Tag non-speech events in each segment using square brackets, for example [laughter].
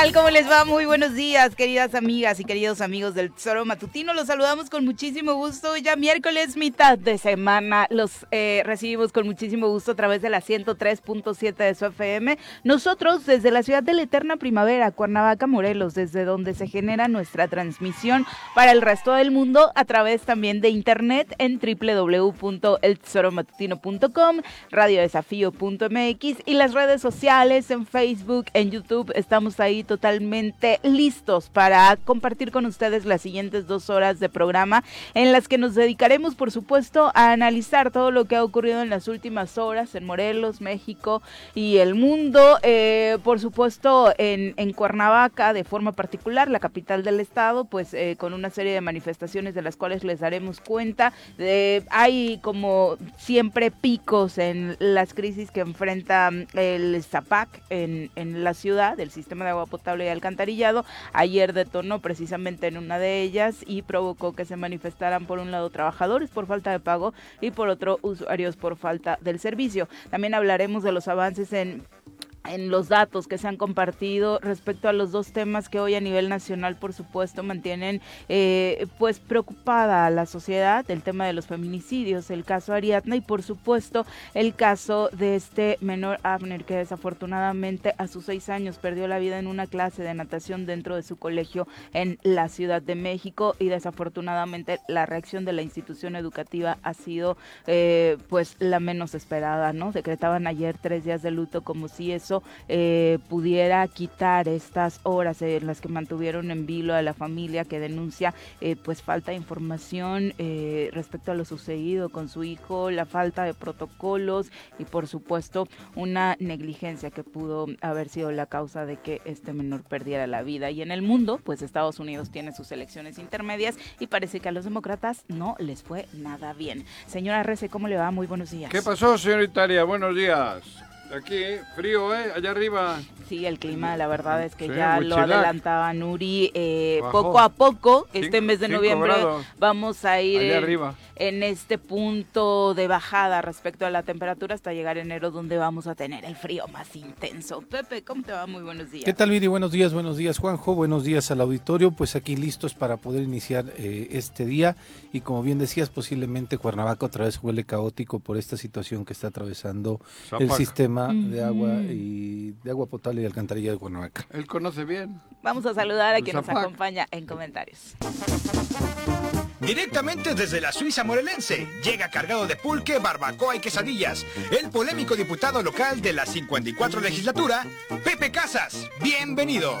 Tal? ¿Cómo les va? Muy buenos días, queridas amigas y queridos amigos del Tesoro Matutino. Los saludamos con muchísimo gusto. Ya miércoles, mitad de semana, los eh, recibimos con muchísimo gusto a través de la 103.7 de su FM. Nosotros, desde la ciudad de la eterna primavera, Cuernavaca, Morelos, desde donde se genera nuestra transmisión para el resto del mundo, a través también de internet en www.eltesoromatutino.com, radiodesafío.mx y las redes sociales en Facebook, en YouTube. Estamos ahí totalmente listos para compartir con ustedes las siguientes dos horas de programa en las que nos dedicaremos, por supuesto, a analizar todo lo que ha ocurrido en las últimas horas en Morelos, México y el mundo. Eh, por supuesto, en, Cuernavaca, de forma particular, la capital del estado, pues eh, con una serie de manifestaciones de las cuales les daremos cuenta. hay como siempre picos en las crisis que enfrenta el ZAPAC en, en la ciudad, el sistema de agua potable y alcantarillado. Ayer detonó precisamente en una de ellas y provocó que se manifestaran por un lado trabajadores por falta de pago y por otro usuarios por falta del servicio. También hablaremos de los avances en en los datos que se han compartido respecto a los dos temas que hoy a nivel nacional, por supuesto, mantienen eh, pues preocupada a la sociedad, el tema de los feminicidios, el caso Ariadna y por supuesto el caso de este menor Abner que desafortunadamente a sus seis años perdió la vida en una clase de natación dentro de su colegio en la Ciudad de México y desafortunadamente la reacción de la institución educativa ha sido eh, pues la menos esperada, ¿no? Decretaban ayer tres días de luto como si eso eh, pudiera quitar estas horas en las que mantuvieron en vilo a la familia que denuncia eh, pues falta de información eh, respecto a lo sucedido con su hijo, la falta de protocolos y por supuesto una negligencia que pudo haber sido la causa de que este menor perdiera la vida. Y en el mundo, pues Estados Unidos tiene sus elecciones intermedias y parece que a los demócratas no les fue nada bien. Señora Rece, ¿cómo le va? Muy buenos días. ¿Qué pasó, señoritaria? Buenos días. Aquí, frío, ¿eh? Allá arriba. Sí, el clima, la verdad es que ya lo adelantaba Nuri. Eh, poco a poco, este mes de noviembre, vamos a ir. Allá arriba en este punto de bajada respecto a la temperatura hasta llegar enero donde vamos a tener el frío más intenso. Pepe, ¿cómo te va? Muy buenos días. ¿Qué tal, Viri? Buenos días, buenos días, Juanjo. Buenos días al auditorio. Pues aquí listos para poder iniciar eh, este día. Y como bien decías, posiblemente Cuernavaca otra vez huele caótico por esta situación que está atravesando el sistema de agua y de agua potable y alcantarilla de Cuernavaca. Él conoce bien. Vamos a saludar a quien nos acompaña en comentarios. Directamente desde la Suiza morelense, llega cargado de pulque, barbacoa y quesadillas, el polémico diputado local de la 54 legislatura, Pepe Casas. Bienvenido.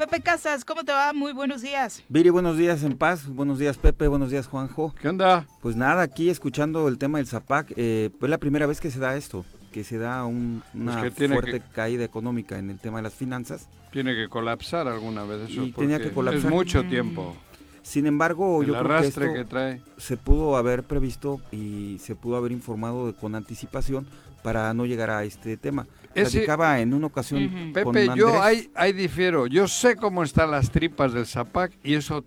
Pepe Casas, ¿cómo te va? Muy buenos días. Viri, buenos días en paz. Buenos días, Pepe. Buenos días, Juanjo. ¿Qué onda? Pues nada, aquí escuchando el tema del Zapac. Eh, pues la primera vez que se da esto. que se da un- una fuerte que- caída económica en el tema de las finanzas. Tiene que colapsar alguna vez eso. Y tenía que colapsar. Es mucho Mm. tiempo. Sin embargo, El yo creo que arrastre esto que trae. se pudo haber previsto y se pudo haber informado de- con anticipación para no llegar a este tema. Ese- Platicaba en una ocasión con Pepe, yo ahí, ahí difiero. Yo sé cómo están las tripas del Zapac y eso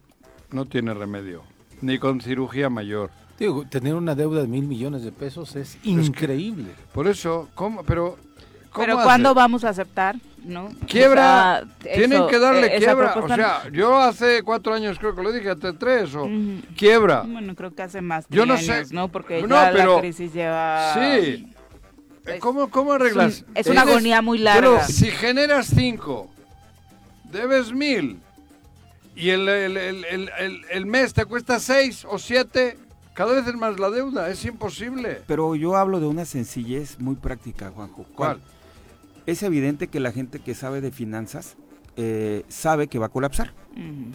no tiene remedio. Ni con cirugía mayor. Digo, tener una deuda de mil millones de pesos es increíble. Por eso, ¿cómo? Pero, ¿cómo Pero hace? ¿cuándo vamos a aceptar? ¿No? Quiebra, O sea, tienen eso, que darle eh, quiebra. O sea, yo hace cuatro años creo que lo dije, hace tres o quiebra. Bueno, creo que hace más Yo no trienios, sé. ¿no? Porque No, ya pero- la crisis lleva... Sí. ¿Cómo, cómo arreglas? Es un- es una agonía muy pero larga. si generas cinco, debes mil, y el, el- el- el- el- el mes te cuesta seis o siete, cada vez es más la deuda, es imposible. Pero yo hablo de una sencillez muy práctica, Juanjo. ¿Cuál? Es evidente que la gente que sabe de finanzas eh, sabe que va a colapsar.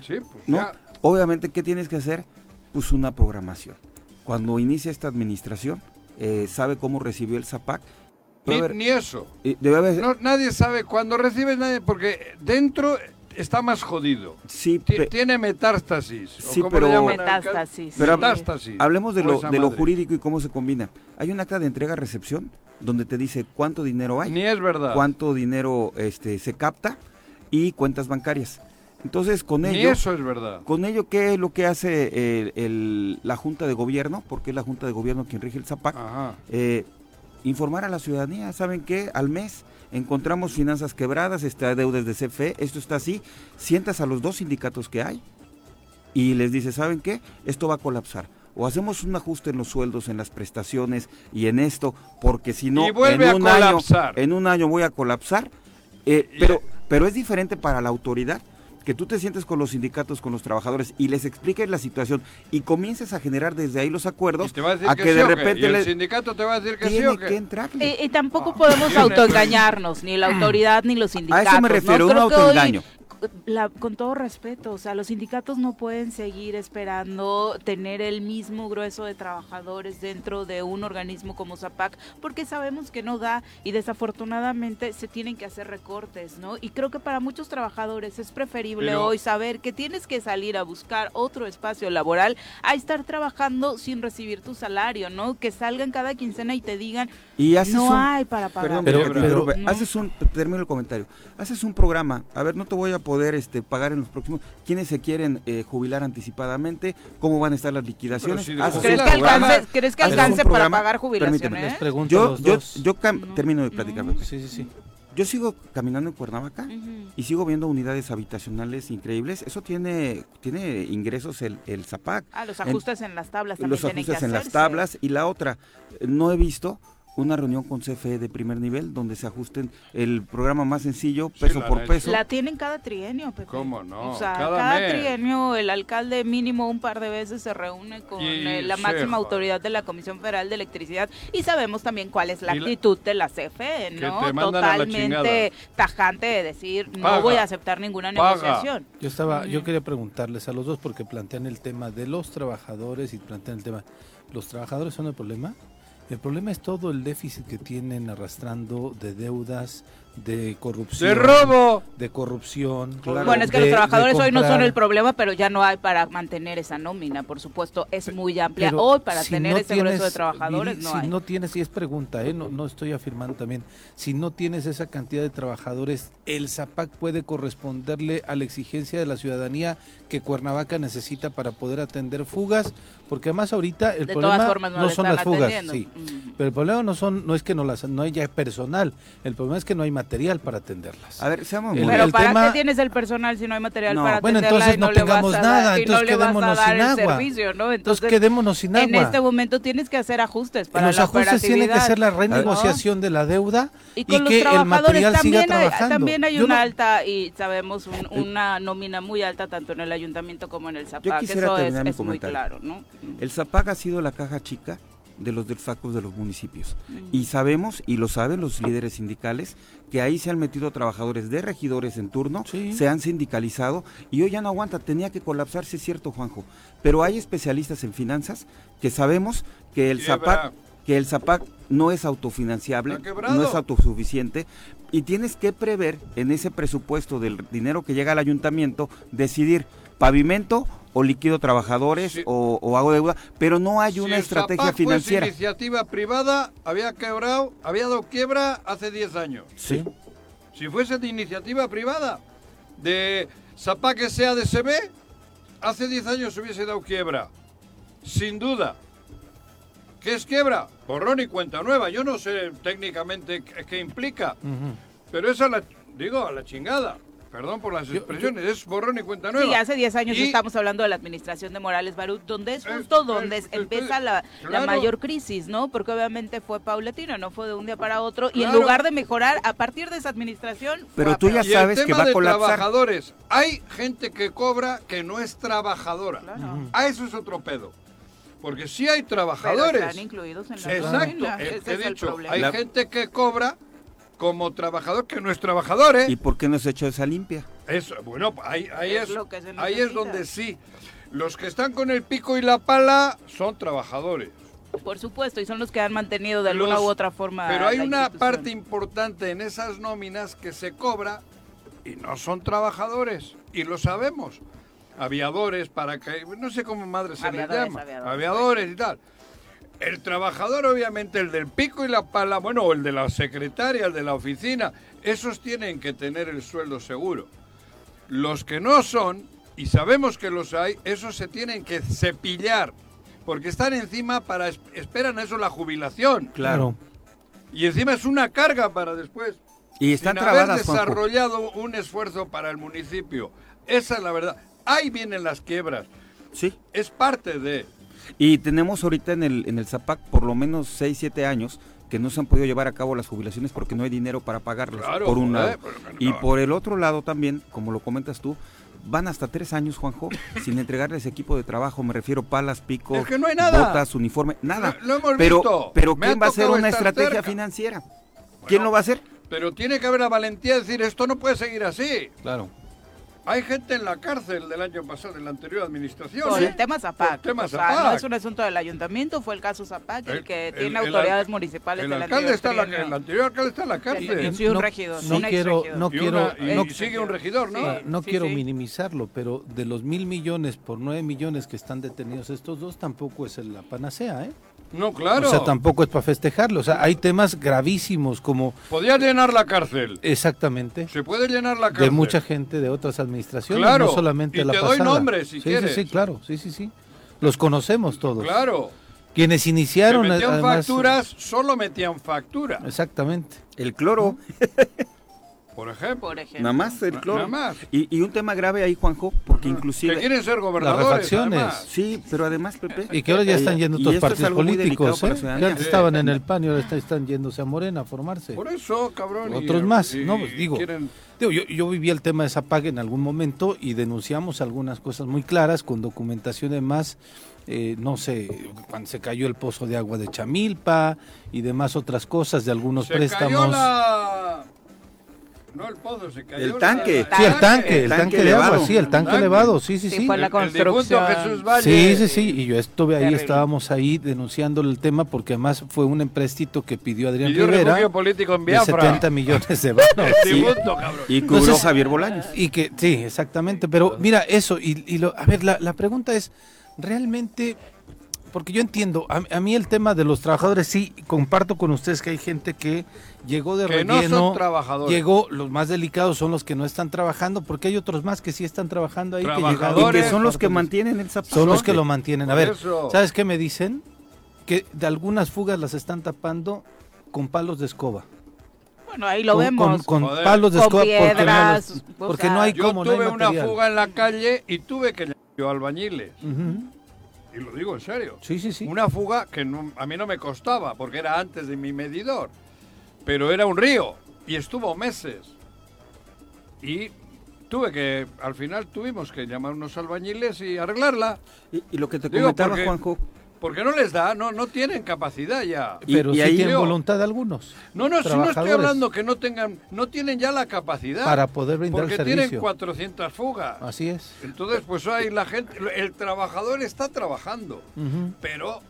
Sí, pues ¿no? ya. Obviamente, ¿qué tienes que hacer? Pues una programación. Cuando inicia esta administración, eh, sabe cómo recibió el ZAPAC. Ni, Debe haber- ni eso. debe haber- No, nadie sabe, cuando recibes nadie, porque dentro está más jodido. sí, Tiene metástasis. o Sí, ¿cómo pero-? Metástasis. Pero- metástasis. hablemos de o lo, de lo jurídico y cómo se combina. Hay un acta de entrega-recepción donde te dice cuánto dinero hay, Ni es verdad. cuánto dinero este, se capta y cuentas bancarias. Entonces, con Ni ello, eso es verdad. con ello, ¿qué es lo que hace el- la Junta de Gobierno? Porque es la Junta de Gobierno quien rige el ZAPAC. Eh, informar a la ciudadanía, ¿saben qué? Al mes encontramos finanzas quebradas, está deudas de CFE, esto está así, sientas a los dos sindicatos que hay y les dices, ¿saben qué? Esto va a colapsar. O hacemos un ajuste en los sueldos, en las prestaciones y en esto, porque si no, Y vuelve en a un año, colapsar. en un año voy a colapsar. Eh, pero, pero es diferente para la autoridad que tú te sientes con los sindicatos, con los trabajadores y les expliques la situación y comiences a generar desde ahí los acuerdos Y te va a decir a que, que sí de repente Y el le- sindicato te va a decir que sí tiene o qué. que entrarle. Y, y tampoco Ah, podemos autoengañarnos, ni la autoridad ni los sindicatos. a eso me ¿no? refiero, un que autoengaño. La- con todo respeto, o sea, los sindicatos no pueden seguir esperando tener el mismo grueso de trabajadores dentro de un organismo como ZAPAC, porque sabemos que no da y desafortunadamente se tienen que hacer recortes, ¿no? Y creo que para muchos trabajadores es preferible Pero- hoy saber que tienes que salir a buscar otro espacio laboral a estar trabajando sin recibir tu salario, ¿no? Que salgan cada quincena y te digan, Y haces no un, hay para pagar. Perdón, Pero- pero, pero- pero No. haces un, termino el comentario, haces un programa, a ver, no te voy a poder este, pagar en los próximos, quiénes se quieren eh, jubilar anticipadamente, cómo van a estar las liquidaciones. Si ¿Crees que alcance. ¿crees que alcance para pagar jubilaciones? permíteme, Les pregunto a Yo, los yo, dos. yo cam- No. termino de platicar, No. Pepe. Sí, sí, sí. Yo sigo caminando en Cuernavaca y sigo viendo unidades habitacionales increíbles. Eso tiene, tiene ingresos el, el ZAPAC. Ah, los ajustes en, las tablas también los ajustes en las tablas y la otra, eh, no he visto una reunión con CFE de primer nivel donde se ajusten el programa más sencillo, peso por peso. La tienen cada trienio, Pepe. ¿Cómo no? O sea, Cada trienio el alcalde mínimo un par de veces se reúne con Y eh, la sí, máxima joder. autoridad de la Comisión Federal de Electricidad y sabemos también cuál es la Y la- actitud de la CFE, Que ¿no? te mandan a la Totalmente tajante de decir, no voy a aceptar ninguna Paga. negociación. Yo estaba, yo quería preguntarles a los dos porque plantean el tema de los trabajadores y plantean el tema, ¿los trabajadores son el problema? El problema es todo el déficit que tienen arrastrando de deudas, de corrupción. ¡De robo! De corrupción. Claro. Bueno, es que de- los trabajadores hoy no son el problema, pero ya no hay para mantener esa nómina, por supuesto, es muy amplia. Pero hoy para si tener no ese grueso de tienes, trabajadores no si hay. no tienes, y es pregunta, ¿eh? no, no estoy afirmando también, si no tienes esa cantidad de trabajadores, ¿el ZAPAC puede corresponderle a la exigencia de la ciudadanía que Cuernavaca necesita para poder atender fugas? Porque además ahorita el de problema formas no, son las fugas, atendiendo. sí. Ujú. Pero el problema no son, no es que no las, no hay ya personal, el problema es que no hay material para atenderlas. A ver, seamos El- muy- Pero el ¿para tema- qué tienes el personal si no hay material No, para bueno, atenderla entonces y no no, le vas tengamos a nada, dar, y no entonces quedémonos sin agua. Entonces Entonces, quedémonos sin agua. en este momento tienes que hacer ajustes para los la ajustes tienen que ser la ¿no? renegociación de la deuda Y y, con los que el trabajadores material siga también hay, trabajando. también hay una alta y sabemos un- una nómina muy alta tanto en el ayuntamiento como en el ZAPAC. quisiera Eso es, terminar mi es muy comentario. claro, ¿no? El ZAPAC ha sido la caja chica de los desfacos de los municipios. Mm. Y sabemos, y lo saben los líderes sindicales, que ahí se han metido trabajadores de regidores en turno, Sí. se han sindicalizado y hoy ya no aguanta, tenía que colapsarse, es cierto, Juanjo. Pero hay especialistas en finanzas que sabemos que el. ZAPAC que el ZAPAC no es autofinanciable, no es autosuficiente y tienes que prever en ese presupuesto del dinero que llega al ayuntamiento decidir pavimento o liquido trabajadores Sí. o, o hago deuda, pero no hay Si una el estrategia Zapac financiera. Fuese iniciativa privada, había quebrado, había dado quiebra hace 10 años. Sí. Si fuese de iniciativa privada, de Zapac SADSB, hace 10 años hubiese dado quiebra. Sin duda. ¿Qué es quiebra? Borrón y cuenta nueva. Yo no sé técnicamente qué, qué implica, pero es a la, digo, a la chingada. Perdón por las expresiones, es borrón y cuenta nueva. Sí, hace 10 años Y- estamos hablando de la administración de Morales Barut, donde es justo donde empieza la, la claro. mayor crisis, ¿no? Porque obviamente fue paulatina, no fue de un día para otro. Y en lugar de mejorar, a partir de esa administración. fue Pero tú ya sabes que va a colapsar. trabajadores. Hay gente que cobra que no es trabajadora. Claro. A eso es otro pedo. Porque si hay Pero trabajadores. están incluidos en la Exacto. he es el dicho, problema. hay La- gente que cobra como trabajador que no es trabajador, ¿eh? ¿Y por qué no se ha hecho esa limpia? Eso, bueno, ahí, ahí Es es, lo que se ahí es donde sí. Los que están con el pico y la pala son trabajadores. Por supuesto, y son los que han mantenido de alguna Los- u otra forma. Pero hay la una parte importante en esas nóminas que se cobra y no son trabajadores. Y lo sabemos. Aviadores, para que no sé cómo madre se les llama. aviadores. Aviadores y tal. El trabajador, obviamente, el del pico y la pala, bueno, o el de la secretaria, el de la oficina, esos tienen que tener el sueldo seguro. Los que no son, y sabemos que los hay, esos se tienen que cepillar, porque están encima para, es- esperan eso la jubilación. Claro. Y encima es una carga para después. Y están sin haber trabadas, Juanjo. desarrollado un esfuerzo para el municipio. Esa es la verdad. Ahí vienen las quiebras. Sí. Es parte de... Y tenemos ahorita en el, en el ZAPAC por lo menos 6, 7 años que no se han podido llevar a cabo las jubilaciones porque no hay dinero para pagarlas, Claro, por un joder, lado. Y por el otro lado también, como lo comentas tú, van hasta tres años, Juanjo, [laughs] sin entregarles equipo de trabajo, me refiero palas, picos, Es que no hay nada. botas, uniforme, nada. Lo- lo hemos pero, visto. pero Me ¿quién va a hacer una estrategia cerca. financiera? ¿Quién lo va a hacer? Pero tiene que haber la valentía de decir, esto no puede seguir así. Claro. Hay gente en la cárcel del año pasado, de la anterior administración. Por ¿eh? el tema Zapac. Por el tema o sea, Zapac. no es un asunto del ayuntamiento, fue el caso Zapac, el, El- que el- tiene el autoridades al- municipales El del alcalde anterior está en la, el anterior alcalde está en la cárcel. Sí, un regidor, no un quiero, exregidor. no y, quiero, una- y no, sigue un regidor, ¿no? Sí. no quiero sí. minimizarlo, pero de los mil millones por nueve millones que están detenidos estos dos, tampoco es la panacea, ¿eh? No, claro. O sea, tampoco es para festejarlo. O sea, hay temas gravísimos como Podía llenar la cárcel. exactamente Se puede llenar la cárcel. de mucha gente de otras administraciones, Claro, no solamente y la te doy nombres, si sí, quieres. Sí, sí, claro, sí, sí, sí. Los conocemos todos. Claro. Quienes Se iniciaron metían además- facturas, solo metían factura. Exactamente. El cloro, [laughs] Por ejemplo. Por ejemplo. nada más el cloro. nada más. Y, y un tema grave ahí, Juanjo, porque Que inclusive... quieren ser gobernadores. refacciones. además. Sí, pero además, Pepe... Y que ahora ya están eh, yendo y otros partidos políticos, ¿eh? Que ciudadanía. antes Sí. estaban en el PAN y ahora está- están yéndose a Morena a formarse. Por eso, cabrón. y- Otros más, y- no, pues, digo, quieren- Digo, yo, yo viví el tema de Zapag en algún momento y denunciamos algunas cosas muy claras con documentación de más, eh, no sé, cuando se cayó el pozo de agua de Chamilpa y demás otras cosas de algunos se cayó préstamos. la... No el pozo, se cayó El la- tanque. Sí, el tanque, el El tanque, tanque de agua, elevado. sí, el tanque Tanque. elevado, sí, sí, Sí, sí. fue la El- el construcción. Jesús Valle. Sí, sí, sí, y yo estuve ahí, Terrible. estábamos ahí denunciando el tema porque además fue un empréstito que pidió Adrián Pidió Rivera político en de Biafra. 70 millones de [laughs] difunto, cabrón. Y cubrió Entonces- Javier Bolaños. Y que, sí, exactamente, pero mira, eso, y, y lo, a ver, la, la pregunta es, realmente, porque yo entiendo, a, a mí el tema de los trabajadores, sí, comparto con ustedes que hay gente que llegó de Que no relleno, son trabajadores. llegó, los más delicados son los que no están trabajando, porque hay otros más que sí están trabajando ahí, que llegaron. Y Trabajadores. que son los que mantienen el zapato. Son los que lo mantienen. A ver. ¿sabes qué me dicen? Que de algunas fugas las están tapando con palos de escoba. Bueno, ahí lo con, vemos. Con, con Joder. palos de Con escoba porque, no, piedras, o porque sea, no hay Yo no hay tuve una fuga en la calle y tuve que yo albañiles. Ujú. Y lo digo en serio. Sí, sí, sí. Una fuga que no- a mí no me costaba, porque era antes de mi medidor. Pero era un río y estuvo meses. Y tuve que, al final tuvimos que llamar unos albañiles y arreglarla. Y, y lo que te Digo, comentaba, porque- Juanjo, Porque no les da, no, no tienen capacidad ya. Y- Pero y sí ahí- tienen voluntad algunos. No, no, si no estoy hablando que no tengan, no tienen ya la capacidad. Para poder brindar el Porque tienen servicio. 400 fugas. Así es. Entonces, pues ahí la gente, el trabajador está trabajando, pero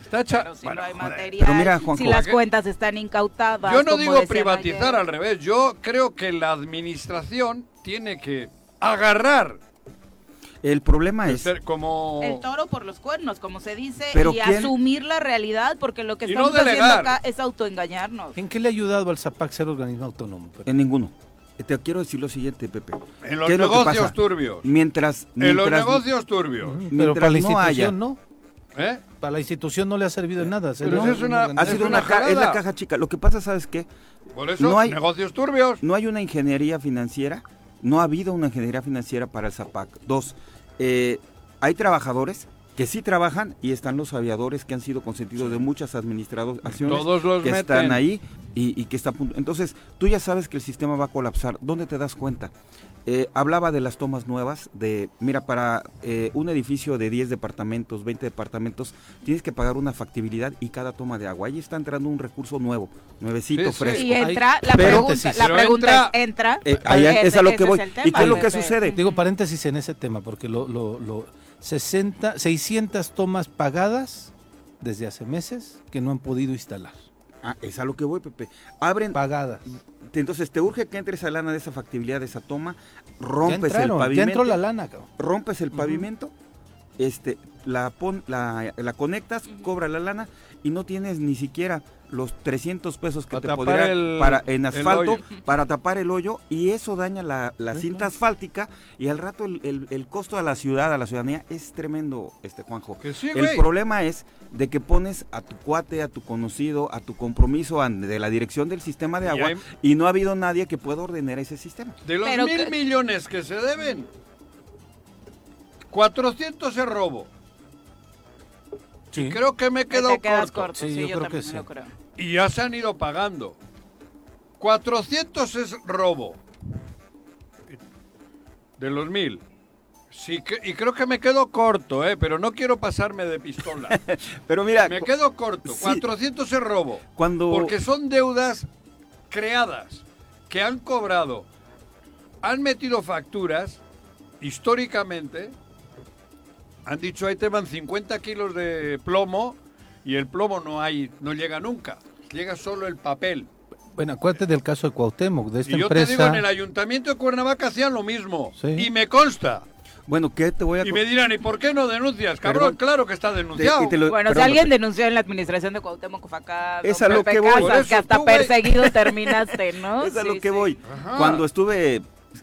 Está hecha... Pero si Bueno, no hay material, Pero mira, Juanjo, si las ¿qué? cuentas están incautadas. Yo no digo privatizar ayer. al revés. Yo creo que la administración tiene que agarrar El problema es, como... El toro por los cuernos, como se dice, Pero y ¿quién- asumir la realidad, porque lo que Y no estamos haciendo acá es autoengañarnos. ¿En qué le ha ayudado al ZAPAC ser organismo autónomo? en ninguno. Te quiero decir lo siguiente, Pepe. En los ¿Qué es lo que negocios pasa? turbios. Mientras, En los mientras- negocios turbios. Pero mientras para la no haya- institución no. ¿Eh? Para la institución no le ha servido en nada. Pero eso es una- ha Es sido una una, ca- es la caja chica. Lo que pasa, ¿sabes qué? Por eso, No hay- negocios turbios. No hay una ingeniería financiera, no ha habido una ingeniería financiera para el ZAPAC. Dos, eh, hay trabajadores que sí trabajan y están los aviadores que han sido consentidos de muchas administraciones Todos los que meten. están ahí y, y que está a punto. Entonces, tú ya sabes que el sistema va a colapsar. ¿Dónde te das cuenta? Eh, hablaba de las tomas nuevas, de, mira, para eh, un edificio de 10 departamentos, 20 departamentos, tienes que pagar una factibilidad y cada toma de agua. Ahí está entrando un recurso nuevo, nuevecito, Sí, sí. fresco. Y entra, la Pero- pregunta, la pregunta entra- es, ¿entra? Eh, es a lo que voy. ¿Y qué es lo que sucede? Digo paréntesis en ese tema, porque lo, lo, lo 60, 600 tomas pagadas desde hace meses que no han podido instalar. Ah, es a lo que voy, Pepe. Abren, Pagadas. entonces te urge que entre esa lana de esa factibilidad de esa toma, Ya rompes el entraron, ya pavimento, entró la lana, cabrón. rompes el pavimento, este, la, pon, la, la conectas, cobra la lana y no tienes ni siquiera los 300 pesos que Para te podría el- para en asfalto para tapar el hoyo y eso daña la, la cinta asfáltica y al rato el, el- el costo a la ciudad, a la ciudadanía es tremendo, este Juanjo. Que sí, El güey. problema es de que pones a tu cuate, a tu conocido, a tu compromiso de la dirección del sistema de Y agua hay- y no ha habido nadie que pueda ordenar ese sistema. De los Pero mil que- millones que se deben, 400 es robo. Sí. Creo que me Te quedo quedas corto. corto, Sí, sí, yo yo, creo que sí. lo creo. Y ya se han ido pagando. 400 es robo. De los mil. Sí, que- y creo que me quedo corto, ¿eh? pero no quiero pasarme de pistola. [laughs] Pero mira, me quedo corto. Sí. 400 es robo. cuando Porque son deudas creadas, que han cobrado, han metido facturas, históricamente, han dicho ahí te van 50 kilos de plomo y el plomo no hay, no llega nunca, llega solo el papel. Bueno, acuérdate del caso de Cuauhtémoc, de esta Y yo te digo, en el ayuntamiento de Cuernavaca hacían lo mismo. Sí. Y me consta. bueno, ¿qué te voy a Y me dirán, ¿y por qué no denuncias? Cabrón, Perdón. claro que está denunciado. y te lo- Bueno, si alguien denunció en la administración de Cuauhtémoc fue acá, Es a lo que voy. Casas, Por eso que hasta perseguido terminaste, ¿no? [laughs] Es a Sí, lo que sí. voy. Ajá. Cuando estuve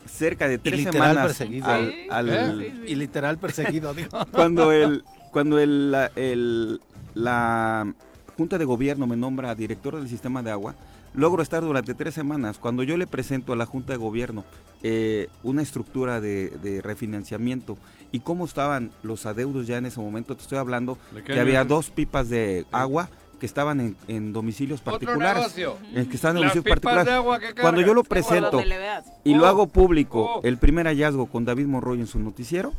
cerca de tres literal semanas perseguido. al, Sí, al- sí, sí. Y literal perseguido, digo. [laughs] cuando el cuando el, la, el- la Junta de Gobierno me nombra director del sistema de agua, logro estar durante tres semanas. Cuando yo le presento a la Junta de Gobierno eh, una estructura de, de refinanciamiento y cómo estaban los adeudos ya en ese momento, te estoy hablando ¿De qué que había dos pipas de agua que estaban en, en domicilios Otro particulares. negocio. eh, que estaban en domicilios particulares. de agua que Cuando yo lo presento y lo Oh, hago público, oh. el primer hallazgo con David Monroy en su noticiero,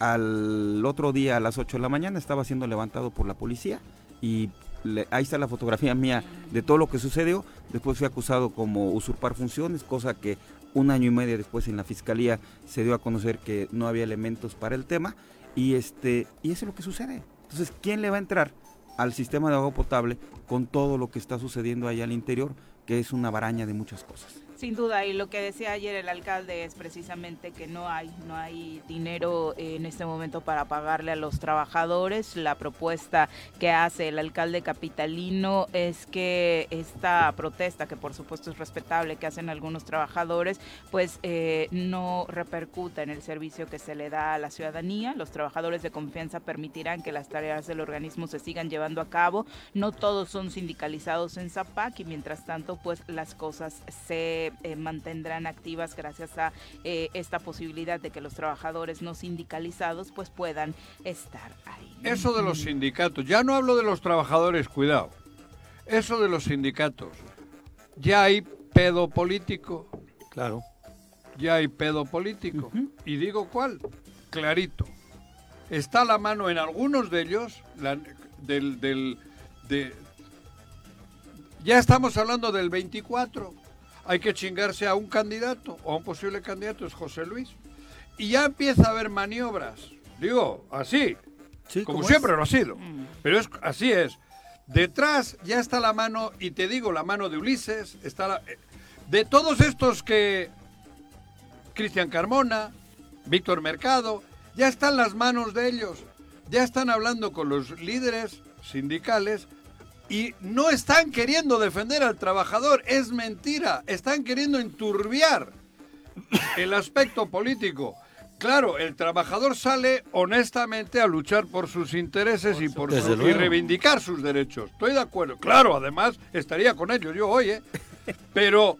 al otro día a las 8 de la mañana estaba siendo levantado por la policía y le- ahí está la fotografía mía de todo lo que sucedió. Después fui acusado como usurpar funciones, cosa que un año y medio después en la fiscalía se dio a conocer que no había elementos para el tema y este y eso es lo que sucede. Entonces, ¿quién le va a entrar al sistema de agua potable con todo lo que está sucediendo ahí al interior, que es una baraña de muchas cosas? Sin duda, y lo que decía ayer el alcalde es precisamente que no hay, no hay dinero en este momento para pagarle a los trabajadores. La propuesta que hace el alcalde capitalino es que esta protesta, que por supuesto es respetable, que hacen algunos trabajadores, pues eh, no repercuta en el servicio que se le da a la ciudadanía. Los trabajadores de confianza permitirán que las tareas del organismo se sigan llevando a cabo. No todos son sindicalizados en ZAPAC y mientras tanto, pues las cosas se eh, mantendrán activas gracias a eh, esta posibilidad de que los trabajadores no sindicalizados pues puedan estar ahí. ¿no? Eso de los sindicatos, ya no hablo de los trabajadores, cuidado. Eso de los sindicatos. Ya hay pedo político, Claro. ya hay pedo político. Y digo cuál, clarito. Está la mano en algunos de ellos, la- del, del, de, ya estamos hablando del 24. Hay que chingarse a un candidato o a un posible candidato, es José Luis. Y ya empieza a haber maniobras. Digo, así. Sí, como ¿cómo siempre es? lo ha sido. Mm. Pero es así es. Detrás ya está la mano, y te digo, la mano de Ulises, está la- eh, de todos estos que Cristian Carmona, Víctor Mercado, ya están las manos de ellos, ya están hablando con los líderes sindicales y no están queriendo defender al trabajador, es mentira, están queriendo enturbiar el aspecto político. Claro, el trabajador sale honestamente a luchar por sus intereses y por su- y reivindicar sus derechos. Estoy de acuerdo. Claro, además estaría con ellos yo hoy, ¿eh? [laughs] Pero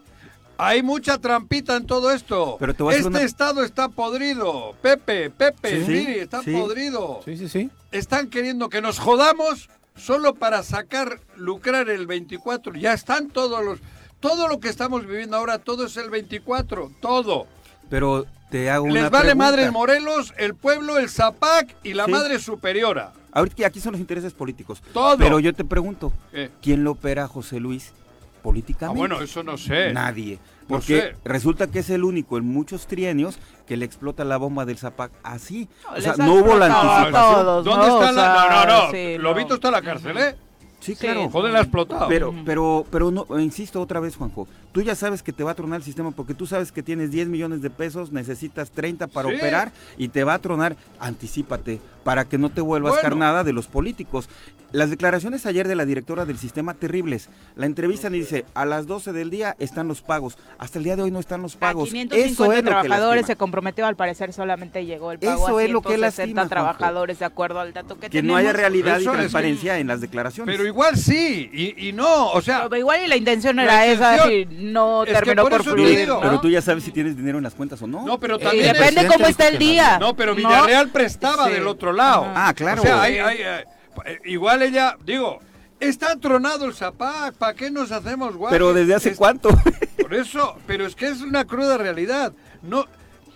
hay mucha trampita en todo esto. Pero te voy a este una- estado está podrido. Pepe, Pepe, Sí, Viri, está sí. podrido. Sí, sí, sí. Están queriendo que nos jodamos solo para sacar, lucrar el 24. Ya están todos los... Todo lo que estamos viviendo ahora, todo es el 24. Todo. Pero te hago una Les vale pregunta. madre el Morelos, el pueblo, el Zapac y la Sí. madre superiora. Ahorita que aquí son los intereses políticos. Todo. Pero yo te pregunto, ¿Qué? ¿quién lo opera José Luis Ah, políticamente? bueno, eso no sé. Nadie. No Porque sé. resulta que es el único en muchos trienios que le explota la bomba del Zapac así. No, o sea, no hubo la anticipación. todos, ¿Dónde ¿no? está O la.? No, no, no. sí, Lobito no. está en la cárcel, ¿eh? Sí, Sí. claro. Joder, la ha explotado. Pero, pero, pero no, insisto otra vez, Juanjo, tú ya sabes que te va a tronar el sistema porque tú sabes que tienes 10 millones de pesos, necesitas 30 para Sí. operar y te va a tronar, anticípate, para que no te vuelvas Bueno. carnada de los políticos. Las declaraciones ayer de la directora del sistema terribles. La entrevista le dice, a las 12 del día están los pagos. Hasta el día de hoy no están los A pagos. 550 Eso es lo que trabajadores se comprometió, al parecer solamente llegó el pago Eso a es lo que 160 lastima, Juanjo. trabajadores, de acuerdo al dato que, Que no haya realidad y Eso es que- transparencia en las declaraciones. Pero igual sí, y, y no, o sea, Pero igual y la intención La era esa, intención- y no es terminó por por, eso te fluir, digo. ¿no? Pero tú ya sabes si tienes dinero en las cuentas o no. no, pero Y también... depende presidente cómo está el día. No, pero Villarreal prestaba Sí. del otro lado. Ah, claro. O sea, hay- hay, eh, eh, igual ella, digo, está tronado el Zapac, ¿para qué nos hacemos guay? Pero desde hace Es- cuánto. [laughs] Por eso, pero es que es una cruda realidad. No,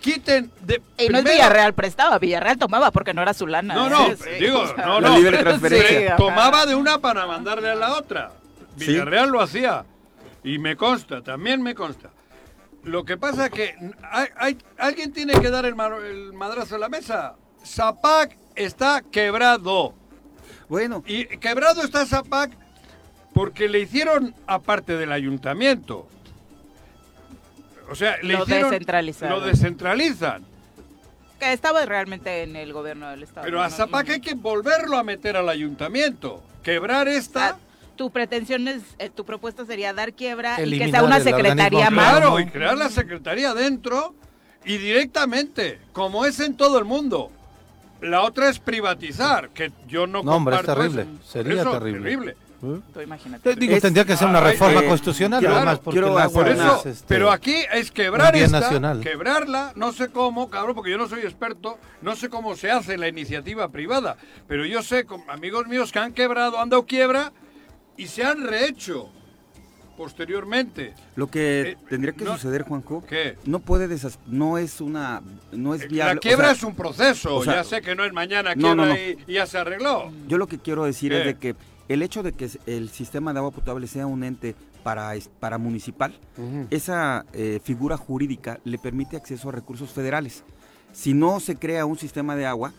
quiten de... Y no es Villarreal prestaba, Villarreal tomaba porque no era su lana. No, ¿eh? no, Sí, digo, sea, no, La no. libre transferencia. Sí. Tomaba de una para mandarle a la otra. Sí. Villarreal lo hacía. Y me consta, también me consta. Lo que pasa que hay, hay- alguien tiene que dar el, el madrazo a la mesa. Zapac está quebrado. Bueno, Y quebrado está Zapac porque le hicieron, aparte del ayuntamiento, o sea, le Lo hicieron... descentralizaron. Lo descentralizan. Que estaba realmente en el gobierno del estado. Pero a ¿no? Zapac hay que volverlo a meter al ayuntamiento. Quebrar esta... tu pretensión es, eh, tu propuesta sería dar quiebra y que Eliminar sea una secretaría más. Claro, ¿no? y crear la secretaría dentro y directamente, como es en todo el mundo. La otra es privatizar, que yo no No, hombre, es terrible. eso. Sería Eso, terrible. ¿Eh? Tú imagínate. Te digo, Es- tendría que ser una Ay, reforma eh, constitucional, quiero- además, porque quiero Por eso, es, este, pero aquí es quebrar esta, nacional. quebrarla, no sé cómo, cabrón, porque yo no soy experto, no sé cómo se hace la iniciativa privada, pero yo sé con amigos míos que han quebrado, han dado quiebra y se han rehecho posteriormente. lo que Eh, tendría que no- suceder, Juanjo, ¿Qué? no puede desas no es una no es viable. La o quiebra sea, es un proceso, o sea, ya sé que no es mañana no, quiebra no. Y, y ya se arregló. Yo lo que quiero decir ¿Qué? es de que el hecho de que el sistema de agua potable sea un ente para, para municipal, esa eh, figura jurídica le permite acceso a recursos federales. Si no se crea un sistema de agua,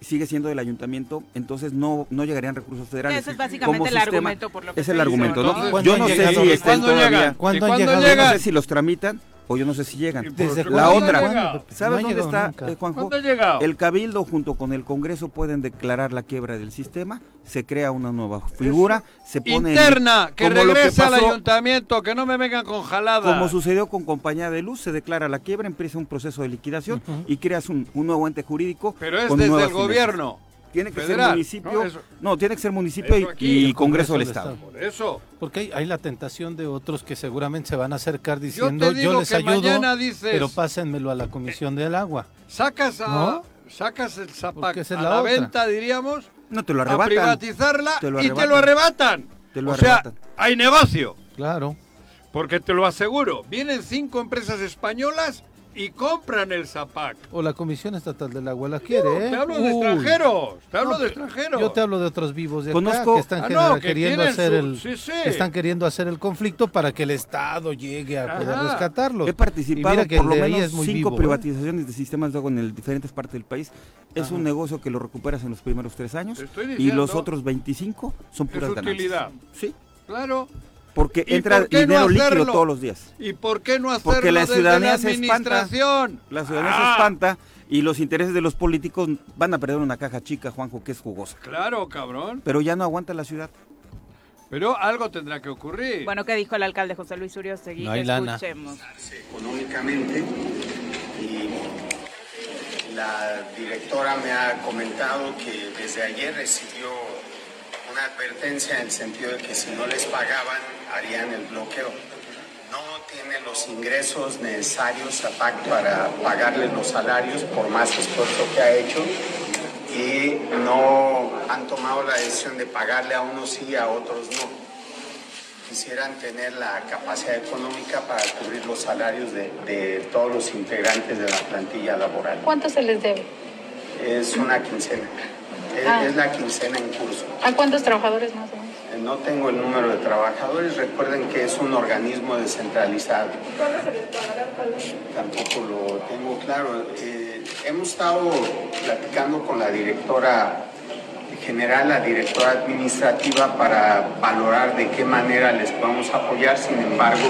sigue siendo del ayuntamiento, entonces no, no llegarían recursos federales. Ese es básicamente Como el sistema- argumento por lo que Es se el argumento, ¿no? Entonces, ¿cuándo Yo no sé si ¿Y estén cuándo todavía. llegan? ¿Cuándo. Yo no llegan? sé si los tramitan o yo no sé si llegan. ¿Y por Desde La otra? ¿sabes No dónde está, eh, Juanjo? ¿Cuándo ha llegado? El Cabildo junto con el Congreso pueden declarar la quiebra del sistema, se crea una nueva figura, se pone en- Interna, que como lo regrese al ayuntamiento, que no me vengan con jalada. Como sucedió con Compañía de Luz, se declara la quiebra, empieza un proceso de liquidación y creas un, un nuevo ente jurídico. Pero es con desde el finanzas. gobierno. Tiene que federal, ser municipio. ¿no? Tiene que ser municipio y- aquí, y, el Congreso del Congreso del Estado. Por eso. Porque hay, hay la tentación de otros que seguramente se van a acercar diciendo yo, les que ayudo, dices, pero pásenmelo a la Comisión del Agua. sacas, a, ¿No? sacas el es a la venta, diríamos, No te lo a arrebatan. privatizarla Te lo y te lo arrebatan. Te lo o sea, arrebatan. hay negocio. Claro. Porque te lo aseguro, vienen cinco empresas españolas y compran el Zapac. O la Comisión Estatal del Agua la quiere, ¿eh? Te hablo de Uy. extranjeros, te hablo No, de extranjeros. Yo te hablo de otros vivos de acá Conozco- que están Ah, no, que queriendo hacer su- el sí, sí. que están queriendo hacer el conflicto para que el Estado llegue a poder Ajá. rescatarlos. He Y participado mira que por el lo de menos es muy cinco vivo, ¿eh? privatizaciones de sistemas de agua en el- diferentes partes del país. Es Ajá. un negocio que lo recuperas en los primeros tres años y los otros 25 son es puras utilidad. ganancias. Sí, Claro. Porque ¿Y entra por qué no dinero líquido todos los días. ¿Y por qué no hacerlo Porque la desde ciudadanía la se espanta. administración? La ciudadanía Ah, se espanta y los intereses de los políticos van a perder una caja chica, Juanjo, que es jugosa. Claro, cabrón. Pero ya no aguanta la ciudad. Pero algo tendrá que ocurrir. Bueno, ¿qué dijo el alcalde José Luis Uriostegui? No hay lana. Escuchemos. económicamente y la directora me ha comentado que desde ayer recibió una advertencia en el sentido de que si no les pagaban harían el bloqueo. No tiene los ingresos necesarios a PAC para pagarle los salarios por más esfuerzo que ha hecho y no han tomado la decisión de pagarle a unos sí y a otros no quisieran tener la capacidad económica para cubrir los salarios de, de todos los integrantes de la plantilla laboral. ¿Cuánto se les debe? Es una quincena. Es, Ah. es la quincena en curso. ¿A cuántos trabajadores más o menos? No tengo el número de trabajadores. Recuerden que es un organismo descentralizado. Tampoco lo tengo claro. Eh, hemos estado platicando con la directora general, la directora administrativa, para valorar de qué manera les podemos apoyar. Sin embargo,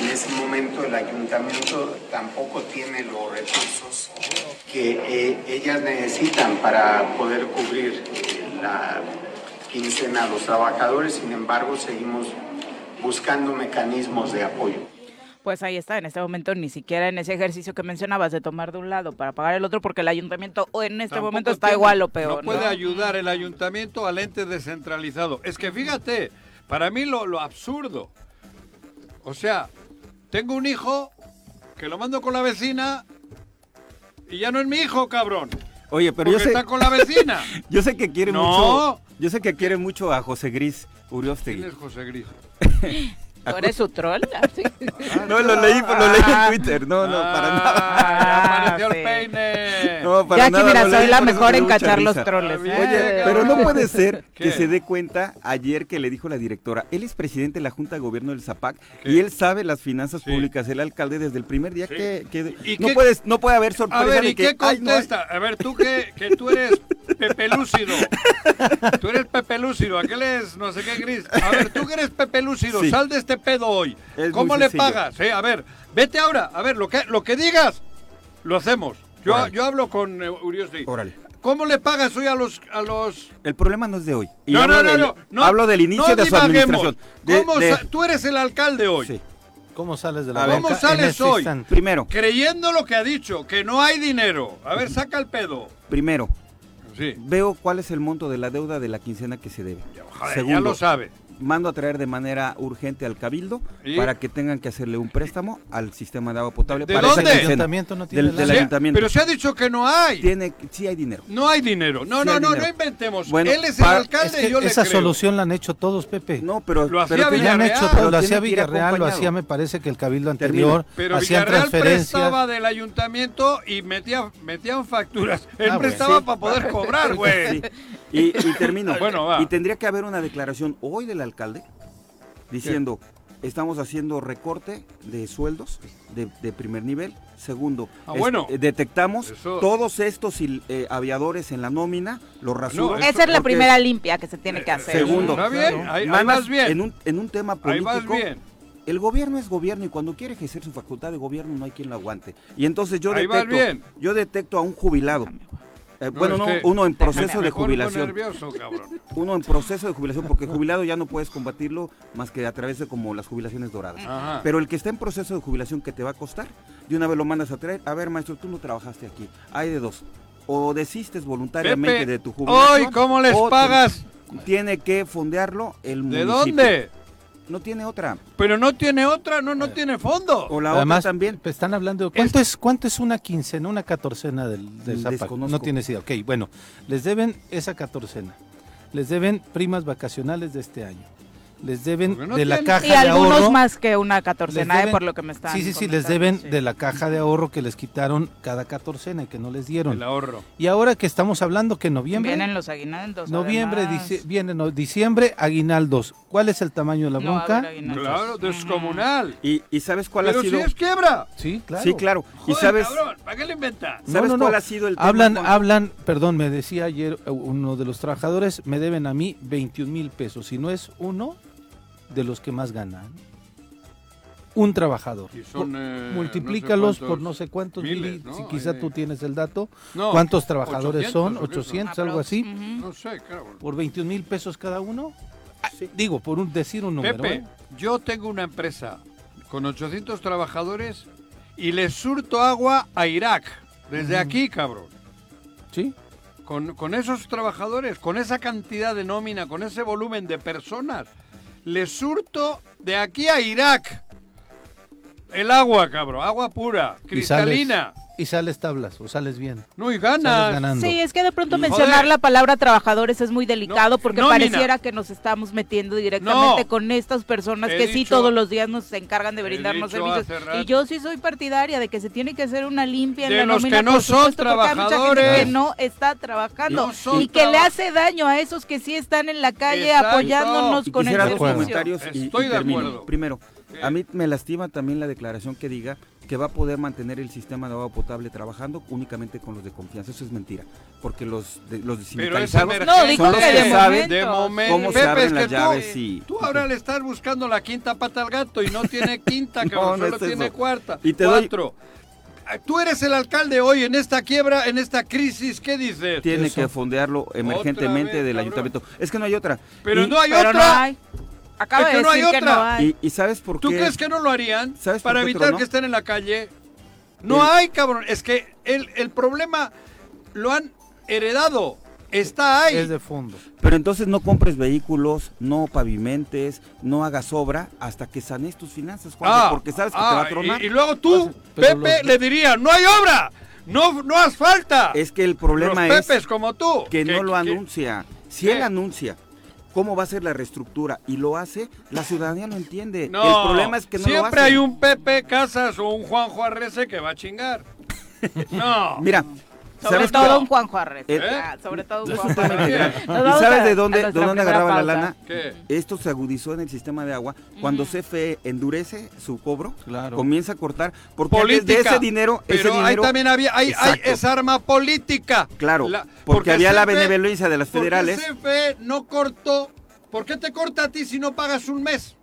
en ese momento el ayuntamiento tampoco tiene los recursos que eh, ellas necesitan para poder cubrir eh, la quincena a los trabajadores. Sin embargo, seguimos buscando mecanismos de apoyo. Pues ahí está, en este momento ni siquiera en ese ejercicio que mencionabas de tomar de un lado para pagar el otro, porque el ayuntamiento o en este Tampoco momento está tiene- igual o peor. No puede ¿no? ayudar el ayuntamiento al ente descentralizado. Es que fíjate, para mí lo, lo absurdo. O sea, tengo un hijo que lo mando con la vecina y ya no es mi hijo, cabrón. Oye, pero Porque yo sé, está con la vecina. [laughs] yo sé que quiere No. mucho. Yo sé que quiere mucho a José Gris ¿Quién Uriostegui. es José Gris? ¿Tú eres su troll? [laughs] Así. No, lo leí, lo leí Ah. en Twitter. No, no, para nada. Ah, ya apareció sí. el peine. No, para Ya aquí, nada, mira, soy leí, la mejor me en cachar los troles. Bien, ¿eh? Oye, pero no puede ser [laughs] ¿Qué? que se dé cuenta ayer que le dijo la directora, él es presidente de la Junta de Gobierno del ZAPAC ¿Qué? y él sabe las finanzas Sí. públicas, el alcalde desde el primer día Sí. que, que ¿Y no qué- puedes no puede haber A sorpresa ver, de ¿y que qué "Ay, no hay". contesta? A ver, tú que, que tú eres Pepe Lúcido. Tú eres Pepe Lúcido, aquel es no sé qué gris. A ver, tú que eres Pepe Lúcido, Sí. sal de este pedo hoy. Es ¿Cómo le sencillo. pagas? eh? A ver, vete ahora. A ver, lo que, lo que digas, lo hacemos. Yo, yo hablo con eh. Órale. ¿Cómo le pagas hoy a los... A los... El problema no es de hoy. Y no, hablo, no, no, del, no, no, hablo del inicio no de su administración. De- ¿Cómo de- Tú eres el alcalde hoy. sí. ¿Cómo sales de la ver, ¿Cómo sales este hoy? instante? Primero, Creyendo lo que ha dicho, que no hay dinero. A ver, saca el pedo. primero, Sí. veo cuál es el monto de la deuda de la quincena que se debe. Joder, ya Segundo, lo sabe. Mando a traer de manera urgente al cabildo ¿Y? para que tengan que hacerle un préstamo al sistema de agua potable ¿De para dónde? esa El quincena. ayuntamiento no tiene Del- ayuntamiento. Pero se ha dicho que no hay. Tiene, sí hay dinero. No hay dinero. No, Sí no, no, dinero. no inventemos. Bueno, Él es el alcalde Es que y yo le esa creo. solución la han hecho todos, Pepe. No, pero, Lo pero hacía tiene- Ya han Villarreal. hecho lo Pero hacía Villarreal, lo hacía me parece que el cabildo anterior, Pero hacían Villarreal transferencias. prestaba del ayuntamiento y metía, metían facturas. Él Ah, prestaba para poder cobrar, güey. Y, y termino. [laughs] Bueno, va. Y tendría que haber una declaración hoy del alcalde diciendo, estamos haciendo recorte de sueldos de, de primer nivel. Segundo, Ah, bueno. eh, detectamos Eso- todos estos eh, aviadores en la nómina, los rasuro. eso- Esa es la primera limpia que se tiene que hacer. Segundo. Está bien, ahí, ahí Mandas vas bien. En un, en un tema ahí vas político, bien. el gobierno es gobierno y cuando quiere ejercer su facultad de gobierno no hay quien lo aguante. Y entonces yo Ahí detecto, bien. yo detecto a un jubilado. Eh, bueno, es no, que uno en proceso de jubilación. nervioso. Uno en proceso de jubilación, porque jubilado ya no puedes combatirlo más que a través de como las jubilaciones doradas. Ajá. Pero el que está en proceso de jubilación que te va a costar, de una vez lo mandas a traer, a ver maestro, tú no trabajaste aquí. Hay de dos. O desistes voluntariamente Pepe, de tu jubilación. hoy, ¿cómo les pagas? Tiene que fondearlo el ¿De municipio. dónde? No tiene otra. Pero no tiene otra, no, no tiene fondo. O la Además, otra también. pues, están hablando de cuánto es, cuánto es una quincena, una catorcena del, del Mm, Zapac? No tienes idea. Ok, bueno, les deben esa catorcena. Les deben primas vacacionales de este año. Les deben no de la tienen. caja Y de algunos ahorro. más que una catorcena, ¿eh? deben- por lo que me están Sí, sí, sí, les deben sí. de la caja de ahorro que les quitaron cada catorcena y que no les dieron. El ahorro. Y ahora que estamos hablando que en noviembre, Vienen los aguinaldos. noviembre, dice, viene no, diciembre, aguinaldos. ¿Cuál es el tamaño de la bronca? Claro, descomunal. ¿Y, y sabes cuál Pero ha sido? si es quiebra. Sí, claro. Sí, claro. ¿Y sabes, cabrón, ¿para qué le inventas? No, ¿sabes no, no. cuál ha sido el tema Hablan, con- hablan, perdón, me decía ayer eh, uno de los trabajadores, me deben a mí 21 mil pesos, si no es uno de los que más ganan. Un trabajador. Y son, eh, Multiplícalos no sé por no sé cuántos mil, miles, si quizá tú tienes el dato. No, ¿Cuántos trabajadores 800, son? ¿o qué son? 800, algo así. No sé, claro. Por 21 mil pesos cada uno. Ah, Digo, por un decir un número. Pepe, ¿eh? yo tengo una empresa con 800 trabajadores y les surto agua a Irak. Desde aquí, cabrón. Sí. Con, con esos trabajadores, con esa cantidad de nómina, con ese volumen de personas, les surto de aquí a Irak. El agua, cabrón. Agua pura, cristalina. Y sales tablas o sales bien. No, y ganas. ganando. Sí, es que de pronto Y mencionar joder. la palabra trabajadores es muy delicado No, porque nómina. pareciera que nos estamos metiendo directamente No. con estas personas He que sí dicho- todos los días nos encargan de brindarnos servicios. Y yo sí soy partidaria de que se tiene que hacer una limpia en De la los nómina, que no por son supuesto, porque hay mucha gente trabajadores. que no está trabajando No son y que le hace daño a esos que sí están en la calle Exacto. apoyándonos Y con el servicio. comentarios y, Estoy y de termino. acuerdo. Primero, ¿Qué? a mí me lastima también la declaración que diga que va a poder mantener el sistema de agua potable trabajando únicamente con los de confianza. Eso es mentira, porque los de, los de Pero es sindicalizados. No, dijo son los que que de saben momento. De momento. cómo se abren es las que llaves tú, y- Tú ahora le estás buscando la quinta pata al gato y no tiene [laughs] quinta, No, cabrón, no solo es tiene eso. cuarta. Y te doy- Cuatro. Ah, Tú eres el alcalde hoy en esta quiebra, en esta crisis, ¿qué dices? tiene Eso. que fondearlo emergentemente vez, del cabrón. ayuntamiento. Es que no hay otra. Pero Y- no hay Pero no otra. hay. Acaba Es que de no hay que no otra. hay. Y, y sabes por qué? ¿Tú crees que no lo harían ¿Sabes por para qué evitar tronó? que estén en la calle? No El- hay, cabrón. Es que el, el problema lo han heredado. Está ahí. Es de fondo. Pero entonces no compres vehículos, no pavimentes, no hagas obra hasta que sanes tus finanzas, Juan, Ah, porque sabes que ah, te va a tronar. Y, y luego tú, Pero Pepe, los- le diría, no hay obra, no, no asfalta. Es que el problema Los es Pepes como tú. que no lo que- anuncia. Si ¿Qué? él anuncia cómo va a ser la reestructura y lo hace, la ciudadanía lo entiende. No, el problema es que no lo siempre hace. hay un Pepe Casas o un Juanjo Arrece que va a chingar. [laughs] No. Mira, Sobre ¿sabes todo qué? un Juan Juárez. Eh, Ah, sobre todo un Eso Juan. Juárez. ¿Y sabes de dónde, de dónde agarraba la lana? ¿Qué? Esto se agudizó en el sistema de agua. Cuando CFE endurece su cobro, Claro. comienza a cortar, porque Política. de ese dinero, ese Pero ahí dinero, también había, hay, hay esa arma política. claro, La- porque, había la CFE benevolencia de las ¿Por qué federales, CFE no cortó? ¿Por qué te corta a ti si no pagas un mes?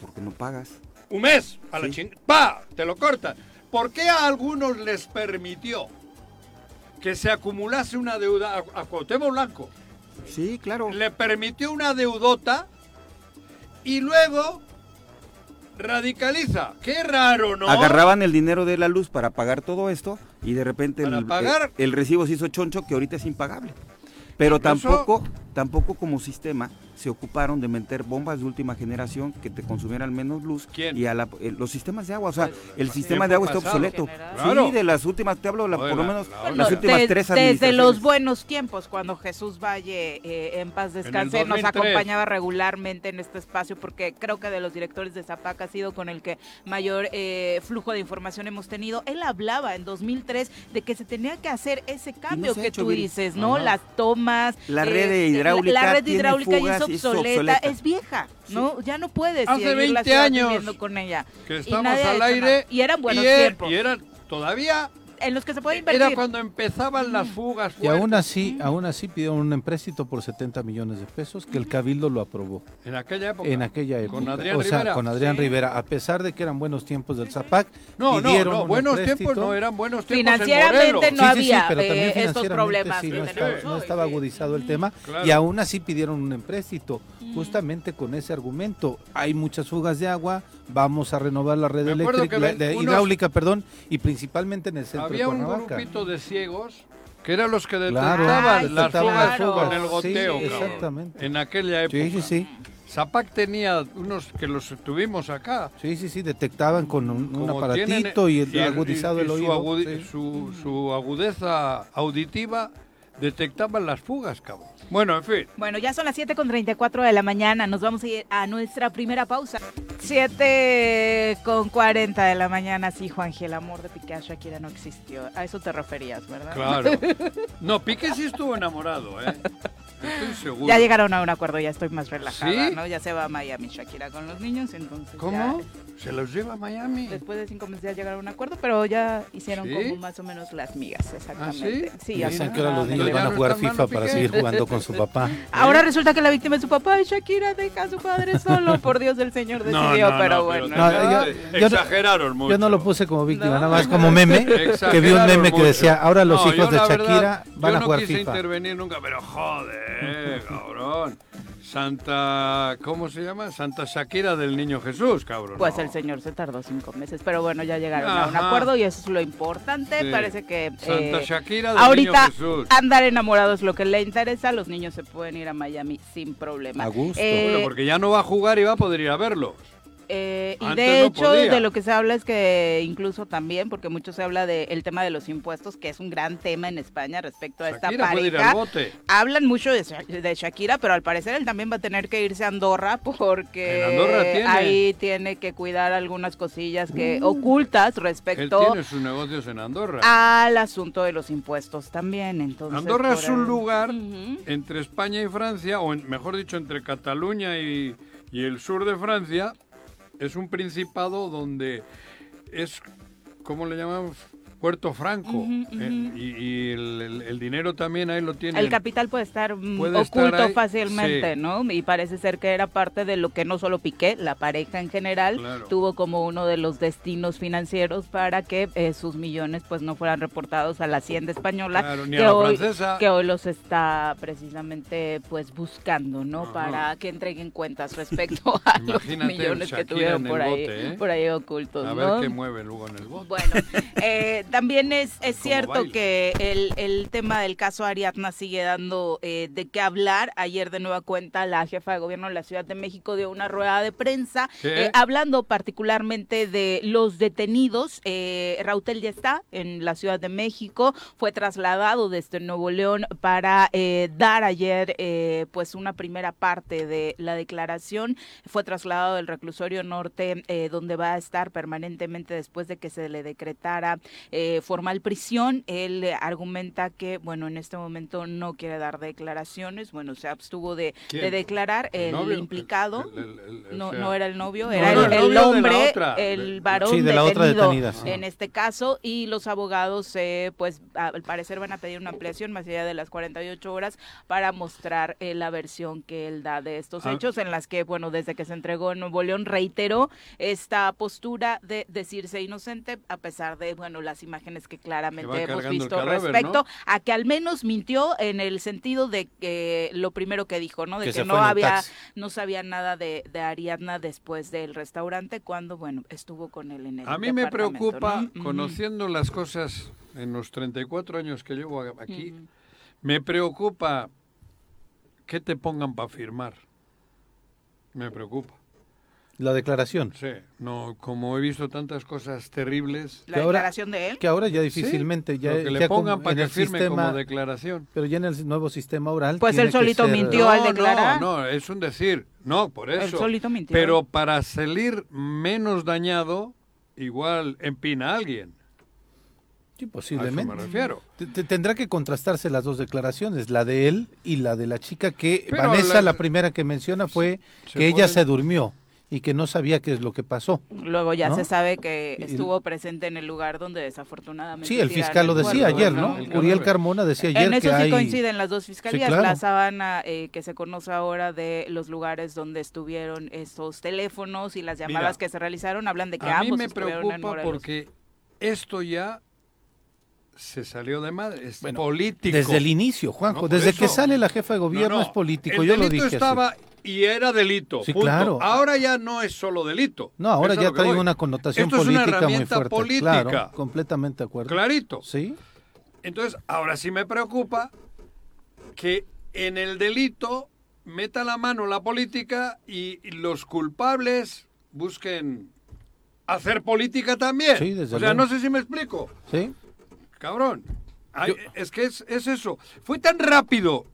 porque no pagas. Un mes, a la Sí. ching... ¡Pa! Te lo cortan. ¿Por qué a algunos les permitió que se acumulase una deuda a, a Cuauhtémoc Blanco? Sí, claro. Le permitió una deudota y luego radicaliza. Qué raro, ¿no? Agarraban el dinero de la luz para pagar todo esto y de repente el, pagar. el- el recibo se hizo choncho que ahorita es impagable. Pero tampoco, tampoco como sistema se ocuparon de meter bombas de última generación que te consumieran menos luz ¿Quién? y a la- eh, los sistemas de agua, o sea, Pues, el pa- sistema de agua está obsoleto. Claro. Sí, de las últimas, te hablo la- por lo menos la las últimas des- tres desde los buenos tiempos, cuando Jesús Valle eh, en paz descanse, nos 2003. acompañaba regularmente en este espacio, porque creo que de los directores de Zapac ha sido con el que mayor eh, flujo de información hemos tenido. Él hablaba en 2003 de que se tenía que hacer ese cambio que hecho, tú dices, ¿no? Ajá. Las tomas. La eh, red de la- hidráulica La, red tiene hidráulica ya es obsoleta, obsoleta. es vieja, ¿no? Ya no puedes Hace seguir 20 la ciudad años viviendo con ella. Que Y estamos al aire. Y eran buenos y er- tiempos. Y eran todavía. En los que se puede invertir. Era cuando empezaban las fugas. Y aún fuertes. así, aún así pidieron un empréstito por 70 millones de pesos que el Cabildo lo aprobó En aquella época. en aquella época. Con Adrián o sea, Rivera. con Adrián Sí. Rivera, a pesar de que eran buenos tiempos del Zapac, No, no, pidieron no. Buenos empréstito. tiempos no eran buenos tiempos. en Financieramente no Sí, sí, sí, había pero también eh, estos problemas sí, no, estaba, no estaba sí. agudizado el tema Claro. y aún así pidieron un empréstito justamente con ese argumento hay muchas fugas de agua vamos a renovar la red eléctrica que la- ven- de unos- hidráulica perdón y principalmente en el centro Había de un Cuernavaca grupito de ciegos que eran los que detectaban las detectaban fugas las fugas. con el Sí, goteo. cabrón, exactamente. En aquella época. sí sí sí Zapac tenía unos que los tuvimos acá. sí sí sí detectaban con un, un aparatito tienen- y, el, agudizado y el su oído agudi- sí. su, su agudeza auditiva detectaban las fugas, cabrón. Bueno, en fin. Bueno, ya son las 7 con 34 de la mañana. Nos vamos a ir a nuestra primera pausa. 7 con 40 de la mañana. Sí, Juanji, el amor de Piqué a Shakira no existió. A eso te referías, ¿verdad? Claro. [laughs] No, Piqué sí estuvo enamorado, ¿eh? Estoy seguro. Ya llegaron a un acuerdo, ya estoy más relajada, ¿Sí? ¿no? Ya se va a Miami Shakira con los niños, entonces ¿Cómo? ya- ¿Se los lleva a Miami? después de cinco meses ya llegaron a un acuerdo, pero ya hicieron ¿Sí? como más o menos las migas, exactamente. sí? ya que ahora los niños van a no jugar FIFA para Piqué. seguir jugando con su papá. [laughs] Ahora resulta que la víctima es su papá y Shakira deja a su padre [laughs] solo. Por Dios, el señor decidió, pero bueno. No, ¿no? yo- yo- exageraron mucho. Yo no lo puse como víctima, No. nada más como meme, que vi un meme que mucho. decía, ahora los No, hijos yo de Shakira verdad, van yo a jugar no quise FIFA. intervenir nunca, pero joder, [laughs] cabrón. Santa, ¿cómo se llama? Santa Shakira del Niño Jesús, cabrón. Pues no. el señor se tardó cinco meses, pero bueno, ya llegaron a un acuerdo y eso es lo importante. Sí. Parece que Santa eh, Shakira del ahorita Niño Jesús. andar enamorados es lo que le interesa. Los niños se pueden ir a Miami sin problema. A gusto. Eh, Bueno, porque ya no va a jugar y va a poder ir a verlo. Eh, y Antes de hecho, de lo que se habla es que incluso también, porque mucho se habla del tema de los impuestos, que es un gran tema en España respecto a esta Shakira puede ir al pareja. bote. Hablan mucho de, Sha- de Shakira, pero al parecer él también va a tener que irse a Andorra [laughs] porque En Andorra tiene. ahí tiene que cuidar algunas cosillas que Uh. ocultas Él respecto tiene sus negocios en Andorra. al asunto de los impuestos también. Entonces, Andorra es un ahí- lugar entre España y Francia, o en- mejor dicho, entre Cataluña y, y el sur de Francia, es un principado donde es, ¿cómo le llamamos? Puerto Franco. En- y y el, el- el dinero también ahí lo tiene. El capital puede estar mm, estar oculto ahí, fácilmente, sí. ¿no? Y parece ser que era parte de lo que no solo Piqué, la pareja en general, Claro. tuvo como uno de los destinos financieros para que eh, sus millones pues no fueran reportados a la hacienda española, Claro, que, hoy, francesa. que hoy los está precisamente pues buscando, ¿no? Ajá. Para que entreguen cuentas respecto [laughs] a los millones que tuvieron por ahí, bote, ¿eh? por ahí ocultos, A ¿no? ver qué mueve luego en el bote. Bueno, [laughs] eh, también es, es cierto que el, el tema del caso Ariadna sigue dando eh, de qué hablar. Ayer de nueva cuenta la jefa de gobierno de la Ciudad de México dio una rueda de prensa eh, hablando particularmente de los detenidos. Eh, Rautel ya está en la Ciudad de México, fue trasladado desde Nuevo León para eh, dar ayer eh, pues una primera parte de la declaración. Fue trasladado del reclusorio norte donde va a estar permanentemente después de que se le decretara eh, formal prisión. Él eh, argumenta que, bueno, en este momento no quiere dar declaraciones. Bueno, se abstuvo de, declarar el, implicado. El- el- el- o no, sea, no era el novio, No, era el, hombre, otra, el varón Sí, de la otra detenido detenida, sí. en este caso y los abogados eh, pues al parecer van a pedir una ampliación más allá de las 48 horas para mostrar eh, la versión que él da de estos Ah. hechos en las que bueno desde que se entregó en Nuevo León reiteró esta postura de decirse inocente a pesar de bueno las imágenes que claramente hemos visto cadáver, respecto ¿no? a que al menos mintió en el sentido de que lo primero que dijo no de Que no había no sabía nada de, de Ariadna después del restaurante cuando bueno estuvo con él en el A mí me preocupa, conociendo las cosas en los 34 años que llevo aquí, me preocupa que te pongan para firmar. Me preocupa. La declaración. Sí, no, como he visto tantas cosas terribles, la ahora- declaración de él Que ahora ya sí, difícilmente, ya, lo que le ya como pongan para en que el firme sistema, como declaración. pero ya en el nuevo sistema oral. Pues él solito ser- mintió al no, declarar. No, no, es un decir. No, por Él eso. solito mintió. Pero para salir menos dañado, igual empina a alguien. Sí, A eso posiblemente. me refiero. Te- te- Tendrá que contrastarse las dos declaraciones, la de él y la de la chica que Pero Vanessa, la- la, primera que menciona fue Se que ella se durmió y que no sabía qué es lo que pasó. Luego ya ¿no? se sabe que estuvo presente en el lugar donde desafortunadamente. Sí, el fiscal lo decía cuerpo, ayer, ¿no? ¿no? El Uriel. Carmona decía ayer En eso que sí hay... coinciden las dos fiscalías. claro. La sábana eh, que se conoce ahora de los lugares donde estuvieron estos teléfonos y las llamadas Mira, que se realizaron hablan de que A mí ambos me estuvieron en preocupa porque esto ya se salió de madre. Es Bueno, político. Desde el inicio, Juanjo, No, desde que sale la jefa de gobierno No, no, es político, el yo lo dije así. Y era delito. Sí, punto. claro. Ahora ya no es solo delito. No, ahora Eso ya trae voy. una connotación Esto es una política muy herramienta fuerte. política. Claro, completamente de acuerdo. Clarito. Sí, Entonces, ahora sí me preocupa que en el delito meta la mano la política y los culpables busquen hacer política también. Sí, desde o sea, luego. no sé si me explico. sí. Cabrón. Ay, es que es, es eso. Fue tan rápido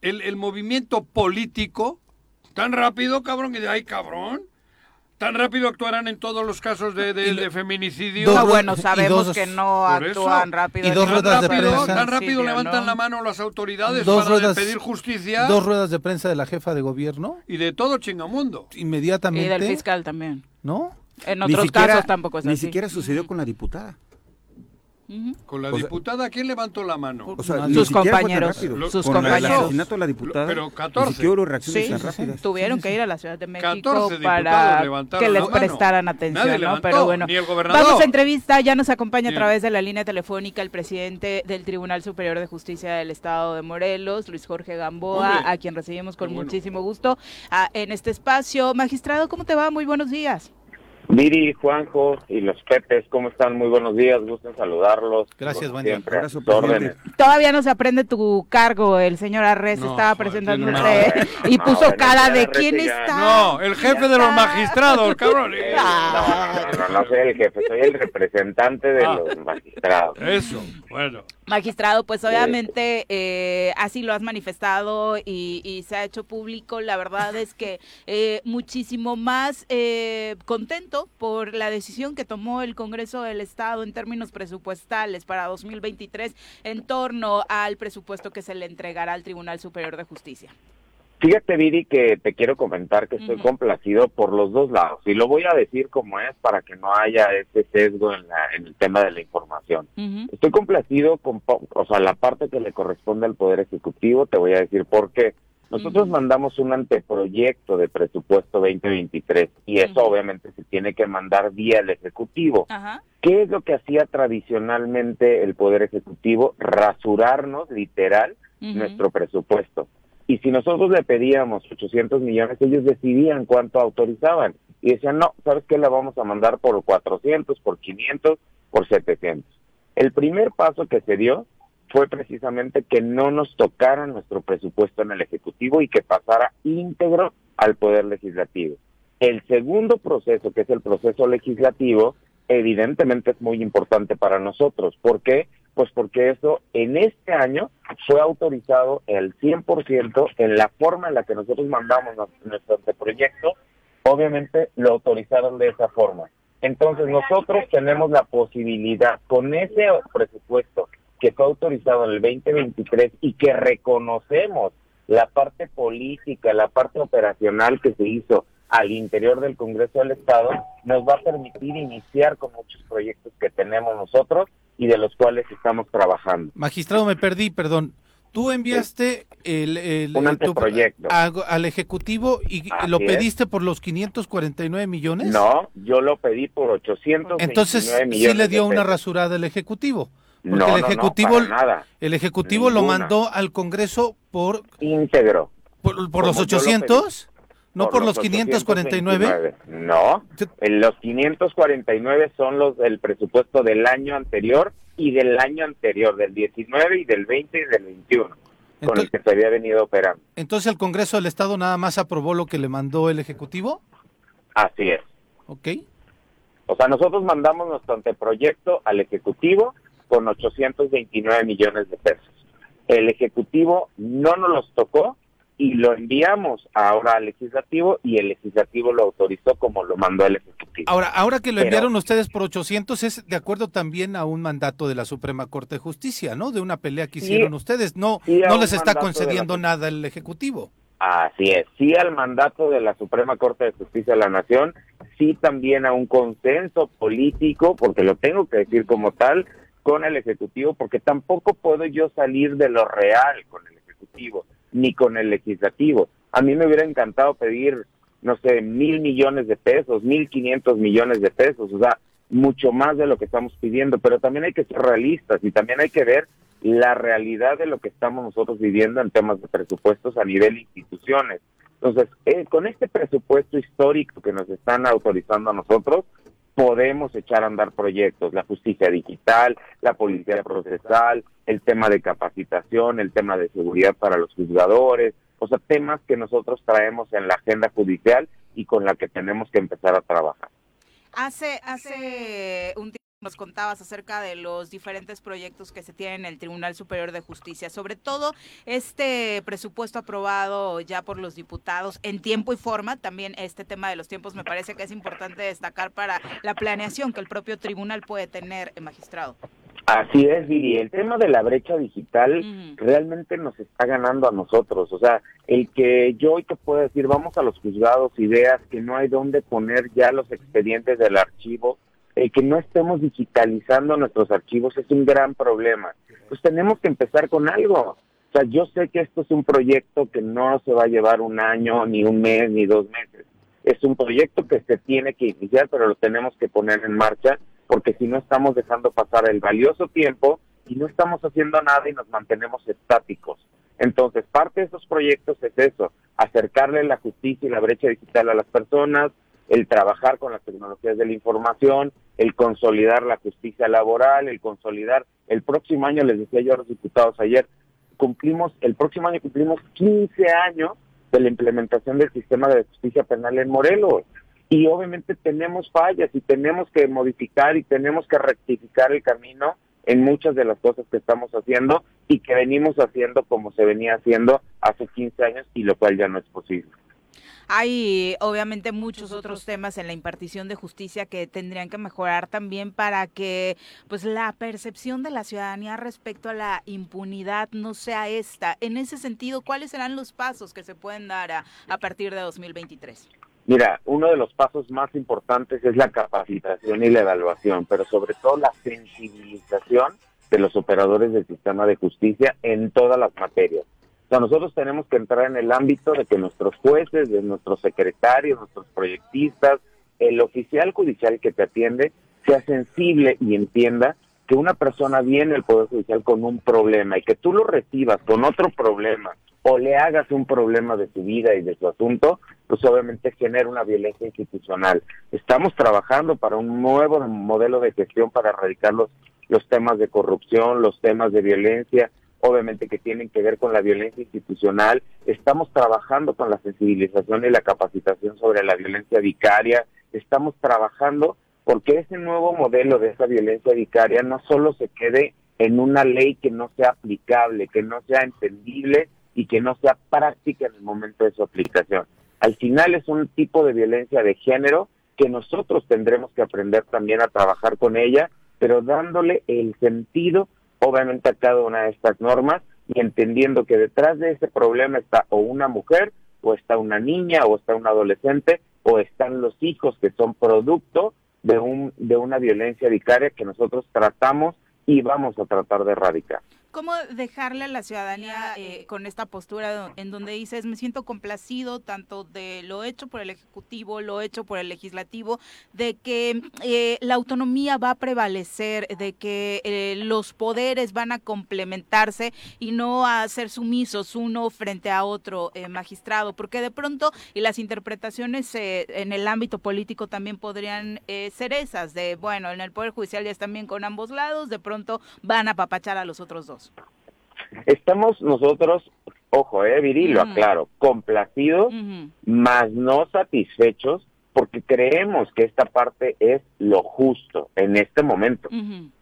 el, el movimiento político, tan rápido, cabrón, que de ay, cabrón. Tan rápido actuarán en todos los casos de, de- Y de feminicidio. No, ru- bueno, y sabemos dos- que no actúan rápido. Y dos ruedas de prensa. tan rápido levantan ¿no? la mano las autoridades Dos para ruedas- pedir justicia Dos ruedas de prensa de la jefa de gobierno, y de todo chingamundo. Y inmediatamente. del fiscal también. ¿no? En Ni otros siquiera- casos tampoco es Ni así. siquiera sucedió con la diputada. Con la O sea- diputada, ¿quién levantó la mano? O sea, Sus compañeros, rápido. sus Con el compañeros. asesinato de la diputada. Pero 14. Ni siquiera hubo reacciones Sí, tan sí, sí. rápidas. Tuvieron que ir a la Ciudad de México 14 diputados para que les mano. prestaran atención, Nadie ¿no? levantó, Pero bueno, ni el gobernador. vamos a entrevista, ya nos acompaña a través de la línea telefónica el presidente del Tribunal Superior de Justicia del Estado de Morelos, Luis Jorge Gamboa, Hombre. a quien recibimos con bueno. muchísimo gusto ah, en este espacio. Magistrado, ¿cómo te va? Muy buenos días. Viri, Juanjo y los Pepes, ¿cómo están? Muy buenos días, gusto en saludarlos. Gracias, buen día. Abrazo. Todavía no se aprende tu cargo, el señor Arres No, estaba presentándose y No, puso bueno, cara de quién ya- está. No, el jefe de los magistrados, cabrón. No, no, soy el jefe, soy el representante de Ah. los magistrados. Eso, bueno. Magistrado, pues obviamente eh, así lo has manifestado y, y se ha hecho público. La verdad es que eh, muchísimo más eh, por la decisión que tomó el Congreso del Estado en términos presupuestales para 2023 en torno al presupuesto que se le entregará al Tribunal Superior de Justicia. Fíjate, Viri, que te quiero comentar que estoy complacido por los dos lados. Y lo voy a decir como es para que no haya ese sesgo en, la- en el tema de la información. Estoy complacido con, o sea, la parte que le corresponde al Poder Ejecutivo, te voy a decir por qué. Nosotros mandamos un anteproyecto de presupuesto 2023 y eso obviamente se tiene que mandar vía el Ejecutivo. Ajá. ¿Qué es lo que hacía tradicionalmente el Poder Ejecutivo? Rasurarnos, literal, nuestro presupuesto. Y si nosotros le pedíamos 800 millones, ellos decidían cuánto autorizaban. Y decían, no, ¿sabes qué? La vamos a mandar por 400, por 500, por 700. El primer paso que se dio fue precisamente que no nos tocara nuestro presupuesto en el Ejecutivo y que pasara íntegro al Poder Legislativo. El segundo proceso, que es el proceso legislativo, evidentemente es muy importante para nosotros. ¿Por qué? Pues porque eso en este año fue autorizado el 100% en la forma en la que nosotros mandamos nuestro- anteproyecto, obviamente lo autorizaron de esa forma. Entonces nosotros tenemos la posibilidad con ese presupuesto que fue autorizado en el 2023 y que reconocemos la parte política, la parte operacional que se hizo al interior del Congreso del Estado, nos va a permitir iniciar con muchos proyectos que tenemos nosotros y de los cuales estamos trabajando. Magistrado, me perdí, perdón. Tú enviaste el, el- Un tu- anteproyecto. a- al Ejecutivo y Así lo es. pediste por los 549 millones. No, yo lo pedí por 829 Entonces millones sí le dio una rasurada al Ejecutivo. Porque No, el no, no, Ejecutivo, para nada. el Ejecutivo lo mandó al Congreso por, Íntegro. por, por los yo lo 800, no por, los 549. 829. No, los 549 son los del presupuesto del año anterior y del año anterior, del 19 y del 20 y del 21, con el que se había venido operando. entonces el Congreso del Estado nada más aprobó lo que le mandó el Ejecutivo. Así es. Ok. O sea, nosotros mandamos nuestro anteproyecto al Ejecutivo con 829 millones de pesos. El Ejecutivo no nos los tocó y lo enviamos ahora al Legislativo y el Legislativo lo autorizó como lo mandó el Ejecutivo. Ahora, ahora que lo Pero- enviaron ustedes por 800 es de acuerdo también a un mandato de la Suprema Corte de Justicia, ¿no? De una pelea que Sí. hicieron ustedes. No, Sí, no les está la concediendo nada el Ejecutivo. Así es, sí al mandato de la Suprema Corte de Justicia de la Nación, sí también a un consenso político, porque lo tengo que decir como tal, con el Ejecutivo, porque tampoco puedo yo salir de lo real con el Ejecutivo, ni con el Legislativo. A mí me hubiera encantado pedir, no sé, mil millones de pesos, mil quinientos millones de pesos, o sea, mucho más de lo que estamos pidiendo, pero también hay que ser realistas y también hay que ver la realidad de lo que estamos nosotros viviendo en temas de presupuestos a nivel instituciones. Entonces, eh, con este presupuesto histórico que nos están autorizando a nosotros, podemos echar a andar proyectos, la justicia digital, la policía procesal, el tema de capacitación, el tema de seguridad para los juzgadores, o sea, temas que nosotros traemos en la agenda judicial y con la que tenemos que empezar a trabajar. Hace, hace un nos contabas acerca de los diferentes proyectos que se tienen en el Tribunal Superior de Justicia, sobre todo este presupuesto aprobado ya por los diputados en tiempo y forma, también este tema de los tiempos me parece que es importante destacar para la planeación que el propio tribunal puede tener, eh, magistrado. Así es, Viri. El tema de la brecha digital realmente nos está ganando a nosotros. O sea, el que yo hoy te puedo decir, vamos a los juzgados y veas que no hay dónde poner ya los expedientes del archivo, el que no estemos digitalizando nuestros archivos es un gran problema. Pues tenemos que empezar con algo. O sea, yo sé que esto es un proyecto que no se va a llevar un año, ni un mes, ni dos meses. Es un proyecto que se tiene que iniciar, pero lo tenemos que poner en marcha porque si no estamos dejando pasar el valioso tiempo y no estamos haciendo nada y nos mantenemos estáticos. Entonces, parte de esos proyectos es eso, acercarle la justicia y la brecha digital a las personas, el trabajar con las tecnologías de la información, el consolidar la justicia laboral, el consolidar, el próximo año, les decía yo a los diputados ayer, cumplimos, el próximo año cumplimos 15 años de la implementación del sistema de justicia penal en Morelos y obviamente tenemos fallas y tenemos que modificar y tenemos que rectificar el camino en muchas de las cosas que estamos haciendo y que venimos haciendo como se venía haciendo hace 15 años y lo cual ya no es posible. Hay obviamente muchos otros temas en la impartición de justicia que tendrían que mejorar también para que pues la percepción de la ciudadanía respecto a la impunidad no sea esta. En ese sentido, ¿cuáles serán los pasos que se pueden dar a, a partir de 2023? Mira, uno de los pasos más importantes es la capacitación y la evaluación, pero sobre todo la sensibilización de los operadores del sistema de justicia en todas las materias. O sea, nosotros tenemos que entrar en el ámbito de que nuestros jueces, de nuestros secretarios, nuestros proyectistas, el oficial judicial que te atiende, sea sensible y entienda que una persona viene al Poder Judicial con un problema y que tú lo recibas con otro problema o le hagas un problema de su vida y de su asunto, pues obviamente genera una violencia institucional. Estamos trabajando para un nuevo modelo de gestión para erradicar los, los temas de corrupción, los temas de violencia, obviamente que tienen que ver con la violencia institucional. Estamos trabajando con la sensibilización y la capacitación sobre la violencia vicaria. Estamos trabajando porque ese nuevo modelo de esa violencia vicaria no solo se quede en una ley que no sea aplicable, que no sea entendible y que no sea práctica en el momento de su aplicación. Al final es un tipo de violencia de género que nosotros tendremos que aprender también a trabajar con ella, pero dándole el sentido, obviamente, a cada una de estas normas y entendiendo que detrás de ese problema está o una mujer, o está una niña, o está un adolescente, o están los hijos que son producto de, un, de una violencia vicaria que nosotros tratamos y vamos a tratar de erradicar. ¿Cómo dejarle a la ciudadanía eh, con esta postura en donde dices, me siento complacido tanto de lo hecho por el Ejecutivo, lo hecho por el Legislativo, de que eh, la autonomía va a prevalecer, de que eh, los poderes van a complementarse y no a ser sumisos uno frente a otro magistrado? Porque de pronto, y las interpretaciones en el ámbito político también podrían ser esas, de, bueno, en el Poder Judicial ya están bien con ambos lados, de pronto van a papachar a los otros dos. Estamos nosotros, ojo, eh, Viri, lo aclaro, complacidos, más no satisfechos, porque creemos que esta parte es lo justo en este momento.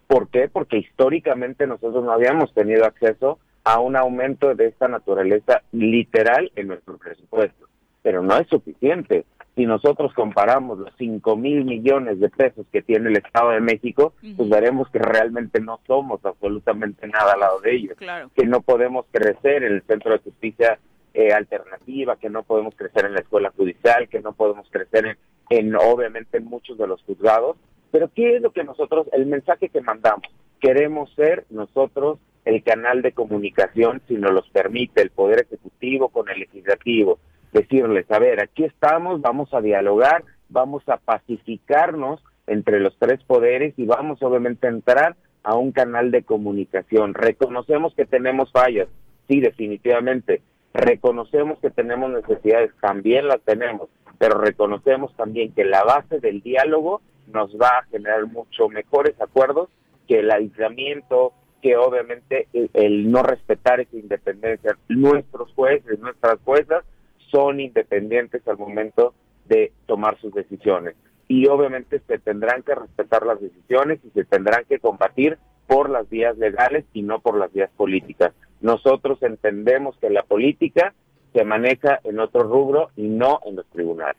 ¿Por qué? Porque históricamente nosotros no habíamos tenido acceso a un aumento de esta naturaleza literal en nuestro presupuesto, pero no es suficiente si nosotros comparamos los 5 mil millones de pesos que tiene el Estado de México, pues veremos que realmente no somos absolutamente nada al lado de ellos, que no podemos crecer en el Centro de Justicia eh, Alternativa, que no podemos crecer en la Escuela Judicial, que no podemos crecer en, en, obviamente, en muchos de los juzgados. Pero ¿qué es lo que nosotros, el mensaje que mandamos? Queremos ser nosotros el canal de comunicación, si nos los permite el Poder Ejecutivo con el Legislativo, decirles, a ver, aquí estamos, vamos a dialogar, vamos a pacificarnos entre los tres poderes y vamos obviamente a entrar a un canal de comunicación. Reconocemos que tenemos fallas, sí, definitivamente. Reconocemos que tenemos necesidades, también las tenemos, pero reconocemos también que la base del diálogo nos va a generar mucho mejores acuerdos que el aislamiento, que obviamente el, el no respetar esa independencia. Nuestros jueces, nuestras juezas son independientes al momento de tomar sus decisiones. y obviamente se tendrán que respetar las decisiones y se tendrán que combatir por las vías legales y no por las vías políticas. Nosotros entendemos que la política se maneja en otro rubro y no en los tribunales.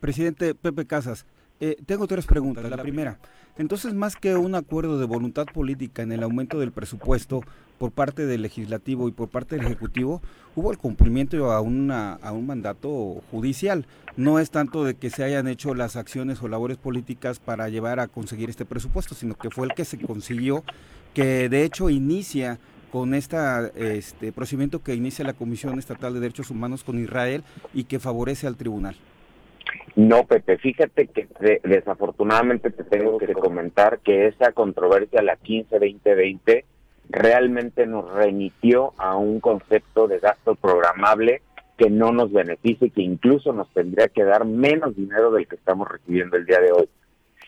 Presidente Pepe Casas, eh, tengo tres preguntas. La primera, entonces más que un acuerdo de voluntad política en el aumento del presupuesto por parte del legislativo y por parte del ejecutivo, hubo el cumplimiento a, una, a un mandato judicial. No es tanto de que se hayan hecho las acciones o labores políticas para llevar a conseguir este presupuesto, sino que fue el que se consiguió, que de hecho inicia con este este procedimiento que inicia la Comisión Estatal de Derechos Humanos con Israel y que favorece al tribunal. No, Pepe, fíjate que desafortunadamente te tengo que comentar que esa controversia, la 15-2020, realmente nos remitió a un concepto de gasto programable que no nos beneficia y que incluso nos tendría que dar menos dinero del que estamos recibiendo el día de hoy.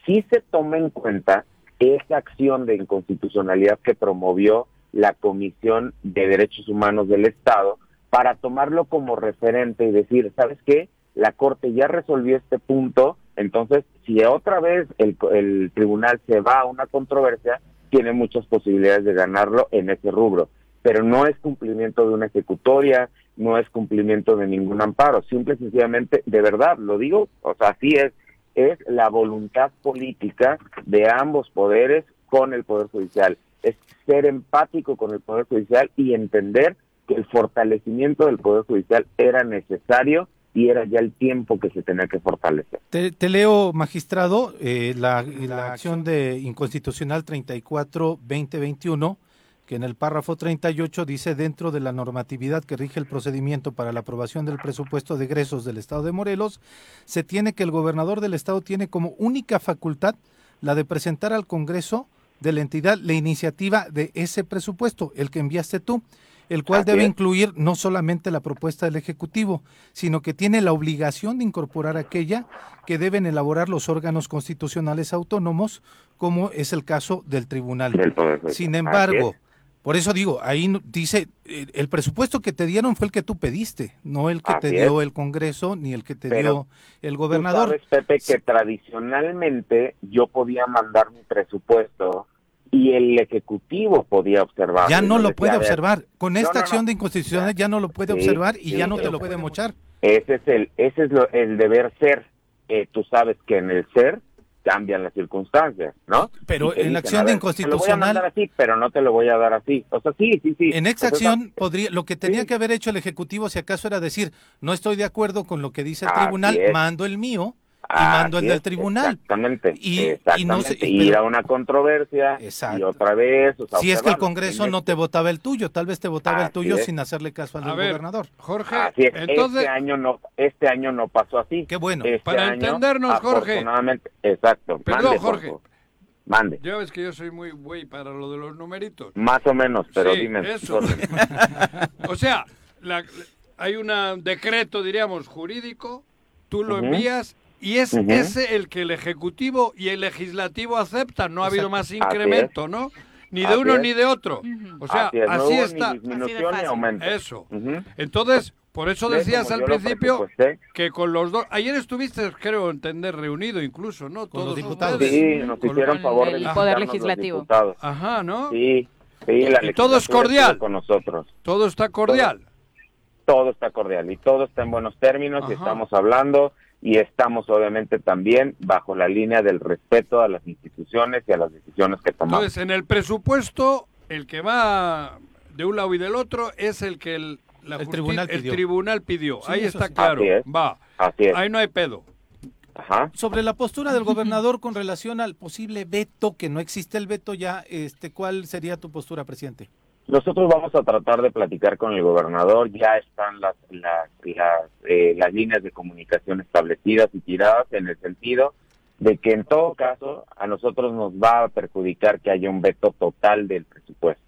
Si se toma en cuenta esa acción de inconstitucionalidad que promovió la Comisión de Derechos Humanos del Estado para tomarlo como referente y decir, ¿sabes qué? La Corte ya resolvió este punto, entonces si otra vez el, tribunal se va a una controversia, tiene muchas posibilidades de ganarlo en ese rubro. Pero no es cumplimiento de una ejecutoria, no es cumplimiento de ningún amparo, simple y sencillamente, de verdad, lo digo, o sea, así es, es la voluntad política de ambos poderes con el Poder Judicial. Es ser empático con el Poder Judicial y entender que el fortalecimiento del Poder Judicial era necesario y era ya el tiempo que se tenía que fortalecer. Te, leo, magistrado, eh, la, la, acción de inconstitucional 34-2021, que en el párrafo 38 dice, dentro de la normatividad que rige el procedimiento para la aprobación del presupuesto de egresos del Estado de Morelos, se tiene que el gobernador del Estado tiene como única facultad la de presentar al Congreso de la entidad la iniciativa de ese presupuesto, el que enviaste tú el cual debe incluir no solamente la propuesta del Ejecutivo, sino que tiene la obligación de incorporar aquella que deben elaborar los órganos constitucionales autónomos, como es el caso del Tribunal. Sin embargo, por eso digo, ahí dice, eh, el presupuesto que te dieron fue el que tú pediste, no el que te dio el Congreso ni el que te dio el gobernador. Tú sabes, Pepe, que tradicionalmente yo podía mandar mi presupuesto y el Ejecutivo podía observar. Ya no lo puede observar. Con esta acción de inconstitucionalidad ya no lo puede observar y ya no te lo puede mochar. Ese es el, ese es el deber ser. Eh, tú sabes que en el ser cambian las circunstancias, ¿no? Pero en la acción de inconstitucional. Te así, pero no te lo voy a dar así. O sea, sí, sí, sí. En esa acción podría, lo que tenía que haber hecho el ejecutivo, si acaso era decir, no estoy de acuerdo con lo que dice el tribunal, mando el mío y mando el del tribunal. Exactamente. Y, exactamente. Y ir a una controversia y otra vez. si es que el Congreso no te votaba el tuyo, tal vez te votaba el tuyo sin hacerle caso al gobernador. Jorge, entonces este año no, este año no pasó así. Qué bueno. Este Para entendernos, Jorge. Exacto. Perdón, Jorge. Mande. Ya ves que yo soy muy güey para lo de los numeritos. Más o menos, pero dime. Eso. [laughs] o sea, hay un decreto, diríamos, jurídico, tú lo envías y es ese el que el Ejecutivo y el Legislativo aceptan. No ha habido más incremento, ¿no? Ni de uno ni de otro. O sea, así, está. Eso. Entonces, por eso decías al principio que con los dos. Ayer estuviste, creo entender, reunido incluso, ¿no? Todos los diputados. Sí, nos hicieron favor del Poder Legislativo. Ajá, ¿no? Sí. Sí, la y todo es cordial. Con nosotros. Todo está cordial. Todo, está cordial y todo está en buenos términos y estamos hablando y estamos obviamente también bajo la línea del respeto a las instituciones y a las decisiones que tomamos. Entonces, en el presupuesto, el que va de un lado y del otro es el que el, tribunal, pidió. Ahí está claro. Va. Ahí no hay pedo. Ajá. Sobre la postura del [laughs] gobernador con relación al posible veto, que no existe el veto ya, este, ¿cuál sería tu postura, presidente? Nosotros vamos a tratar de platicar con el gobernador, ya están las, las, eh, las, líneas de comunicación establecidas y tiradas en el sentido de que en todo caso a nosotros nos va a perjudicar que haya un veto total del presupuesto.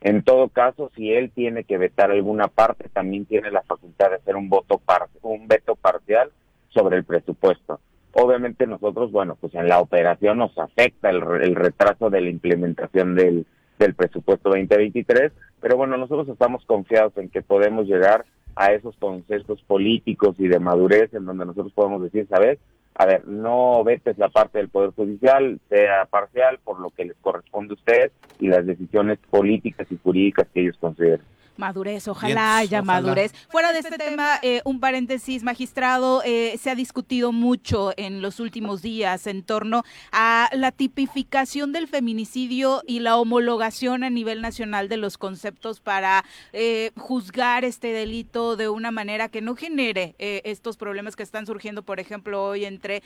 En todo caso, si él tiene que vetar alguna parte, también tiene la facultad de hacer un voto par un veto parcial sobre el presupuesto. Obviamente nosotros, bueno, pues en la operación nos afecta el, el retraso de la implementación del, del presupuesto 2023, pero bueno, nosotros estamos confiados en que podemos llegar a esos consensos políticos y de madurez en donde nosotros podemos decir, ¿sabes? a ver, no vetes la parte del Poder Judicial, sea parcial por lo que les corresponde a ustedes y las decisiones políticas y jurídicas que ellos consideren. Madurez, ojalá haya madurez. Fuera de este tema, eh, un paréntesis, magistrado, eh, se ha discutido mucho en los últimos días en torno a la tipificación del feminicidio y la homologación a nivel nacional de los conceptos para eh, juzgar este delito de una manera que no genere estos problemas que están surgiendo, por ejemplo, hoy entre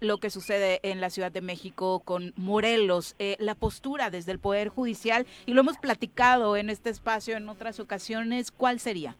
lo que sucede en la Ciudad de México con Morelos, la postura desde el Poder Judicial, y lo hemos platicado en este espacio en otras ocasiones ¿cuál sería?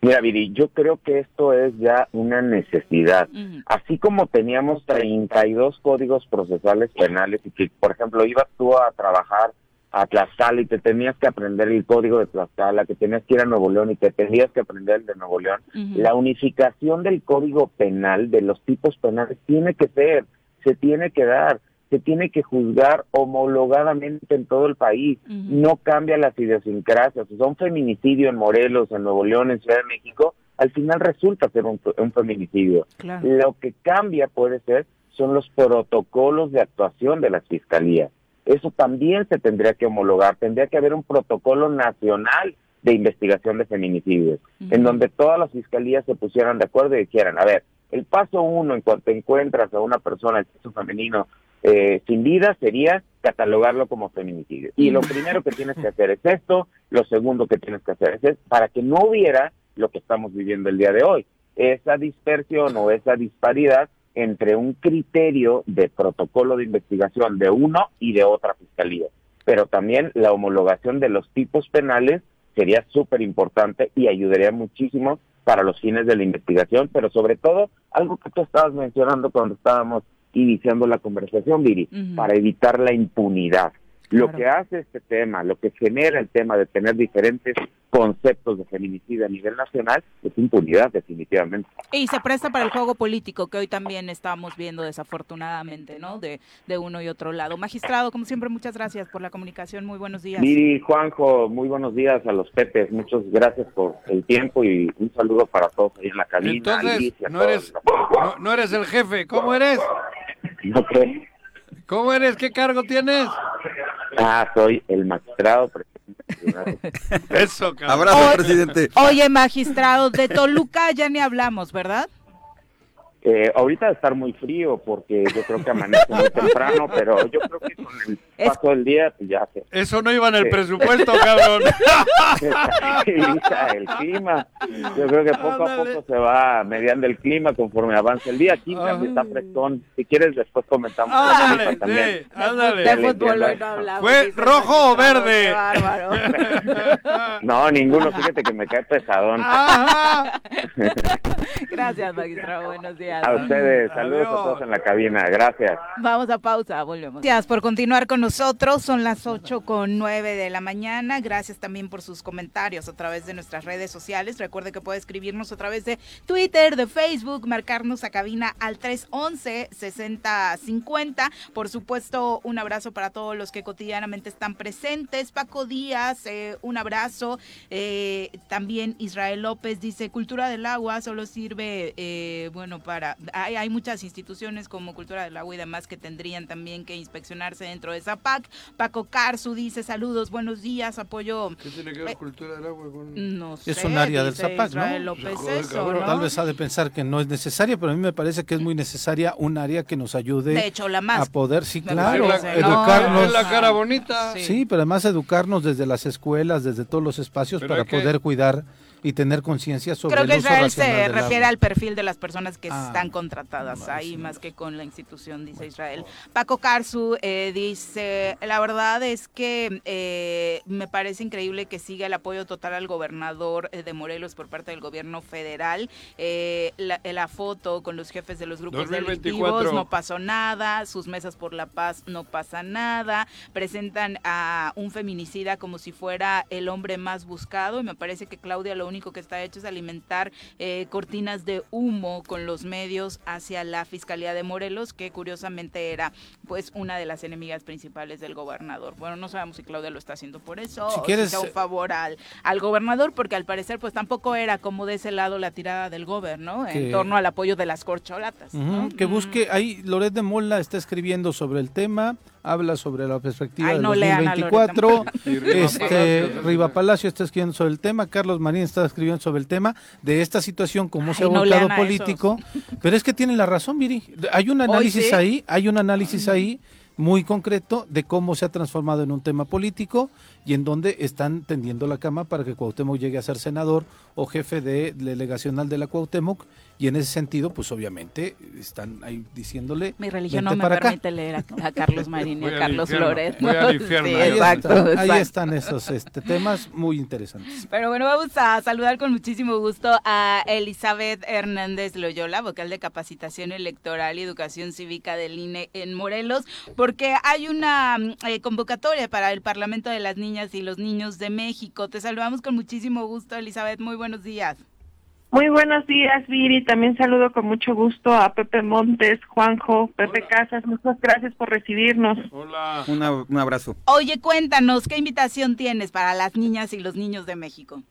Mira, Viri, yo creo que esto es ya una necesidad. Así como teníamos 32 códigos procesales penales y que, por ejemplo, ibas tú a trabajar a Tlaxcala y te tenías que aprender el código de Tlaxcala, que tenías que ir a Nuevo León y te tenías que aprender el de Nuevo León, la unificación del código penal, de los tipos penales, tiene que ser, se tiene que dar se tiene que juzgar homologadamente en todo el país. No cambia las idiosincrasias. O sea, un feminicidio en Morelos, en Nuevo León, en Ciudad de México, al final resulta ser un, feminicidio. Lo que cambia puede ser son los protocolos de actuación de las fiscalías. Eso también se tendría que homologar. Tendría que haber un protocolo nacional de investigación de feminicidios, en donde todas las fiscalías se pusieran de acuerdo y dijeran, a ver, el paso uno en cuanto encuentras a una persona de sexo femenino eh, sin vida sería catalogarlo como feminicidio. Y lo primero que tienes que hacer es esto, lo segundo que tienes que hacer es esto, para que no hubiera lo que estamos viviendo el día de hoy, esa dispersión o esa disparidad entre un criterio de protocolo de investigación de uno y de otra fiscalía. Pero también la homologación de los tipos penales sería súper importante y ayudaría muchísimo para los fines de la investigación, pero sobre todo algo que tú estabas mencionando cuando estábamos iniciando la conversación, Viri, para evitar la impunidad. Lo que hace este tema, lo que genera el tema de tener diferentes conceptos de feminicidio a nivel nacional es impunidad, definitivamente. Y se presta para el juego político que hoy también estamos viendo desafortunadamente, ¿no? De, de uno y otro lado. Magistrado, como siempre, muchas gracias por la comunicación. Muy buenos días. Viri, Juanjo, muy buenos días a los Pepes. Muchas gracias por el tiempo y un saludo para todos ahí en la cabina. Entonces, no, eres, no, eres el jefe, ¿cómo eres? No sé. ¿Cómo eres? ¿Qué cargo tienes? Ah, soy el magistrado presidente. [laughs] Eso, cabrón. Abrazo, presidente. Oye, magistrado, de Toluca ya ni hablamos, ¿verdad? Eh, ahorita de estar muy frío porque yo creo que amanece muy [laughs] temprano, pero yo creo que con el paso del día pues ya se... Eso no iba en el presupuesto, [laughs] cabrón. el clima. Yo creo que poco a poco se va mediando el clima conforme avanza el día. Aquí está frescón. Si quieres después comentamos. Ándale, también. ándale. De fútbol no hablamos. ¿Fue rojo o verde? [laughs] no, ninguno. Fíjate que me cae pesadón. Gracias, magistrado. Buenos días. A ustedes, saludos a todos en la cabina, gracias. Vamos a pausa, volvemos. Gracias por continuar con nosotros, son las 8 con 9 de la mañana. Gracias también por sus comentarios a través de nuestras redes sociales. Recuerde que puede escribirnos a través de Twitter, de Facebook, marcarnos a cabina al 311-6050. Por supuesto, un abrazo para todos los que cotidianamente están presentes. Paco Díaz, eh, un abrazo. Eh, también Israel López dice, cultura del agua solo sirve, eh, bueno, para hay, muchas instituciones como Cultura del Agua y demás que tendrían también que inspeccionarse dentro de esa PAC. Paco Carzu dice saludos, buenos días, apoyo. ¿Qué tiene que ver eh, Cultura del Agua No sé, Es un área del ZAPAC, ¿no? Tal vez ha de pensar que no es necesaria, pero a mí me parece que es muy necesaria un área que nos ayude de hecho, la más, a poder, sí, claro, educarnos. Es la cara bonita. Sí. pero además educarnos desde las escuelas, desde todos los espacios para poder cuidar y tener conciencia sobre Creo que el Israel se refiere al perfil de las personas que ah, están contratadas ahí, más que con la institución, dice Israel. Paco Carzu eh, dice, la verdad es que eh, me parece increíble que siga el apoyo total al gobernador eh, de Morelos por parte del gobierno federal. La, foto con los jefes de los grupos delictivos no pasó nada, sus mesas por la paz no pasa nada, presentan a un feminicida como si fuera el hombre más buscado y me parece que Claudia lo único que está hecho es alimentar eh, cortinas de humo con los medios hacia la Fiscalía de Morelos, que curiosamente era pues una de las enemigas principales del gobernador. Bueno, no sabemos si Claudia lo está haciendo por eso Si o quieres, si sea un eh, favor al, al gobernador, porque al parecer pues tampoco era como de ese lado la tirada del gobierno Que- en torno al apoyo de las corcholatas. ¿no? Que busque, ahí Loret de Mola está escribiendo sobre el tema, habla sobre la perspectiva Ay, del no lean a Loret de 2024, Mola. Y Riva este, Palacio. Riva Palacio está escribiendo sobre el tema, Carlos Marín está escribiendo sobre el tema de esta situación, cómo se ha no a político, pero es que tienen la razón, Viri, hay un Hoy análisis sí. ahí, hay un análisis ahí muy concreto de cómo se ha transformado en un tema político y en donde están tendiendo la cama para que Cuauhtémoc llegue a ser senador o jefe de delegacional de la Cuauhtémoc y en ese sentido, pues obviamente están ahí diciéndole Mi religión no "Vente me para acá". permite leer a, a Carlos Marín y a Carlos infierno. Sí, Ahí están, ahí están esos este, temas muy interesantes. Pero bueno, vamos a saludar con muchísimo gusto a Elizabeth Hernández Loyola, vocal de capacitación electoral y educación cívica del INE en Morelos, porque hay una eh, convocatoria para el Parlamento de las Niñas y los Niños de México. Te saludamos con muchísimo gusto, Elizabeth. Muy buenos días. Muy buenos días, Viri. También saludo con mucho gusto a Pepe Montes, Juanjo, Pepe Hola. Casas. Muchas gracias por recibirnos. Hola. Una- un abrazo. Oye, cuéntanos, ¿qué invitación tienes para las niñas y los niños de México?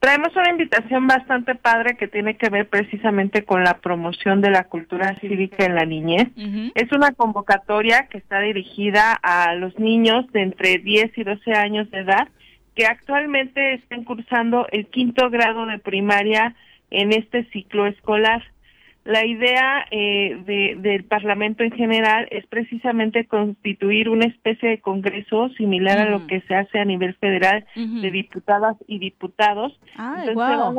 Traemos una invitación bastante padre que tiene que ver precisamente con la promoción de la cultura cívica en la niñez. Es una convocatoria que está dirigida a los niños de entre 10 y 12 años de edad que actualmente están cursando el quinto grado de primaria en este ciclo escolar. La idea eh, de- del Parlamento en general es precisamente constituir una especie de congreso similar a lo que se hace a nivel federal de diputadas y diputados. Ay, Entonces, a-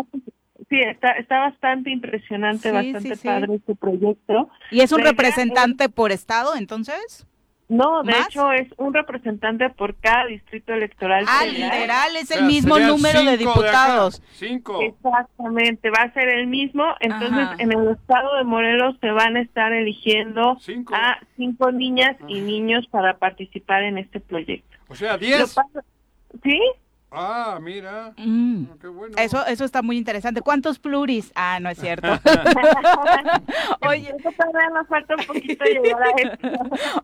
Sí, está, está bastante impresionante, Sí, bastante sí, sí. padre este proyecto. ¿Y es un La representante por estado, entonces? No, de ¿Más? hecho es un representante por cada distrito electoral. Ah, federal. literal, es O el sea, mismo número de diputados. Cinco. Exactamente, va a ser el mismo. Entonces, Ajá. en el estado de Morelos se van a estar eligiendo Cinco. a cinco niñas y niños para participar en este proyecto. O sea, diez. ¿Sí? Ah, mira. Mm. Qué bueno. Eso, eso está muy interesante. ¿Cuántos pluris? Ah, no es cierto. [laughs] [laughs] Oye, Eso todavía nos falta un poquito llegar a esto.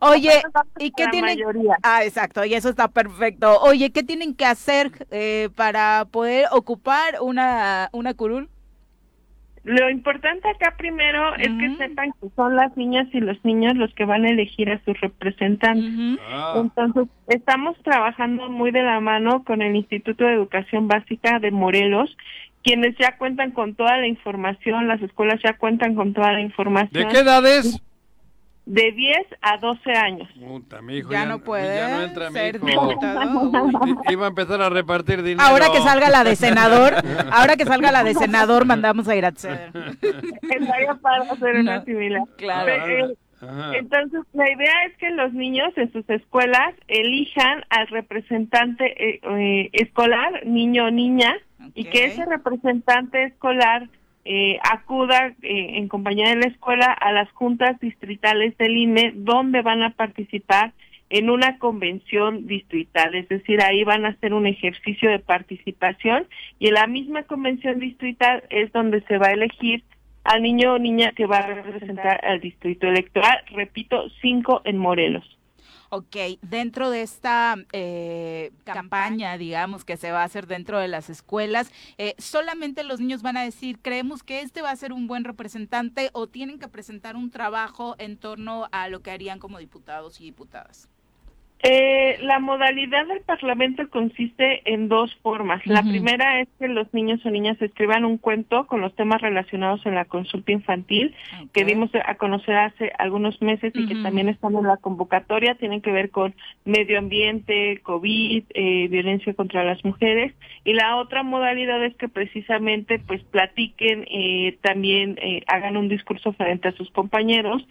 [laughs] Oye, ¿y qué tienen? mayoría. Ah, exacto, y eso está perfecto. Oye, ¿qué tienen que hacer eh, para poder ocupar una, una curul? Lo importante acá primero es que sepan que son las niñas y los niños los que van a elegir a sus representantes. Ah, Entonces, estamos trabajando muy de la mano con el Instituto de Educación Básica de Morelos, quienes ya cuentan con toda la información, las escuelas ya cuentan con toda la información. ¿De qué edades? De 10 a 12 años. Puta, mi hijo Ya no puede ya no entra mi ser hijo. diputado. Iba a empezar a repartir dinero. Ahora que salga la de [laughs] senador, ahora que salga la de senador, mandamos a ir a acceder. Estaría para hacer una No, similar. claro. Eh, Ajá. Entonces, la idea es que los niños en sus escuelas elijan al representante eh, eh, escolar, niño o niña, y Ok. que ese representante escolar eh, acuda eh, en compañía de la escuela a las juntas distritales del INE, donde van a participar en una convención distrital, es decir, ahí van a hacer un ejercicio de participación y en la misma convención distrital es donde se va a elegir al niño o niña que va a representar al distrito electoral, repito, cinco en Morelos. Ok, dentro de esta eh, campaña, digamos, que se va a hacer dentro de las escuelas, eh, ¿solamente los niños van a decir, creemos que este va a ser un buen representante o tienen que presentar un trabajo en torno a lo que harían como diputados y diputadas? Eh, la modalidad del Parlamento consiste en dos formas. La primera es que los niños o niñas escriban un cuento con los temas relacionados en la consulta infantil que dimos a conocer hace algunos meses y que también están en la convocatoria. Tienen que ver con medio ambiente, COVID, eh, violencia contra las mujeres. Y la otra modalidad es que precisamente pues platiquen, eh, también eh, hagan un discurso frente a sus compañeros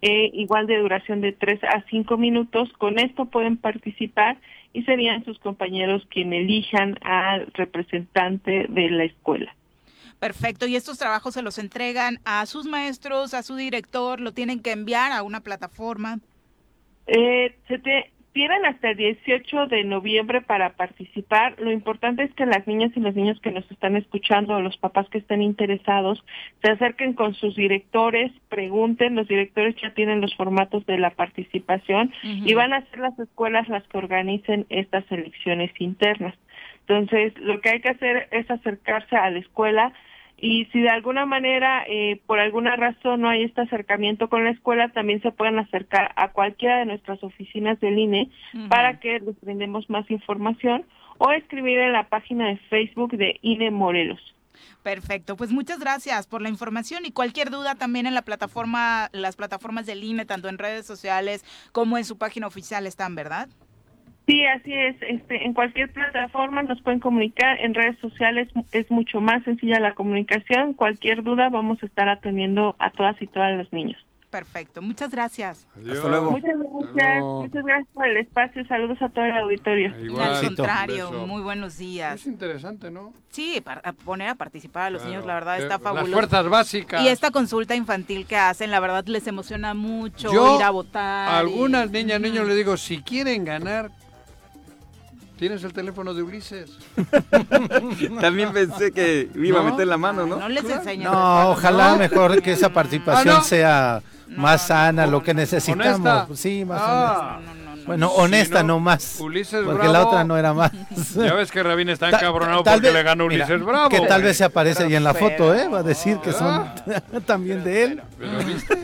eh, igual de duración de 3 a 5 minutos. Con esto pueden participar y serían sus compañeros quien elijan al representante de la escuela. Perfecto, y estos trabajos se los entregan a sus maestros, a su director, lo tienen que enviar a una plataforma. Eh, se te- Tienen hasta el 18 de noviembre para participar. Lo importante es que las niñas y los niños que nos están escuchando, o los papás que estén interesados, se acerquen con sus directores, pregunten. Los directores ya tienen los formatos de la participación y van a ser las escuelas las que organicen estas elecciones internas. Entonces, lo que hay que hacer es acercarse a la escuela y si de alguna manera, eh, por alguna razón no hay este acercamiento con la escuela, también se pueden acercar a cualquiera de nuestras oficinas del INE para que les brindemos más información o escribir en la página de Facebook de INE Morelos. Perfecto, pues muchas gracias por la información y cualquier duda también en la plataforma, las plataformas del INE, tanto en redes sociales como en su página oficial están, ¿verdad? Sí, así es. Este, en cualquier plataforma nos pueden comunicar. En redes sociales es mucho más sencilla la comunicación. Cualquier duda vamos a estar atendiendo a todas y todas los niños. Perfecto, muchas gracias. Hasta luego. Muchas gracias, muchas gracias por el espacio. Saludos a todo el auditorio. Igual. Al contrario, muy buenos días. Es interesante, ¿no? Sí, para poner a participar a los Claro. niños, la verdad Eh, está Las fabuloso. fuerzas básicas. Y esta consulta infantil que hacen, la verdad les emociona mucho Yo ir a votar. A algunas y- niñas, niños les digo, si quieren ganar, ¿tienes el teléfono de Ulises? [laughs] También pensé que iba a meter la mano, ¿no? No les enseñes. No, ojalá mejor que esa participación Ah, ¿no? sea más sana, lo que necesitamos. ¿Honesta? Sí, más Ah. honesta. Bueno, honesta Si no, no más. Ulises porque Bravo. la otra no era más. [laughs] Ya ves que Rabín está Ta- encabronado tal porque vez- le ganó mira, Ulises Bravo. Que tal vez se aparece ahí en la Pero- foto, ¿eh? Va a decir que son [laughs] también de él. ¿Pero viste?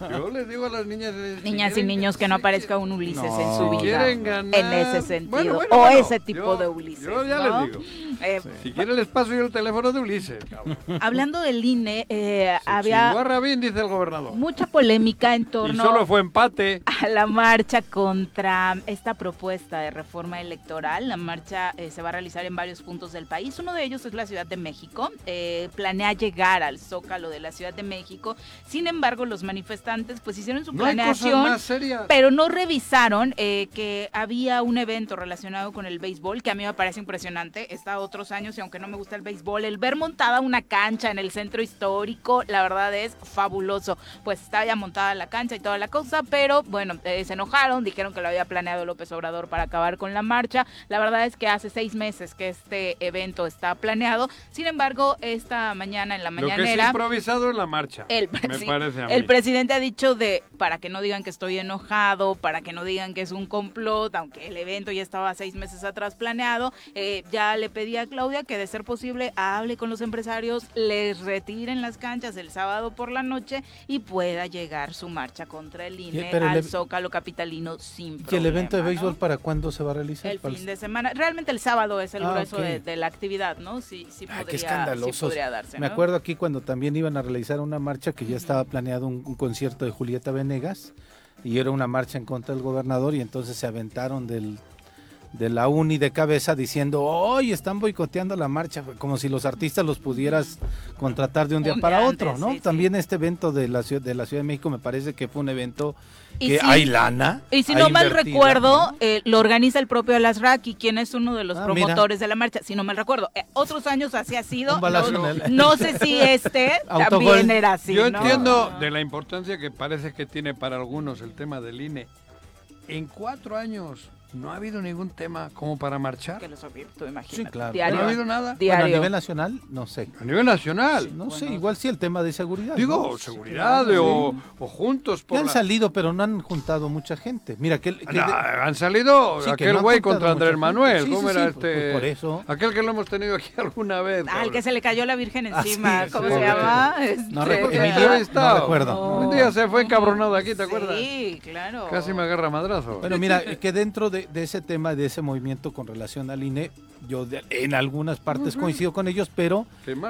[laughs] Yo les digo a las niñas... eh, si Niñas y quieren- niños que no aparezca un Ulises en su No. vida. quieren ganar... En ese sentido. Bueno, bueno, o bueno, ese tipo yo- de Ulises. Yo ya ¿no? les digo. Eh, Si quieren les paso yo el teléfono de Ulises. cabrón. Hablando del INE, eh, había Rabín, dice el gobernador. mucha polémica en Y torno solo fue empate. [laughs] a la marcha contra esta propuesta de reforma electoral. La marcha eh, se va a realizar en varios puntos del país. Uno de ellos es la Ciudad de México. Eh, planea llegar al Zócalo de la Ciudad de México. Sin embargo, los manifestantes pues hicieron su No hay cosas planeación. más serias. Pero no revisaron eh, que había un evento relacionado con el béisbol que a mí me parece impresionante. Está otros años y aunque no me gusta el béisbol, el ver montada una cancha en el centro histórico, la verdad es fabuloso. Pues está ya montada la cancha y toda la cosa, pero bueno, eh, se enojaron, dijeron que lo había planeado López Obrador para acabar con la marcha. La verdad es que hace seis meses que este evento está planeado. Sin embargo, esta mañana en la Lo que es mañanera... improvisado es la marcha. El, me sí, parece a mí. el presidente ha dicho de para que no digan que estoy enojado, para que no digan que es un complot, aunque el evento ya estaba seis meses atrás planeado, eh, ya le pedí a Claudia que de ser posible hable con los empresarios, les retiren las canchas el sábado por la noche y pueda llegar su marcha contra el INE al Zócalo capitalino sin ¿Y el problema, evento de ¿no? béisbol para cuándo se va a realizar? El Para fin de semana, realmente el sábado es el Ah, grueso de, de la actividad, ¿no? Sí, sí Ay, podría, qué sí podría darse, Me ¿no? acuerdo aquí cuando también iban a realizar una marcha que ya estaba planeado un, un concierto de Julieta Venegas y era una marcha en contra del gobernador y entonces se aventaron del de la uni de cabeza diciendo, hoy están boicoteando la marcha, como si los artistas los pudieras contratar de un día Un para otro, ¿no? sí, sí. También este evento de la ciudad de la Ciudad de México me parece que fue un evento Y que si- hay lana. Y si no mal recuerdo, ¿no? eh, lo organiza el propio Alasraqui, quien es uno de los Ah, mira. promotores de la marcha, si no mal recuerdo. Eh, otros años así ha sido. No, en el- no sé si este [laughs] también era así. Yo ¿no? entiendo de la importancia que parece que tiene para algunos el tema del INE. En cuatro años no ha habido ningún tema como para marchar. Que los obvi- tú imagínate. Sí, claro. Diario. No ha habido nada. Bueno, a Diario. nivel nacional, no sé. A nivel nacional. No sé, igual sí el tema de seguridad. Digo, ¿no? seguridad Sí. o, o juntos Ya por han la- salido, pero no han juntado mucha gente. Mira, que, que- No, han salido aquel güey contra Andrés. Manuel. Sí, ¿Cómo sí, era sí, pues, este? por eso. Aquel que lo hemos tenido aquí alguna vez. Al cabrón. que se le cayó la Virgen Ah, encima. sí, ¿Cómo sí, se llama? No Este, recuerdo. Un día se fue encabronado aquí, ¿te acuerdas? Sí, claro. Casi me agarra madrazo. Bueno, mira, que dentro de, de ese tema, de ese movimiento con relación al INE, yo de- en algunas partes coincido con ellos, pero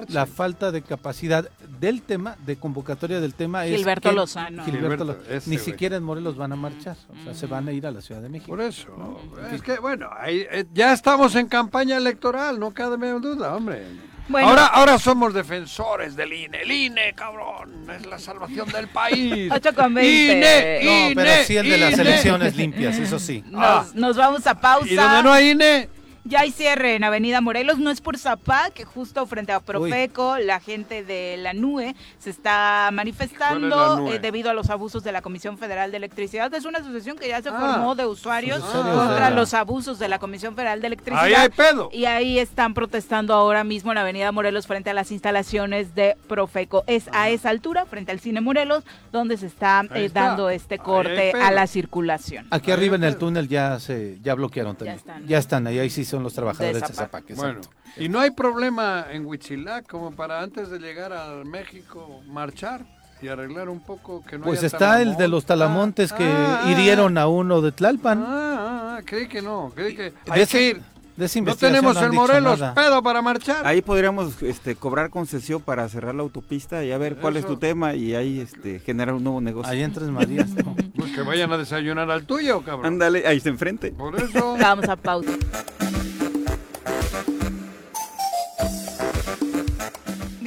la falta de capacidad del tema, de convocatoria del tema es Gilberto que- Lozano. Gilberto Gilberto, ese ni güey. siquiera en Morelos van a marchar, o sea, se van a ir a la Ciudad de México. Por eso. Es que, bueno, ahí, eh, ya estamos en campaña electoral, no cabe duda, hombre. Bueno. Ahora, ahora somos defensores del INE. El INE, cabrón, es la salvación del país. [laughs] 8 con 20. INE, No, pero INE, sí el de las INE. elecciones limpias, eso sí. Nos, nos vamos a pausa. Y donde no hay INE, Ya hay cierre en Avenida Morelos, no es por Zapá, que justo frente a Profeco, la gente de la NUE se está manifestando eh, debido a los abusos de la Comisión Federal de Electricidad. Es una asociación que ya se Ah. formó de usuarios contra los abusos de la Comisión Federal de Electricidad. Ahí hay pedo. Y ahí están protestando ahora mismo en Avenida Morelos frente a las instalaciones de Profeco. Es a esa altura, frente al Cine Morelos, donde se está, eh, está. dando este corte a la circulación. Aquí arriba en el túnel ya se ya bloquearon también. están. Ya están, ahí, ahí sí son los trabajadores de Zapac. Zapac. Bueno, y no hay problema en Huitzilac como para antes de llegar a México marchar y arreglar un poco que no Pues haya está el de los talamontes que Ah, ah, hirieron a uno de Tlalpan. Ah, ah, ah, creí que no, creí que De hay ese- que ir. de esa No tenemos no dicho Morelos nada. pedo para marchar. Ahí podríamos este, cobrar concesión para cerrar la autopista y a ver cuál es tu tema y ahí este, generar un nuevo negocio. Ahí en Tres Marías. [laughs] ¿no? Pues que vayan a desayunar al tuyo, cabrón. Ándale, ahí está enfrente. Por eso. [laughs] Vamos a pausa.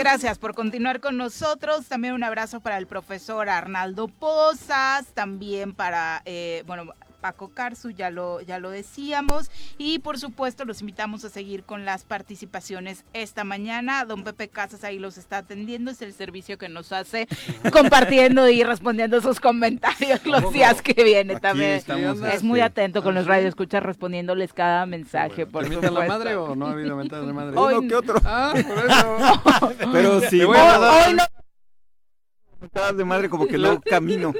Gracias por continuar con nosotros. También un abrazo para el profesor Arnaldo Pozas, también para, eh, bueno, Paco Carzu, ya lo, ya lo decíamos. Y por supuesto, los invitamos a seguir con las participaciones esta mañana. Don Pepe Casas ahí los está atendiendo, es el servicio que nos hace [laughs] compartiendo y respondiendo sus comentarios los días que viene Aquí también. estamos, Es muy este, atento con los radioescuchas respondiéndoles cada mensaje, por ¿Te mientan la supuesto. madre o no ha habido mentadas de madre? Hoy- Uno que otro. Ah, [laughs] por eso. [laughs] Pero sí, Hoy- hoy no- mentadas de madre como que no [laughs] camino.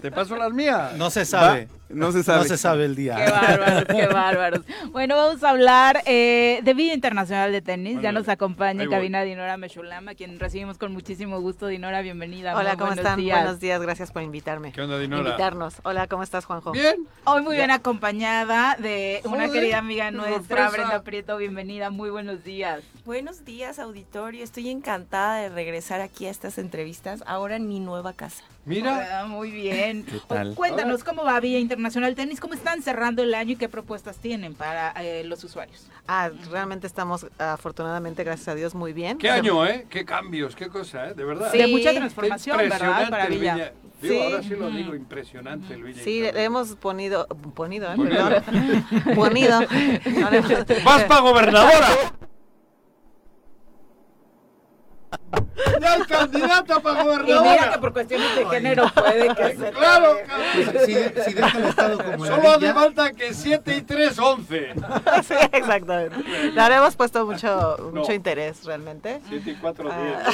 Te paso las mías. No se sabe. Va, No se sabe. No se sabe el día. Qué bárbaros, qué bárbaros. Bueno, vamos a hablar eh, de Vida Internacional de Tenis. ya nos acompaña en cabina Dinora Meshulam, a quien recibimos con muchísimo gusto. Dinora, bienvenida. Hola, Muy ¿cómo buenos están? días. Buenos días, gracias por invitarme. ¿Qué onda, Dinora? Invitarnos. Hola, ¿cómo estás, Juanjo? Bien. Hoy muy bien acompañada de una Joder, querida amiga nuestra, sorpresa. Brenda Prieto. Bienvenida, muy buenos días. Buenos días, auditorio. Estoy encantada de regresar aquí a estas entrevistas, ahora en mi nueva casa. Mira. Ah, muy bien. ¿Qué tal? Hoy, cuéntanos cómo va Vía Internacional Tenis, cómo están cerrando el año y qué propuestas tienen para eh, los usuarios. Ah, realmente estamos, afortunadamente, gracias a Dios, muy bien. ¿Qué año, eh? ¿Qué cambios? ¿Qué cosa, eh? De verdad. Sí, de mucha transformación, ¿verdad? Para Villa. Digo, Sí. ahora sí lo digo, impresionante el Villa. Sí, le hemos ponido, ponido, ¿eh? Ponido. Perdón. [laughs] Ponido. No hemos- ¡Vas para gobernadora! ¡Ya el candidato para Y mira que por cuestiones de género puede que se ¡Claro! Pues, si, si deja el estado como Solo hace falta que 7 y 3, 11. [laughs] sí, exactamente. Le hemos puesto mucho, No. mucho interés, realmente. 7 y 4, Ah.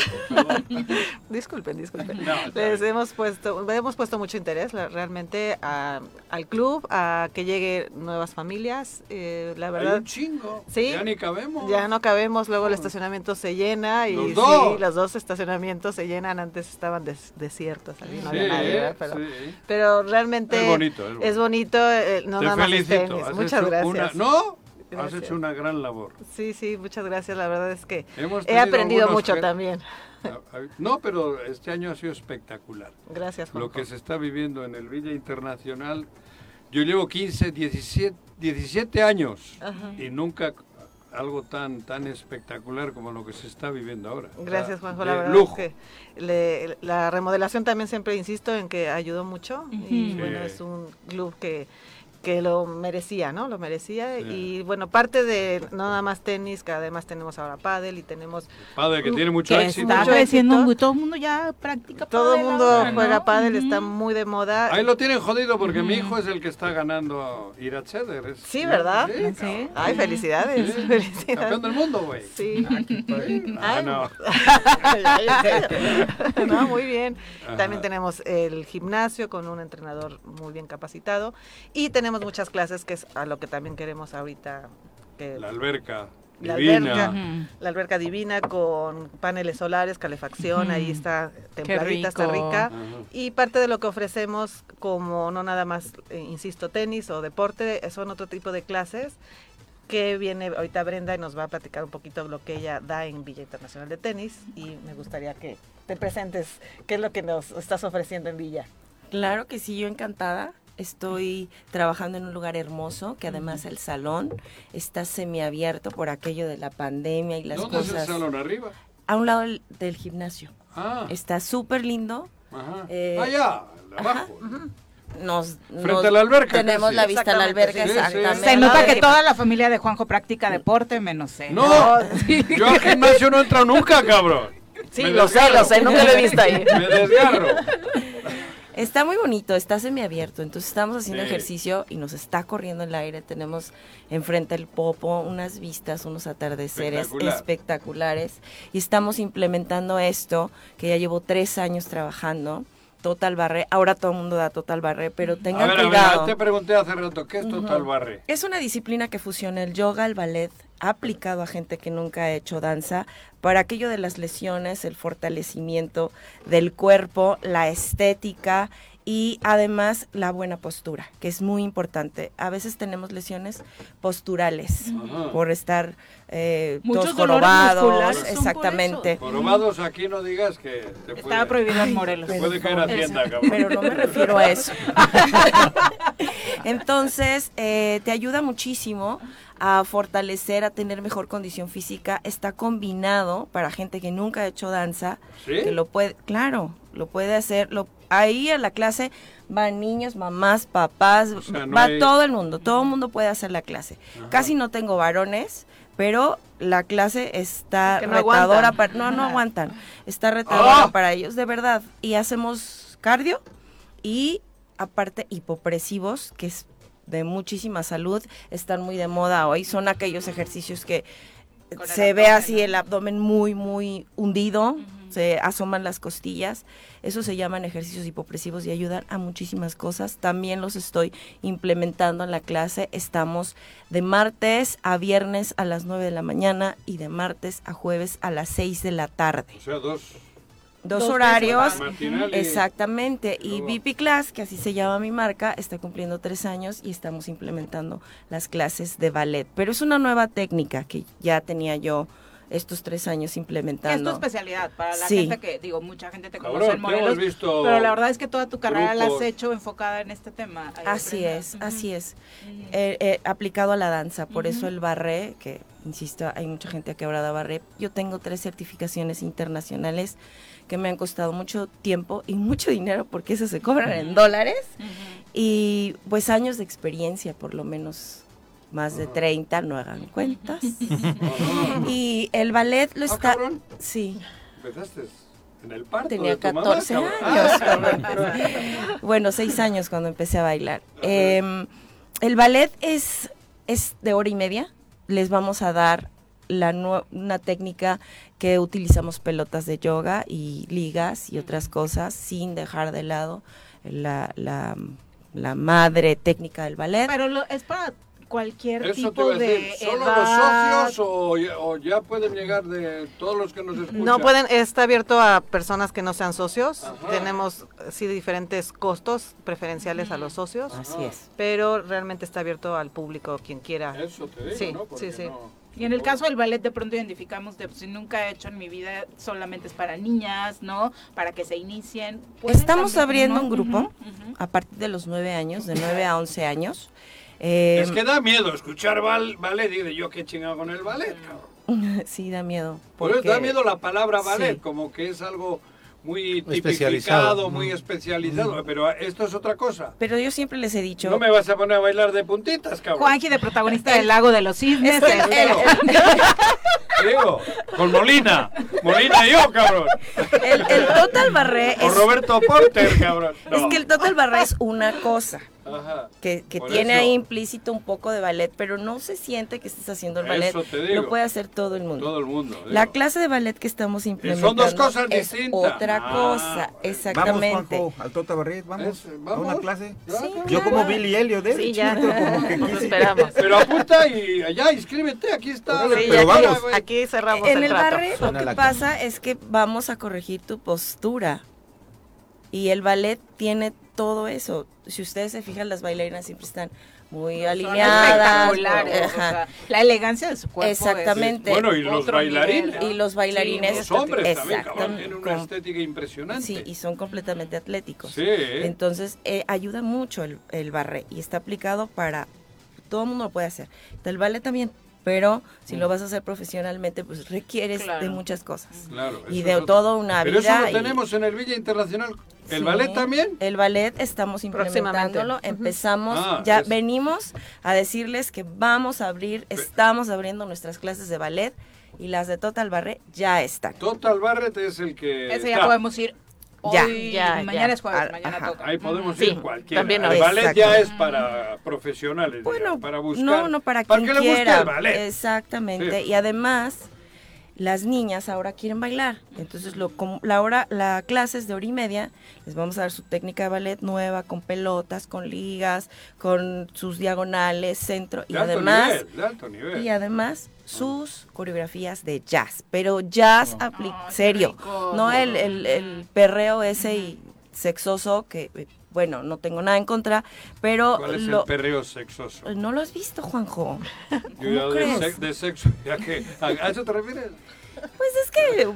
10. [laughs] Disculpen, disculpen. No, Les hemos puesto, hemos puesto mucho interés realmente a- al club, a que llegue nuevas familias. eh, la Hay verdad, un chingo. Sí. Ya ni cabemos. ya no cabemos, luego el estacionamiento se llena y Los sí, los dos estacionamientos se llenan. Antes estaban des- desiertos, ahí no Sí, había nadie, ¿verdad? pero, sí. pero realmente Es bonito, es bonito. es bonito, eh, no Te nada más el felicito. tenis. has Muchas hecho gracias. una- ¿No? Has hecho una gran labor. Sí, sí, muchas gracias. La verdad es que Hemos he aprendido mucho que- también. No, pero este año ha sido espectacular. Gracias, Lo Juanjo. que se está viviendo en el Villa Internacional. Yo llevo 15, 17, 17 años Ajá. y nunca algo tan tan espectacular como lo que se está viviendo ahora. Gracias, Juanjo. La verdad lujo. es que le- la remodelación también siempre insisto en que ayudó mucho y bueno, es un club que que lo merecía, ¿no? Lo merecía Sí. y bueno, parte de no nada más tenis, que además tenemos ahora pádel y tenemos Padre que tiene mucho Que éxito. está Mucho creciendo, todo el mundo ya practica todo el pádel mundo juega pádel, está muy de moda. Ahí lo tienen jodido porque mi hijo es el que está ganando Iratcheder. es- Sí, ¿verdad? Sí, Sí. Ay, felicidades, Sí. felicidades. Campeón del mundo, güey. Sí. Ah, no. [laughs] No, muy bien. También tenemos el gimnasio con un entrenador muy bien capacitado y tenemos muchas clases que es a lo que también queremos ahorita que La alberca. La divina. alberca. la alberca divina con paneles solares, calefacción, ahí está templadita, está rica. Ajá. Y parte de lo que ofrecemos, como no nada más, eh, insisto, tenis o deporte, son otro tipo de clases que viene ahorita Brenda y nos va a platicar un poquito lo que ella da en Villa Internacional de Tenis y me gustaría que te presentes qué es lo que nos estás ofreciendo en Villa. Claro que sí, yo encantada. Estoy trabajando en un lugar hermoso, que además el salón está semiabierto por aquello de la pandemia y las ¿Dónde es el cosas. salón arriba? A un lado del, del gimnasio. Ah, Está súper lindo. ajá. eh, ah, ya, ajá, abajo. nos, Frente nos- a la alberca, tenemos casi. la vista a la alberca, sí, sí. exactamente. Se nota que toda la familia de Juanjo practica deporte, menos él. No, Sí. yo al gimnasio no he entrado nunca, cabrón. Sí, lo sé, lo sé, nunca lo he visto ahí. Me desgarro. Está muy bonito, está semiabierto, entonces estamos haciendo Sí. ejercicio y nos está corriendo el aire, tenemos enfrente el popo, unas vistas, unos atardeceres Espectacular. espectaculares y estamos implementando esto que ya llevo tres años trabajando, Total Barre, ahora todo el mundo da Total Barre, pero A tengan ver, a ver, cuidado. te pregunté hace rato, ¿qué es Total Barre? Es una disciplina que fusiona el yoga, el ballet, aplicado a gente que nunca ha hecho danza, para aquello de las lesiones, el fortalecimiento del cuerpo, la estética y además la buena postura, que es muy importante. A veces tenemos lesiones posturales Ajá. por estar eh, Muchos todos dolores jorobados, exactamente. Jorobados, aquí no digas que te puede, Estaba prohibido en Morelos. puede caer Hacienda, cabrón. Pero no me refiero a eso. [laughs] Entonces, eh, te ayuda muchísimo a fortalecer, a tener mejor condición física. Está combinado para gente que nunca ha hecho danza, ¿Sí? que lo puede, claro, lo puede hacer. Lo, ahí a la clase van niños, mamás, papás, O sea, no va hay- todo el mundo, todo el mundo puede hacer la clase. Casi no tengo varones, pero la clase está Que no retadora para, no, no aguantan, está retadora ¡Ah! para ellos, de verdad. Y hacemos cardio y aparte hipopresivos, que es de muchísima salud, están muy de moda hoy, son aquellos ejercicios que se ve abdomen, así ¿no? el abdomen muy, muy hundido, se asoman las costillas. Eso se llaman ejercicios hipopresivos y ayudan a muchísimas cosas. También los estoy implementando en la clase. Estamos de martes a viernes a las 9 de la mañana y de martes a jueves a las 6 de la tarde. O sea, dos. Dos, Dos horarios. Exactamente. Y BP Class, que así se llama mi marca, está cumpliendo tres años y estamos implementando las clases de ballet. Pero es una nueva técnica que ya tenía yo estos tres años ¿Qué es tu implementando. especialidad? Para la Sí. gente que, digo, mucha gente te conoce en Morelos, hemos visto pero la verdad es que toda tu carrera la has hecho enfocada en este tema. Ay, Así es, así es. Eh, eh, aplicado a la danza, por eso el barré, que insisto, hay mucha gente que ahora da barré. Yo tengo tres certificaciones internacionales que me han costado mucho tiempo y mucho dinero porque esas se cobran en dólares. Y pues años de experiencia, por lo menos más de 30, no hagan cuentas. [laughs] y el ballet lo Ah, está... cabrón. Sí. Empezaste en el parto Tenía de tu mamá, 14 cabrón. años. Ah, cuando- bueno, 6 años cuando empecé a bailar. Eh, el ballet es, es de hora y media. Les vamos a dar la una técnica que utilizamos pelotas de yoga y ligas y otras cosas sin dejar de lado la, la, la madre técnica del ballet. Pero lo- es para cualquier Eso tipo de decir, ¿solo edad. los socios o ya, o ya pueden llegar de todos los que nos escuchan? No pueden, está abierto a personas que no sean socios. Ajá. Tenemos sí diferentes costos preferenciales a los socios, Así es. pero realmente está abierto al público quien quiera. Eso te digo, Sí, ¿no? Porque sí, sí. no- Y en el caso del ballet de pronto identificamos de pues, si nunca he hecho en mi vida, solamente es para niñas, ¿no? Para que se inicien. Estamos también, abriendo ¿no? un grupo a partir de los 9 años, de 9 a 11 años. Eh, Es que da miedo escuchar bal- ballet. Dice yo qué chingado con el ballet, cabrón. [laughs] sí, da miedo. Por eso porque- da miedo la palabra ballet, Sí. como que es algo muy Especializado. tipificado, muy Mm. especializado. Pero esto es otra cosa. Pero yo siempre les he dicho... No me vas a poner a bailar de puntitas, cabrón. Juanji de protagonista [laughs] del Lago de los Cisnes. [laughs] Digo, con Molina. Molina y yo, cabrón. El, el total barré O es, Roberto Porter, cabrón. No. es que el total barré es una cosa Ajá. que, tiene eso. ahí implícito un poco de ballet, pero no se siente que estés haciendo el ballet. Eso te digo. Lo puede hacer todo el mundo. Todo el mundo. digo. La clase de ballet que estamos implementando son dos cosas es distintas. otra Ah, cosa, exactamente. Vamos, Juanjo, al Tota Barret, vamos, Es- a vamos. una clase. Sí. Yo como Billy Elliot, ¿eh? Sí, ya. Chiquito, como que [laughs] Nos esperamos. Pero apunta y allá, inscríbete, aquí está. Sí, pero aquí, vamos. aquí cerramos En el, el lo que pasa es que vamos a corregir tu postura. Y el ballet tiene todo eso. Si ustedes se fijan, las bailarinas siempre están muy alineadas. espectaculares, o ajá. sea, la elegancia de su cuerpo. es- Exactamente. Bueno, y los bailarines. nivel, ¿no? Y los bailarines. Los hombres también, cabrón, tienen una estética impresionante. Sí, y son completamente atléticos. Sí. Entonces, eh, ayuda mucho el, el barré y está aplicado para. Todo el mundo lo puede hacer. El ballet también, pero si lo vas a hacer profesionalmente, pues requieres Claro. de muchas cosas. Claro, y de toda una Pero vida. eso lo y- tenemos en el Villa Internacional. ¿El Sí, ballet también? El ballet estamos implementándolo, empezamos, Ah, ya es- venimos a decirles que vamos a abrir, estamos abriendo nuestras clases de ballet y las de Total Barré ya están. Total Barret es el que. Ese ya está. podemos ir hoy, ya, mañana ya. es jueves, Ah, mañana ajá. toca. Ahí podemos Sí, ir cualquiera. también el ballet Exacto. ya es para profesionales. Bueno, ya, para buscar. no, no para, para quien que le guste quiera. el ballet. Exactamente. Sí. Y además, las niñas ahora quieren bailar. Entonces, lo, como la hora, la clase es de hora y media. Les vamos a dar su técnica de ballet nueva, con pelotas, con ligas, con sus diagonales, centro. Y De alto además, nivel, de alto nivel. y además sus coreografías de jazz, pero jazz apli- qué serio, rico. no el, el, el perreo ese y sexoso que, eh, bueno, no tengo nada en contra, pero ¿Cuál es lo- el perreo sexoso? no lo has visto, Juanjo. Yo ¿Cómo ya de, crees? sex- de sexo, ya que. ¿A, a eso te refieres? Pues es que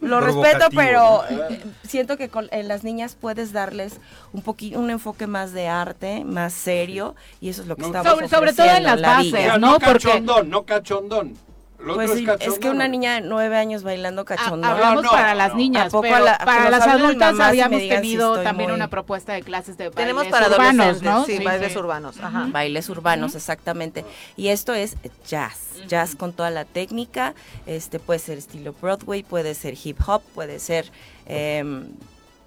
lo respeto, pero ¿no? [laughs] siento que con en las niñas puedes darles un poquito un enfoque más de arte, más serio, y eso es lo que No, estamos Sobre- sobre todo en las la bases, no, porque- cachondón, no cachondón. Lo Pues sí, es es que una niña de nueve años bailando Ah, cachondón. hablamos No, no, para las niñas, ¿A poco pero la- para las adultas habíamos si tenido también muy- una propuesta de clases de Tenemos bailes para urbanos, ¿no? sí, Sí, bailes sí. urbanos. Ajá. bailes urbanos, exactamente. Y esto es jazz, jazz con toda la técnica. Este puede ser estilo Broadway, puede ser hip hop, puede ser, em,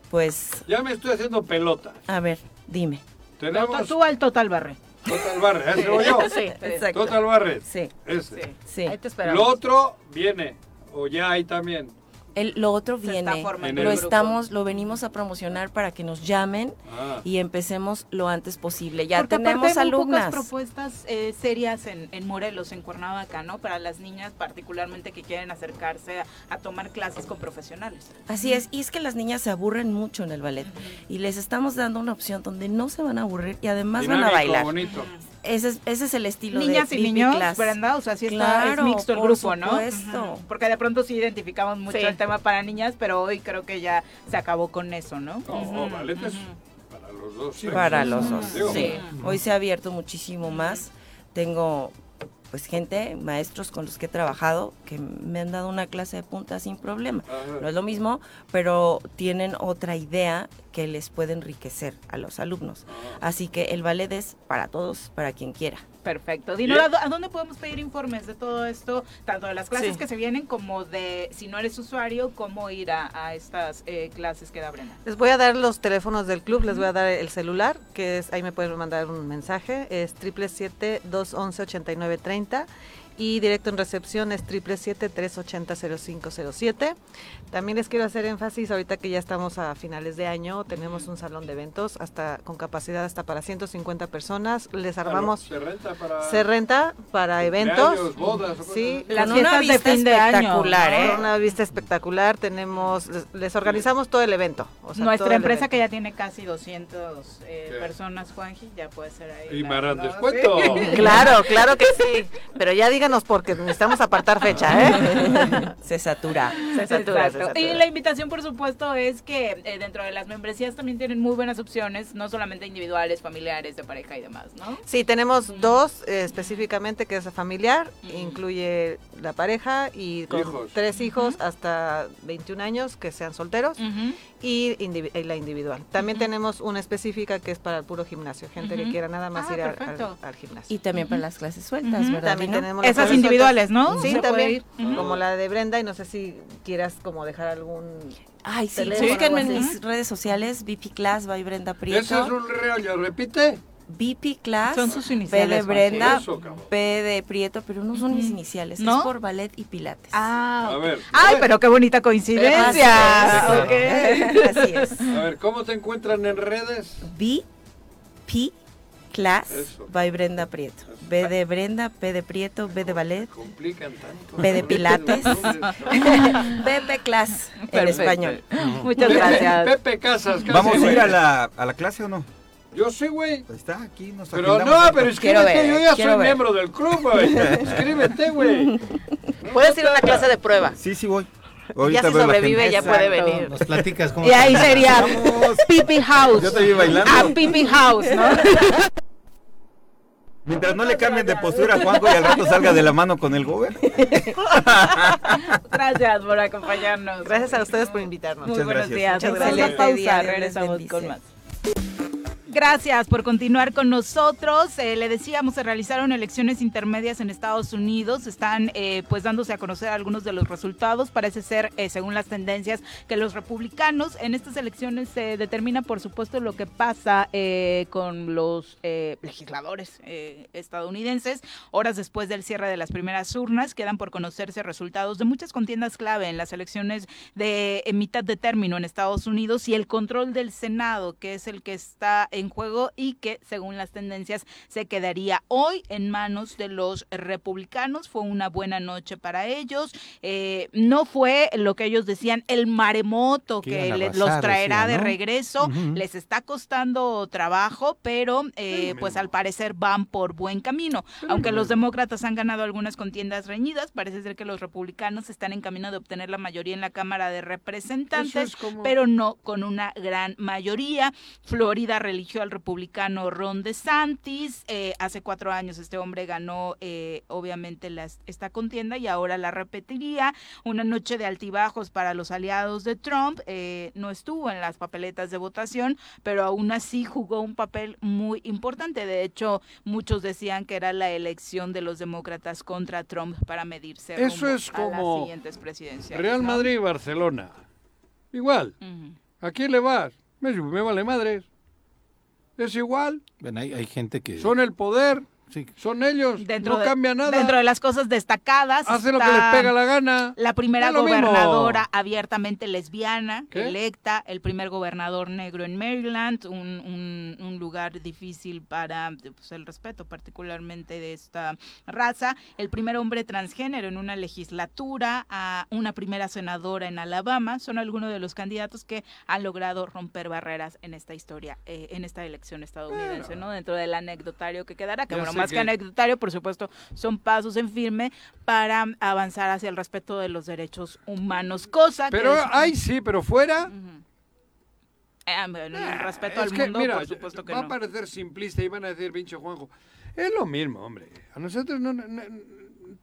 pues, Ya me estoy haciendo pelota. a ver, dime. Tenemos Tú al Total Barre. Total Barret, ese voy yo. Sí, Exacto. Total Barret. Sí, Ese. sí. Ahí te esperamos. Lo otro viene, o ya hay también. El, lo otro Se está viene, formando lo estamos, lo venimos a promocionar para que nos llamen Ah. y empecemos lo antes posible. Ya Porque aparte tenemos muy alumnas. pocas propuestas eh, serias en, en Morelos, en Cuernavaca, ¿no? Para las niñas particularmente que quieren acercarse a, a tomar clases con profesionales. Así es, y es que las niñas se aburren mucho en el ballet y les estamos dando una opción donde no se van a aburrir y además van a bailar. bonito. Ese es, ese es el estilo Niñas de y niños, Class. Brenda, o sea, sí está, Claro, es mixto el por grupo, ¿no? Porque de pronto sí identificamos mucho Sí. el tema para niñas, pero hoy creo que ya se acabó con eso, ¿no? No, Ujú, ballet es ujú. para los dos. sexos. Para los dos. Sí. Hoy se ha abierto muchísimo más. Tengo pues gente, maestros con los que he trabajado que me han dado una clase de punta sin problema. Ajá. No es lo mismo, pero tienen otra idea que les puede enriquecer a los alumnos. Así que el ballet es para todos, para quien quiera. Perfecto. Dinora, ¿a dó- ¿a dónde podemos pedir informes de todo esto? Tanto de las clases Sí. que se vienen como de, si no eres usuario, cómo ir a, a estas eh, clases que da Brenda. Les voy a dar los teléfonos del club, les voy a dar el celular, que es ahí me pueden mandar un mensaje, es 777-211-8930 y directo en recepción es 777-380-0507. También les quiero hacer énfasis, ahorita que ya estamos a finales de año, tenemos un salón de eventos hasta con capacidad hasta para 150 personas, les armamos... Se renta para. Se renta para eventos. Bodas, sí, fiestas una de vista fin de año, espectacular. ¿eh? Con una vista espectacular, tenemos, les, les organizamos todo el evento. o sea, todo Nuestra el empresa evento. que ya tiene casi 200 eh, personas, Juanji, ya puede ser ahí. Y la- me harán ¿no? descuento. Sí. [laughs] Claro, claro que sí. Pero ya díganos porque necesitamos apartar fecha, ¿eh? [laughs] Se satura. Se satura, se Exacto. satura. Y la invitación, por supuesto, es que eh, dentro de las membresías también tienen muy buenas opciones, no solamente individuales, familiares, de pareja y demás, ¿no? Sí, tenemos dos eh, específicamente que es familiar, incluye la pareja y con Hijos. tres hijos hasta 21 años que sean solteros y, indivi- y la individual. También tenemos una específica que es para el puro gimnasio, gente que quiera nada más Ah, ir al- al, perfecto. al gimnasio. Y también para las clases sueltas. ¿verdad? También tenemos las Esas clases individuales. ¿no? Sí, Se puede también, como la de Brenda y no sé si quieras como dejar algún Ay, sí, teléfono búsquenme en algo mis redes sociales, VP Class by Brenda Prieto. Ese es un real, ya repite. VP Class, Son sus P iniciales, de Juanji. Brenda, Eso. P de Prieto, pero no son mis iniciales, ¿No? es por ballet y pilates. Ah, A ver. Ay, pero qué bonita Así coincidencia. Así es. A ver, ¿cómo te encuentran en redes? VP Class Eso. by Brenda Prieto. B de Brenda, P de Prieto, B de ballet, Complican tanto. [laughs] [laughs] B de pilates. BP Class en Perfecto. español. Muchas Pepe- gracias. Pepe Casas. casi, ¿Vamos a ir a la, a la clase o no? Yo sí, güey. Está aquí, nos Pero no, pero Quiero inscríbete, ver, yo ya soy ver. miembro del club, güey. [laughs] Inscríbete, güey. Puedes ir a una clase de prueba. Sí, sí voy. Ya si sobrevive ya puede venir. Nos platicas cómo Y ahí sería. Pipi House. Yo te vi bailando. Ah, Pipi House, ¿no? Mientras no le cambien de postura a Juanjo y al rato salga de la mano con el gobierno. [laughs] Gracias por acompañarnos. Gracias a ustedes por invitarnos. Muy buenos gracias. días. Muchas gracias. pausa, regresamos con más. Gracias por continuar con nosotros. Eh, le decíamos, se realizaron elecciones intermedias en Estados Unidos. Están eh, pues dándose a conocer algunos de los resultados. Parece ser, eh, según las tendencias, que los republicanos en estas elecciones se determina, por supuesto, lo que pasa eh, con los eh, legisladores estadounidenses. Horas después del cierre de las primeras urnas, quedan por conocerse resultados de muchas contiendas clave en las elecciones de mitad de término en Estados Unidos y el control del Senado, que es el que está en juego y que, según las tendencias, se quedaría hoy en manos de los republicanos. Fue una buena noche para ellos. Eh, no fue lo que ellos decían el maremoto Que que, iban a le- arrasar, los traerá de regreso. Les está costando trabajo, pero eh, pues al parecer van por buen camino. Aunque los demócratas han ganado algunas contiendas reñidas, parece ser que los republicanos están en camino de obtener la mayoría en la Cámara de Representantes, Eso es como- pero no con una gran mayoría. Florida religió al republicano Ron DeSantis. Eh, hace cuatro años este hombre ganó eh, obviamente las- esta contienda y ahora la repetiría. Una noche de altibajos para los aliados de Trump. Eh, no estuvo en las papeletas de votación, pero aún así jugó un papel muy importante. De hecho, muchos decían que era la elección de los demócratas contra Trump para medirse Eso es a como las siguientes presidenciales. Real ¿no? Madrid y Barcelona. Igual. Ujú. ¿A quién le vas? Me, me vale madres. Es igual. Bueno, hay, hay gente que... Son el poder. Sí, Son ellos. Dentro no de, cambia nada. Dentro de las cosas destacadas. Hace lo que les pega la gana. La primera mismo. gobernadora abiertamente lesbiana ¿Qué? electa, el primer gobernador negro en Maryland, un, un- un lugar difícil para pues, el respeto particularmente de esta raza, el primer hombre transgénero en una legislatura, a una primera senadora en Alabama, son algunos de los candidatos que han logrado romper barreras en esta historia, eh, en esta elección estadounidense, ¿no? Dentro del anecdotario que quedará, que Ya bueno, sé más que que- anecdotario, por supuesto, son pasos en firme para avanzar hacia el respeto de los derechos humanos, cosa Pero, que es- ay, sí, pero fuera. Eh, bueno, el respeto es al que, mundo, mira, por supuesto que va a parecer simplista y van a decir, pinche Juanjo. Es lo mismo, hombre. A nosotros no,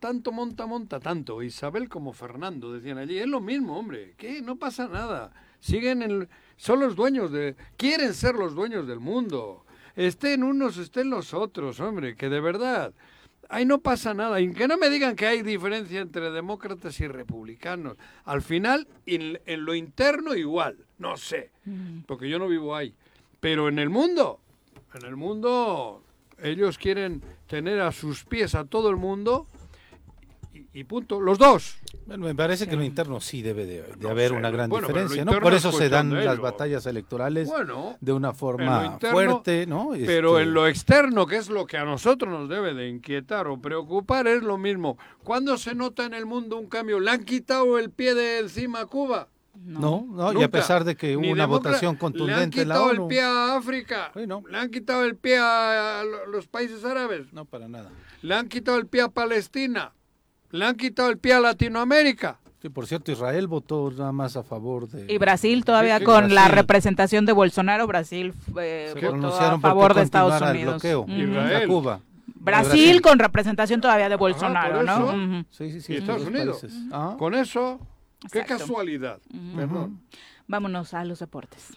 tanto monta, monta tanto. Isabel como Fernando decían allí. Es lo mismo, hombre. ¿Qué? No pasa nada. Siguen en... Son los dueños de... Quieren ser los dueños del mundo. Estén unos, estén los otros, hombre. Que de verdad... Ahí no pasa nada. Y que no me digan que hay diferencia entre demócratas y republicanos. Al final, en, en lo interno igual. No sé. Porque yo no vivo ahí. Pero en el mundo, en el mundo, ellos quieren tener a sus pies a todo el mundo y, punto. Los dos. Bueno, me parece que en lo interno sí debe de, de No haber sé, una gran bueno, pero diferencia, ¿no? Por es eso se dan las batallas electorales Bueno, de una forma interno, fuerte, ¿no? Pero Este, en lo externo, que es lo que a nosotros nos debe de inquietar o preocupar, es lo mismo. ¿Cuándo se nota en el mundo un cambio? ¿Le han quitado el pie de encima a Cuba? No, no, y a pesar de que hubo una votación Le han contundente en la quitado ONU. el pie a África. Le han quitado el pie a lo- los países árabes. No, para nada. Le han quitado el pie a Palestina. Le han quitado el pie a Latinoamérica. Sí, por cierto, Israel votó nada más a favor de... Y Brasil todavía Sí, con la Brasil. representación de Bolsonaro, Brasil eh, Se votó a favor de Estados continuara el Unidos. bloqueo Ujú. Israel. Cuba. Brasil con representación todavía de Bolsonaro, por ¿no? eso. Ujú. Sí, sí, sí. y Estados dos Unidos. países. Ah. Con eso, qué Exacto. casualidad. Perdón. Vámonos a los deportes.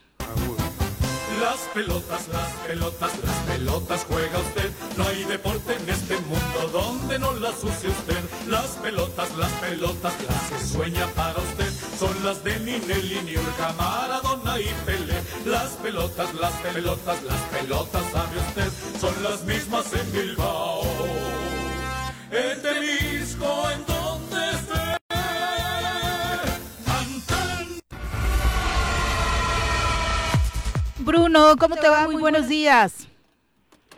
Las pelotas, las pelotas, las pelotas juega usted. No hay deporte en este mundo donde no las use usted. Las pelotas, las pelotas, las que sueña para usted. Son las de Ninelli, Niurka, Maradona y Pelé. Las pelotas, las pelotas, las pelotas, sabe usted. Son las mismas en Bilbao. En Temisco, en donde esté. Bruno, ¿cómo te va? Muy buenos días.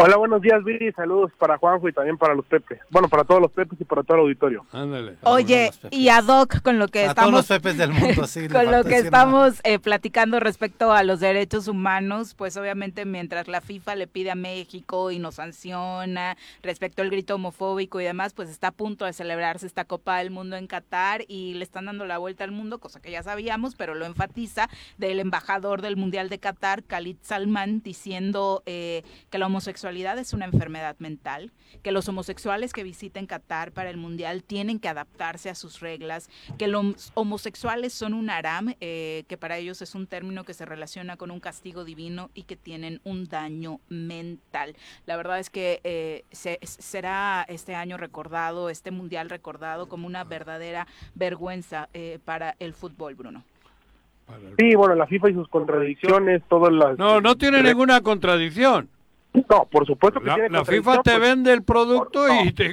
Hola, buenos días, Viri. Saludos para Juanjo y también para los Pepes. Bueno, para todos los Pepes y para todo el auditorio. Ándale. Oye, y ad hoc con lo que A todos los estamos Pepes del mundo, sí, [laughs] con lo que estamos eh, platicando respecto a los derechos humanos, pues obviamente mientras la FIFA le pide a México y nos sanciona respecto al grito homofóbico y demás, pues está a punto de celebrarse esta Copa del Mundo en Qatar y le están dando la vuelta al mundo, cosa que ya sabíamos, pero lo enfatiza del embajador del Mundial de Qatar, Khalid Salman, diciendo eh, que la homosexualidad homosexualidad es una enfermedad mental, que los homosexuales que visiten Qatar para el Mundial tienen que adaptarse a sus reglas, que los homosexuales son un aram, eh, que para ellos es un término que se relaciona con un castigo divino y que tienen un daño mental. La verdad es que eh, se- será este año recordado, este Mundial recordado como una verdadera vergüenza eh, para el fútbol, Bruno. Sí, bueno, la FIFA y sus contradicciones, todas las... No, no tiene ninguna contradicción. No, por supuesto que La, tiene la FIFA te vende el producto y, te-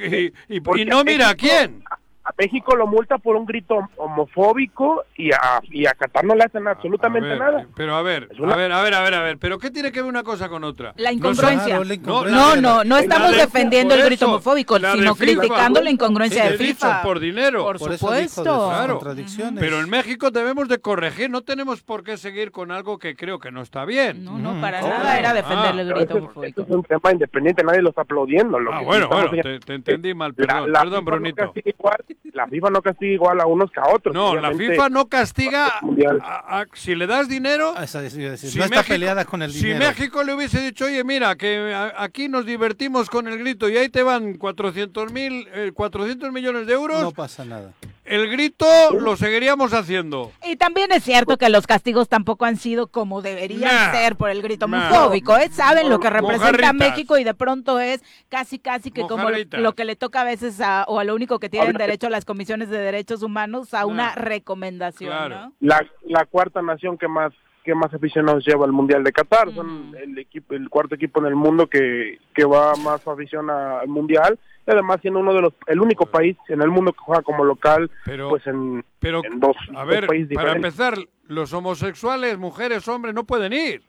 y- y- y Porque no mira a quién. A México lo multa por un grito homofóbico y a, y a Qatar no le hacen absolutamente A ver, nada. Pero a ver, una- a ver, a ver, a ver, a ver. ¿Pero qué tiene que ver una cosa con otra? La No incongruencia. Claro, la incongruencia. No, no, no La estamos de- defendiendo el grito eso, homofóbico, la sino FIFA. criticando la incongruencia Sí, de FIFA. por dinero. Por Por supuesto. Claro. contradicciones. Pero en México debemos de corregir, no tenemos por qué seguir con algo que creo que no está bien. No, no, para Ah, nada era defender ah, el Pero grito homofóbico. es un tema independiente, nadie lo está aplaudiendo. Lo Ah, que bueno, bueno, te, te entendí mal, La- perdón, la perdón, no Brunito. igual- la FIFA no castiga igual a unos que a otros. No, la. FIFA no castiga Mundial. a- a- si le das dinero. Ah, esa- esa- esa- si no está peleada con el si dinero. México le hubiese dicho, oye, mira, que a- aquí nos divertimos con el grito y ahí te van 400 mil, 400 millones de euros, No pasa nada. El grito lo seguiríamos haciendo. Y también es cierto que los castigos tampoco han sido como deberían Nah. ser por el grito Nah. homofóbico. ¿eh? Saben lo que representa Mojarritas. México y de pronto es casi, casi que como lo, que le toca a veces a, o a lo único que tienen A derecho las comisiones de derechos humanos a una recomendación. Claro. ¿no? la, la cuarta nación que más que más aficionados lleva al Mundial de Qatar. Son el equipo, el cuarto equipo en el mundo que, que va más afición a- al Mundial. Y además siendo uno de los, el único país en el mundo que juega como local, Pero, pues en, pero en dos, a dos ver, países para diferentes. empezar, los homosexuales, mujeres, hombres, no pueden ir.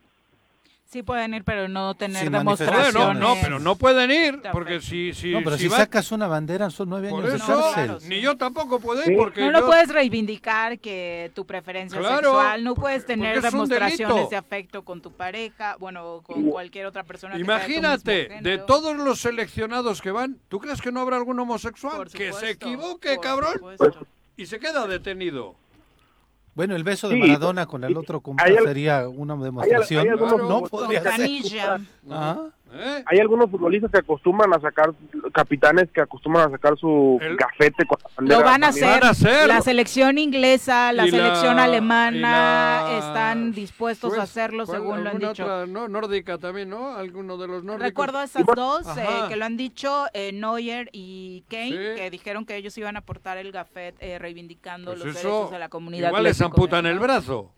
Sí pueden ir, pero no tener Sin Joder, demostraciones. no, no, pero no pueden ir, porque si, si, No, pero si, va- sacas una bandera son nueve años de cárcel. Claro, sí. ni yo tampoco puedo ir, Sí. porque No, no yo- puedes reivindicar que tu preferencia Claro, sexual, no puedes tener demostraciones de afecto con tu pareja, bueno, con cualquier otra persona. que sea de tu mismo Imagínate, de todos los seleccionados que van, ¿tú crees que no habrá algún homosexual que se equivoque, cabrón? supuesto. Y se queda detenido. Bueno, el beso de Sí, Maradona con el otro compa hay sería una demostración. hay algunos- no Con podría ser. Canilla. Ah, ¿eh? Hay algunos futbolistas que acostumbran a sacar, capitanes que acostumbran a sacar su El- gafete con la bandera. Lo van a hacer. Van a hacer. La selección inglesa, la Y selección alemana la- están dispuestos Pues, a hacerlo ¿cuál- según lo han dicho. otra, no, nórdica también, ¿no? Alguno de los nórdicos. Recuerdo a esas dos eh, que lo han dicho eh, Neuer y Kane, Sí. que dijeron que ellos iban a aportar el gafet eh, reivindicando Pues los eso, derechos de la comunidad. igual les amputan el brazo.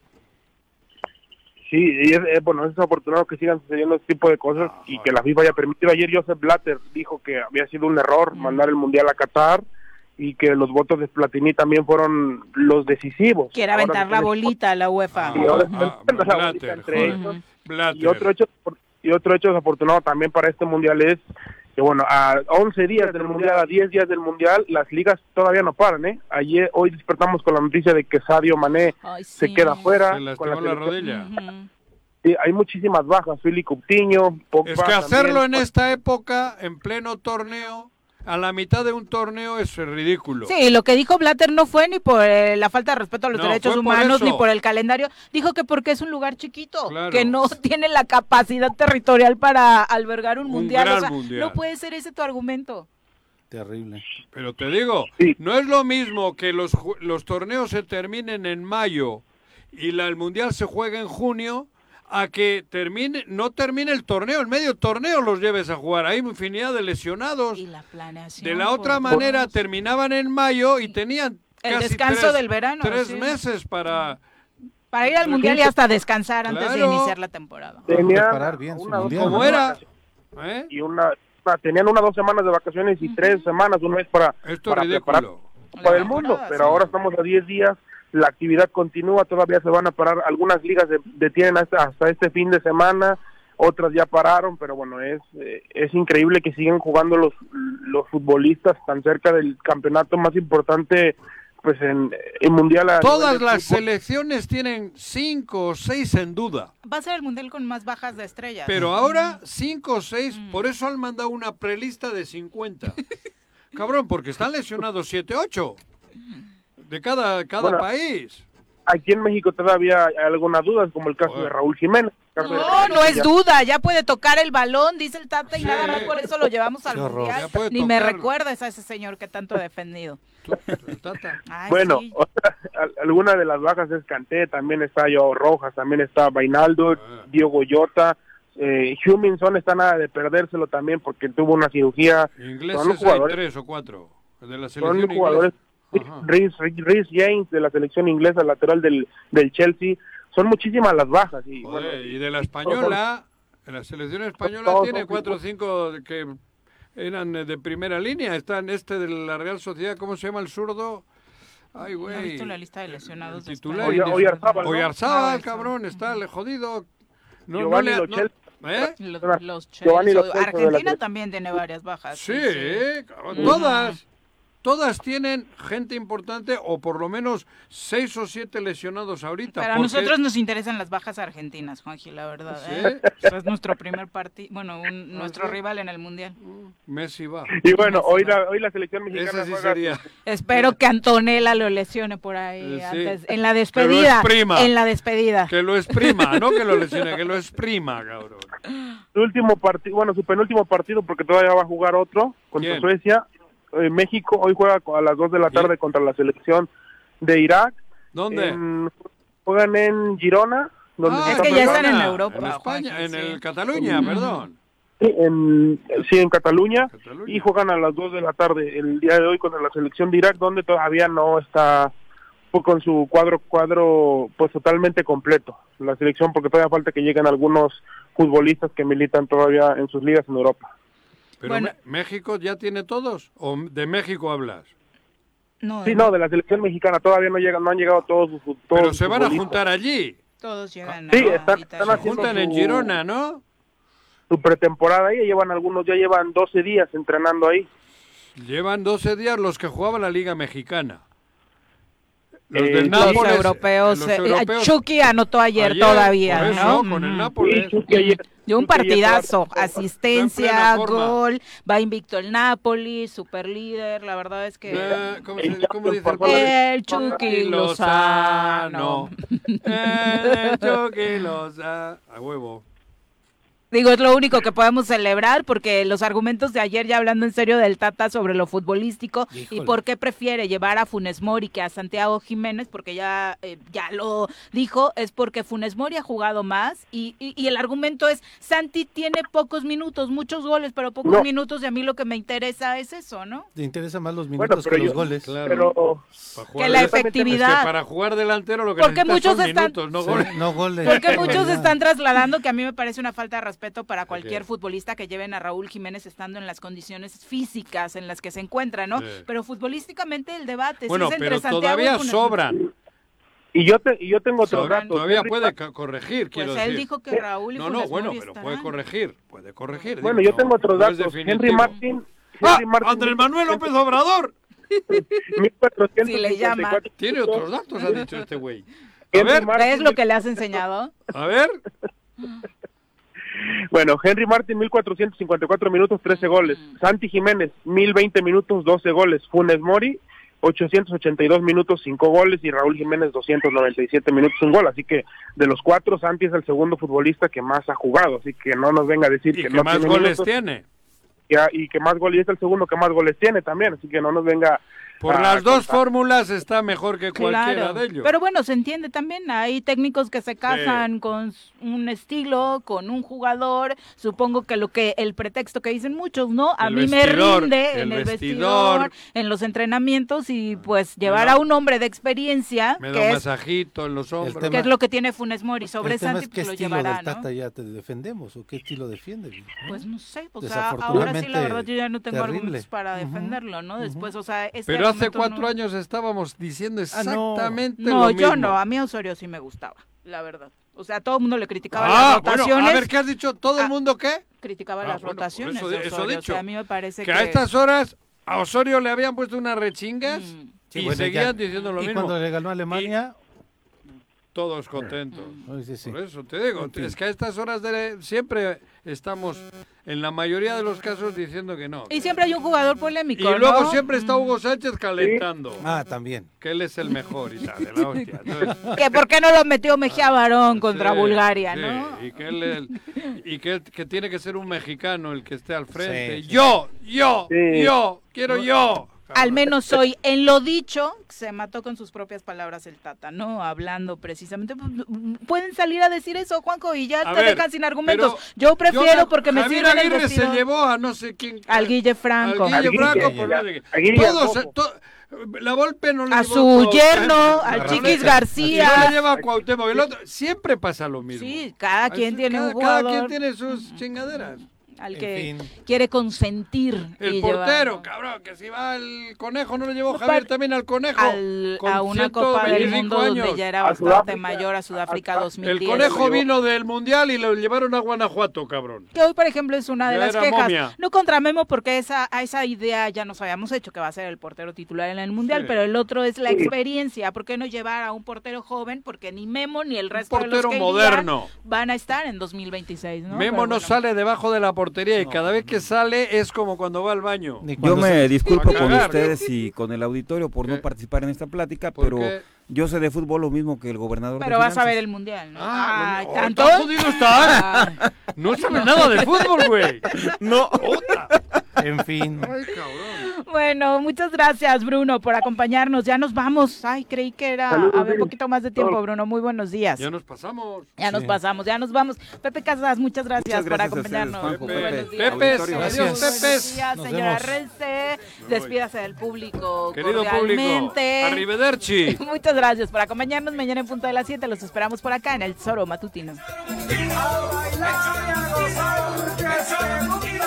Sí, y es, eh, bueno, es afortunado que sigan sucediendo este tipo de cosas Ah, y que la FIFA haya permitido. Ayer Joseph Blatter dijo que había sido un error mandar el Mundial a Qatar y que los votos de Platini también fueron los decisivos. Quiere aventar la bolita a la UEFA. Y ahora Ah, están dando la bolita Blatter, entre ellos. Y otro hecho y otro hecho desafortunado también para este mundial es que bueno, a 11 días del mundial, a 10 días del mundial, las ligas todavía no paran, ¿eh? Ayer hoy despertamos con la noticia de que Sadio Mané Ay, se queda fuera Se con la rodilla. Sí, hay muchísimas bajas, Fili Coutinho, Pogba Es que hacerlo también. en esta época, en pleno torneo, a la mitad de un torneo, es ridículo. Sí, lo que dijo Blatter no fue ni por eh, la falta de respeto a los No, derechos humanos ni por el calendario. Dijo que porque es un lugar chiquito, Claro. que no [laughs] tiene la capacidad territorial para albergar un, Un mundial. O gran sea, mundial. no puede ser ese tu argumento. terrible. Pero te digo, Sí. no es lo mismo que los, ju- los torneos se terminen en mayo y la, el mundial se juega en junio a que termine no termine el torneo, el medio torneo los lleves a jugar. Hay infinidad de lesionados. Y la planeación. De la otra manera terminaban en mayo y tenían El casi descanso tres- del verano, Tres sí. meses para Para ir al mundial y hasta descansar antes de iniciar la temporada. Tenían preparar bien una, dos mundial, ¿Cómo semanas era? de ¿Eh? y una, una- tenían una dos semanas de vacaciones y tres semanas, un mes para, Esto para preparar para el mundo, pero sí. ahora estamos a 10 días, la actividad continúa, todavía se van a parar, algunas ligas de- detienen hasta, hasta este fin de semana, otras ya pararon, pero bueno, es eh, es increíble que sigan jugando los los futbolistas tan cerca del campeonato más importante pues en, en mundial a Todas las fútbol. selecciones tienen cinco o seis en duda. Va a ser el mundial con más bajas de estrellas. Pero ahora, cinco o seis, Mm. por eso han mandado una prelista de 50. [laughs] Cabrón, porque están lesionados 7, 8 de cada, cada Bueno, país. aquí en México todavía hay algunas dudas, como el caso Joder. de Raúl Jiménez, No, no es duda, ya puede tocar el balón, dice el Tata, y nada más por eso lo llevamos al mundial. Ni me tocar. recuerdas a ese señor que tanto he defendido. Ay, Bueno, sí. otra- al- alguna de las bajas es Canté, también está Joao Rojas, también está Vainaldo, Ah. Diego Jota, eh, Huminson está nada de perdérselo también porque tuvo una cirugía. Son Ingleses hay jugadores, tres o cuatro. De la son selección los jugadores inglesa. Rhys Rhys James de la selección inglesa, lateral del, del Chelsea. Son muchísimas las bajas. Y, Joder, bueno, y de la española, la selección española Todos tiene son cuatro o cinco que eran eh, de primera línea. Están este de la Real Sociedad, ¿cómo se llama el zurdo? Ay, ¿No güey. visto la lista de lesionados de Titular. España? Oya- Oyarzábal, ¿no? Ah, cabrón, está le jodido. No, Giovanni no Lo le, no-. ¿Eh? Los, los Argentina también tiene varias bajas. Sí, cabrón, todas. Todas tienen gente importante o por lo menos seis o siete lesionados ahorita. Pero a porque- nosotros nos interesan las bajas argentinas, Juanji, la verdad. ¿Sí? ¿eh? Es nuestro primer partido, bueno, un- nuestro rival en el Mundial. Messi va. y bueno, hoy la, hoy la selección mexicana sí juega- sería. Espero que Antonella lo lesione por ahí Eh, sí. antes, en la Que lo despedida. exprima. En la despedida. Que lo exprima, no que lo lesione, que lo exprima, cabrón. su último partido, bueno, su penúltimo partido porque todavía va a jugar otro contra ¿Quién? Suecia. Eh, México hoy juega a las 2 de la tarde contra la selección de Irak. ¿Dónde? En- juegan en Girona. Donde Ah, Es que ya están en Europa, En España, en sí. el Cataluña, perdón. Sí, en, sí, en Cataluña. Cataluña. Y juegan a las 2 de la tarde el día de hoy contra la selección de Irak, donde todavía no está pues, con su cuadro cuadro pues totalmente completo. La selección, porque todavía falta que lleguen algunos futbolistas que militan todavía en sus ligas en Europa. Pero Bueno. ¿México ya tiene todos? ¿O de México hablas? No, Sí, no, de la selección mexicana todavía no llegan, no han llegado todos sus todos Pero sus se van a juntar allí. todos llegan Sí, a están- están Se juntan en Girona, ¿no? Su pretemporada ahí, ya llevan algunos, ya llevan 12 días entrenando ahí. Llevan 12 días los que jugaban la Liga Mexicana. Los Eh, del los Los Nápoles. europeos. los eh, europeos. Chucky anotó ayer, Ayer, todavía, por eso, ¿no? con el Ujú. Nápoles. Sí, Chucky ayer- De un partidazo, asistencia, gol, va invicto el Napoli, super líder, la verdad es que... Eh, ¿cómo, El se- cómo dice el El Chucky Lozano. [laughs] El Chucky Lozano. A huevo. Digo, es lo único que podemos celebrar porque los argumentos de ayer, ya hablando en serio del Tata sobre lo futbolístico y por qué prefiere llevar a Funes Mori que a Santiago Jiménez, porque ya, eh, ya lo dijo, es porque Funes Mori ha jugado más y, y- y el argumento es, Santi tiene pocos minutos, muchos goles, pero pocos No. minutos y a mí lo que me interesa es eso, ¿no? Te interesan más los minutos pero que los goles. Claro. Pero Para Que la efectividad. Es que para jugar delantero lo que Porque muchos son están- minutos, no Sí, goles. no goles. Porque muchos están trasladando que a mí me parece una falta de respeto para cualquier futbolista que lleven a Raúl Jiménez estando en las condiciones físicas en las que se encuentra, ¿no? Sí. Pero futbolísticamente el debate sí Bueno, es entre pero todavía sobran. y yo te, y yo tengo otros Todavía, datos. todavía Henry puede corregir, quiero Pues él decir. dijo que Raúl y No, no, bueno, pero estarán. puede corregir, puede corregir. Bueno, digo, yo tengo no- otros no es datos. definitivo. Henry Martin. ¡Ah! Henry Martin Andrés Manuel López Obrador. [laughs] 1454 Si le llama. Tiene otros [laughs] datos, ha dicho este güey. A ver, Martin, ¿Ves lo que le has enseñado? a ver. [laughs] Bueno, Henry Martin, 1454 minutos, 13 goles. Santi Jiménez, 1020 minutos, 12 goles. Funes Mori, 882 minutos, 5 goles. Y Raúl Jiménez, 297 minutos, un gol. Así que de los cuatro, Santi es el segundo futbolista que más ha jugado. Así que no nos venga a decir ¿Y que qué no más tiene goles minutos. tiene? Y, y que más goles, y es el segundo que más goles tiene también. Así que no nos venga. Por a las dos contar. fórmulas está mejor que cualquiera Claro. de ellos. Pero bueno, se entiende también. Hay técnicos que se casan con un estilo, con un jugador. Supongo que lo que el pretexto que dicen muchos, ¿no? A El mí vestidor, me rinde el en el vestidor. vestidor, en los entrenamientos y pues llevar da- a un hombre de experiencia, Me da que un es, masajito en los hombros. tema- que es lo que tiene Funes Mori. Sobre El tema Santi es qué pues, lo estilo llevará, del ¿no? Tata ya te defendemos o qué estilo defiende. ¿no? Pues no sé, o sea, ahora sí la verdad yo ya no tengo terrible. argumentos para defenderlo, ¿no? Después, o sea, este Pero hace cuatro no- años estábamos diciendo Ah, no. exactamente No, lo yo mismo. no, a mí Osorio sí me gustaba, la verdad. O sea, todo el mundo le criticaba Ah, las bueno, rotaciones. a ver, ¿qué has dicho? ¿Todo el Ah, mundo qué? criticaba Ah, las bueno, por rotaciones eso- de eso Osorio, dicho. o sea, a mí me parece Que que... a estas horas a Osorio le habían puesto unas rechingas Mm. Sí, y bueno, seguían ya. diciendo lo y mismo. cuando le ganó a Alemania, Todos contentos. Ay, sí, sí. Por eso te digo, es que a estas horas de siempre estamos, en la mayoría de los casos, diciendo que no. Y siempre hay un jugador polémico, Y luego ¿no? siempre está Hugo Sánchez calentando. Ah, también. Que él es el mejor y tal, de la hostia. [laughs] Entonces, Que por qué no lo metió Mejía Barón contra sí, Bulgaria, sí, ¿no? Y que él, él- y que, él- que tiene que ser un mexicano el que esté al frente. Sí, sí. Yo, yo, Sí. yo, quiero yo. Al menos hoy, en lo dicho, se mató con sus propias palabras el Tata, ¿no? Hablando precisamente. pues, Pueden salir a decir eso, Juanjo, y ya A te ver, dejan sin argumentos. Yo prefiero me- porque me Javier sirve el Aguirre se llevó a no sé quién. Al Guille Franco. Al Guille Franco, ya. por Todos, to- la Volpe no le A su Cuauhtémoc. yerno, al Chiquis García. No le lleva a Cuauhtémoc. El otro, siempre pasa lo mismo. Sí, cada quien Así, tiene cada, un jugador Cada quien tiene sus chingaderas. Al En que fin. quiere consentir. El y portero, cabrón, que si va al conejo, no le llevó No, Javier también al conejo. al- con a una Copa del 125 Mundo donde años. ya era A bastante Sudáfrica. mayor, a Sudáfrica A- a- 2010. El conejo vino del mundial y lo llevaron a Guanajuato, cabrón. Que hoy, por ejemplo, es una de Ya las quejas. momia. No contra Memo, porque esa, a esa idea ya nos habíamos hecho, que va a ser el portero titular en el Mundial, Sí. pero el otro es la Sí. experiencia. ¿Por qué no llevar a un portero joven? Porque ni Memo ni el resto de los portero que moderno. van a estar en 2026, ¿no? Memo Pero no bueno. sale debajo de la portería y cada vez que sale es como cuando va al baño. Yo me se- disculpo con ustedes y con el auditorio por ¿Qué? no participar en esta plática, ¿Por pero qué? yo sé de fútbol lo mismo que el gobernador. de Pero vas a ver el Mundial, ¿no? Ah, ¿tanto? ¿tan jodido estás? Ah, No sabes nada de fútbol, güey. [laughs] No. En fin. [laughs] Ay, cabrón. Bueno, muchas gracias, Bruno, por acompañarnos. Ya nos vamos. Ay, creí que era Saludos, a ver, un poquito más de tiempo, Bruno. Muy buenos días. Ya nos pasamos. Ya nos pasamos, ya nos vamos. Pepe Casas, muchas gracias, Muchas gracias por ustedes, acompañarnos. Pepe. buenos días. Pepes, Muy adiós, buenos Pepes. días, señora. Rence. Despídase del público Querido público, cordialmente. arrivederci. [laughs] Muchas gracias por acompañarnos mañana en punto de las 7. Los esperamos por acá en el Zoro Matutino. A bailar y a gozar, que seguro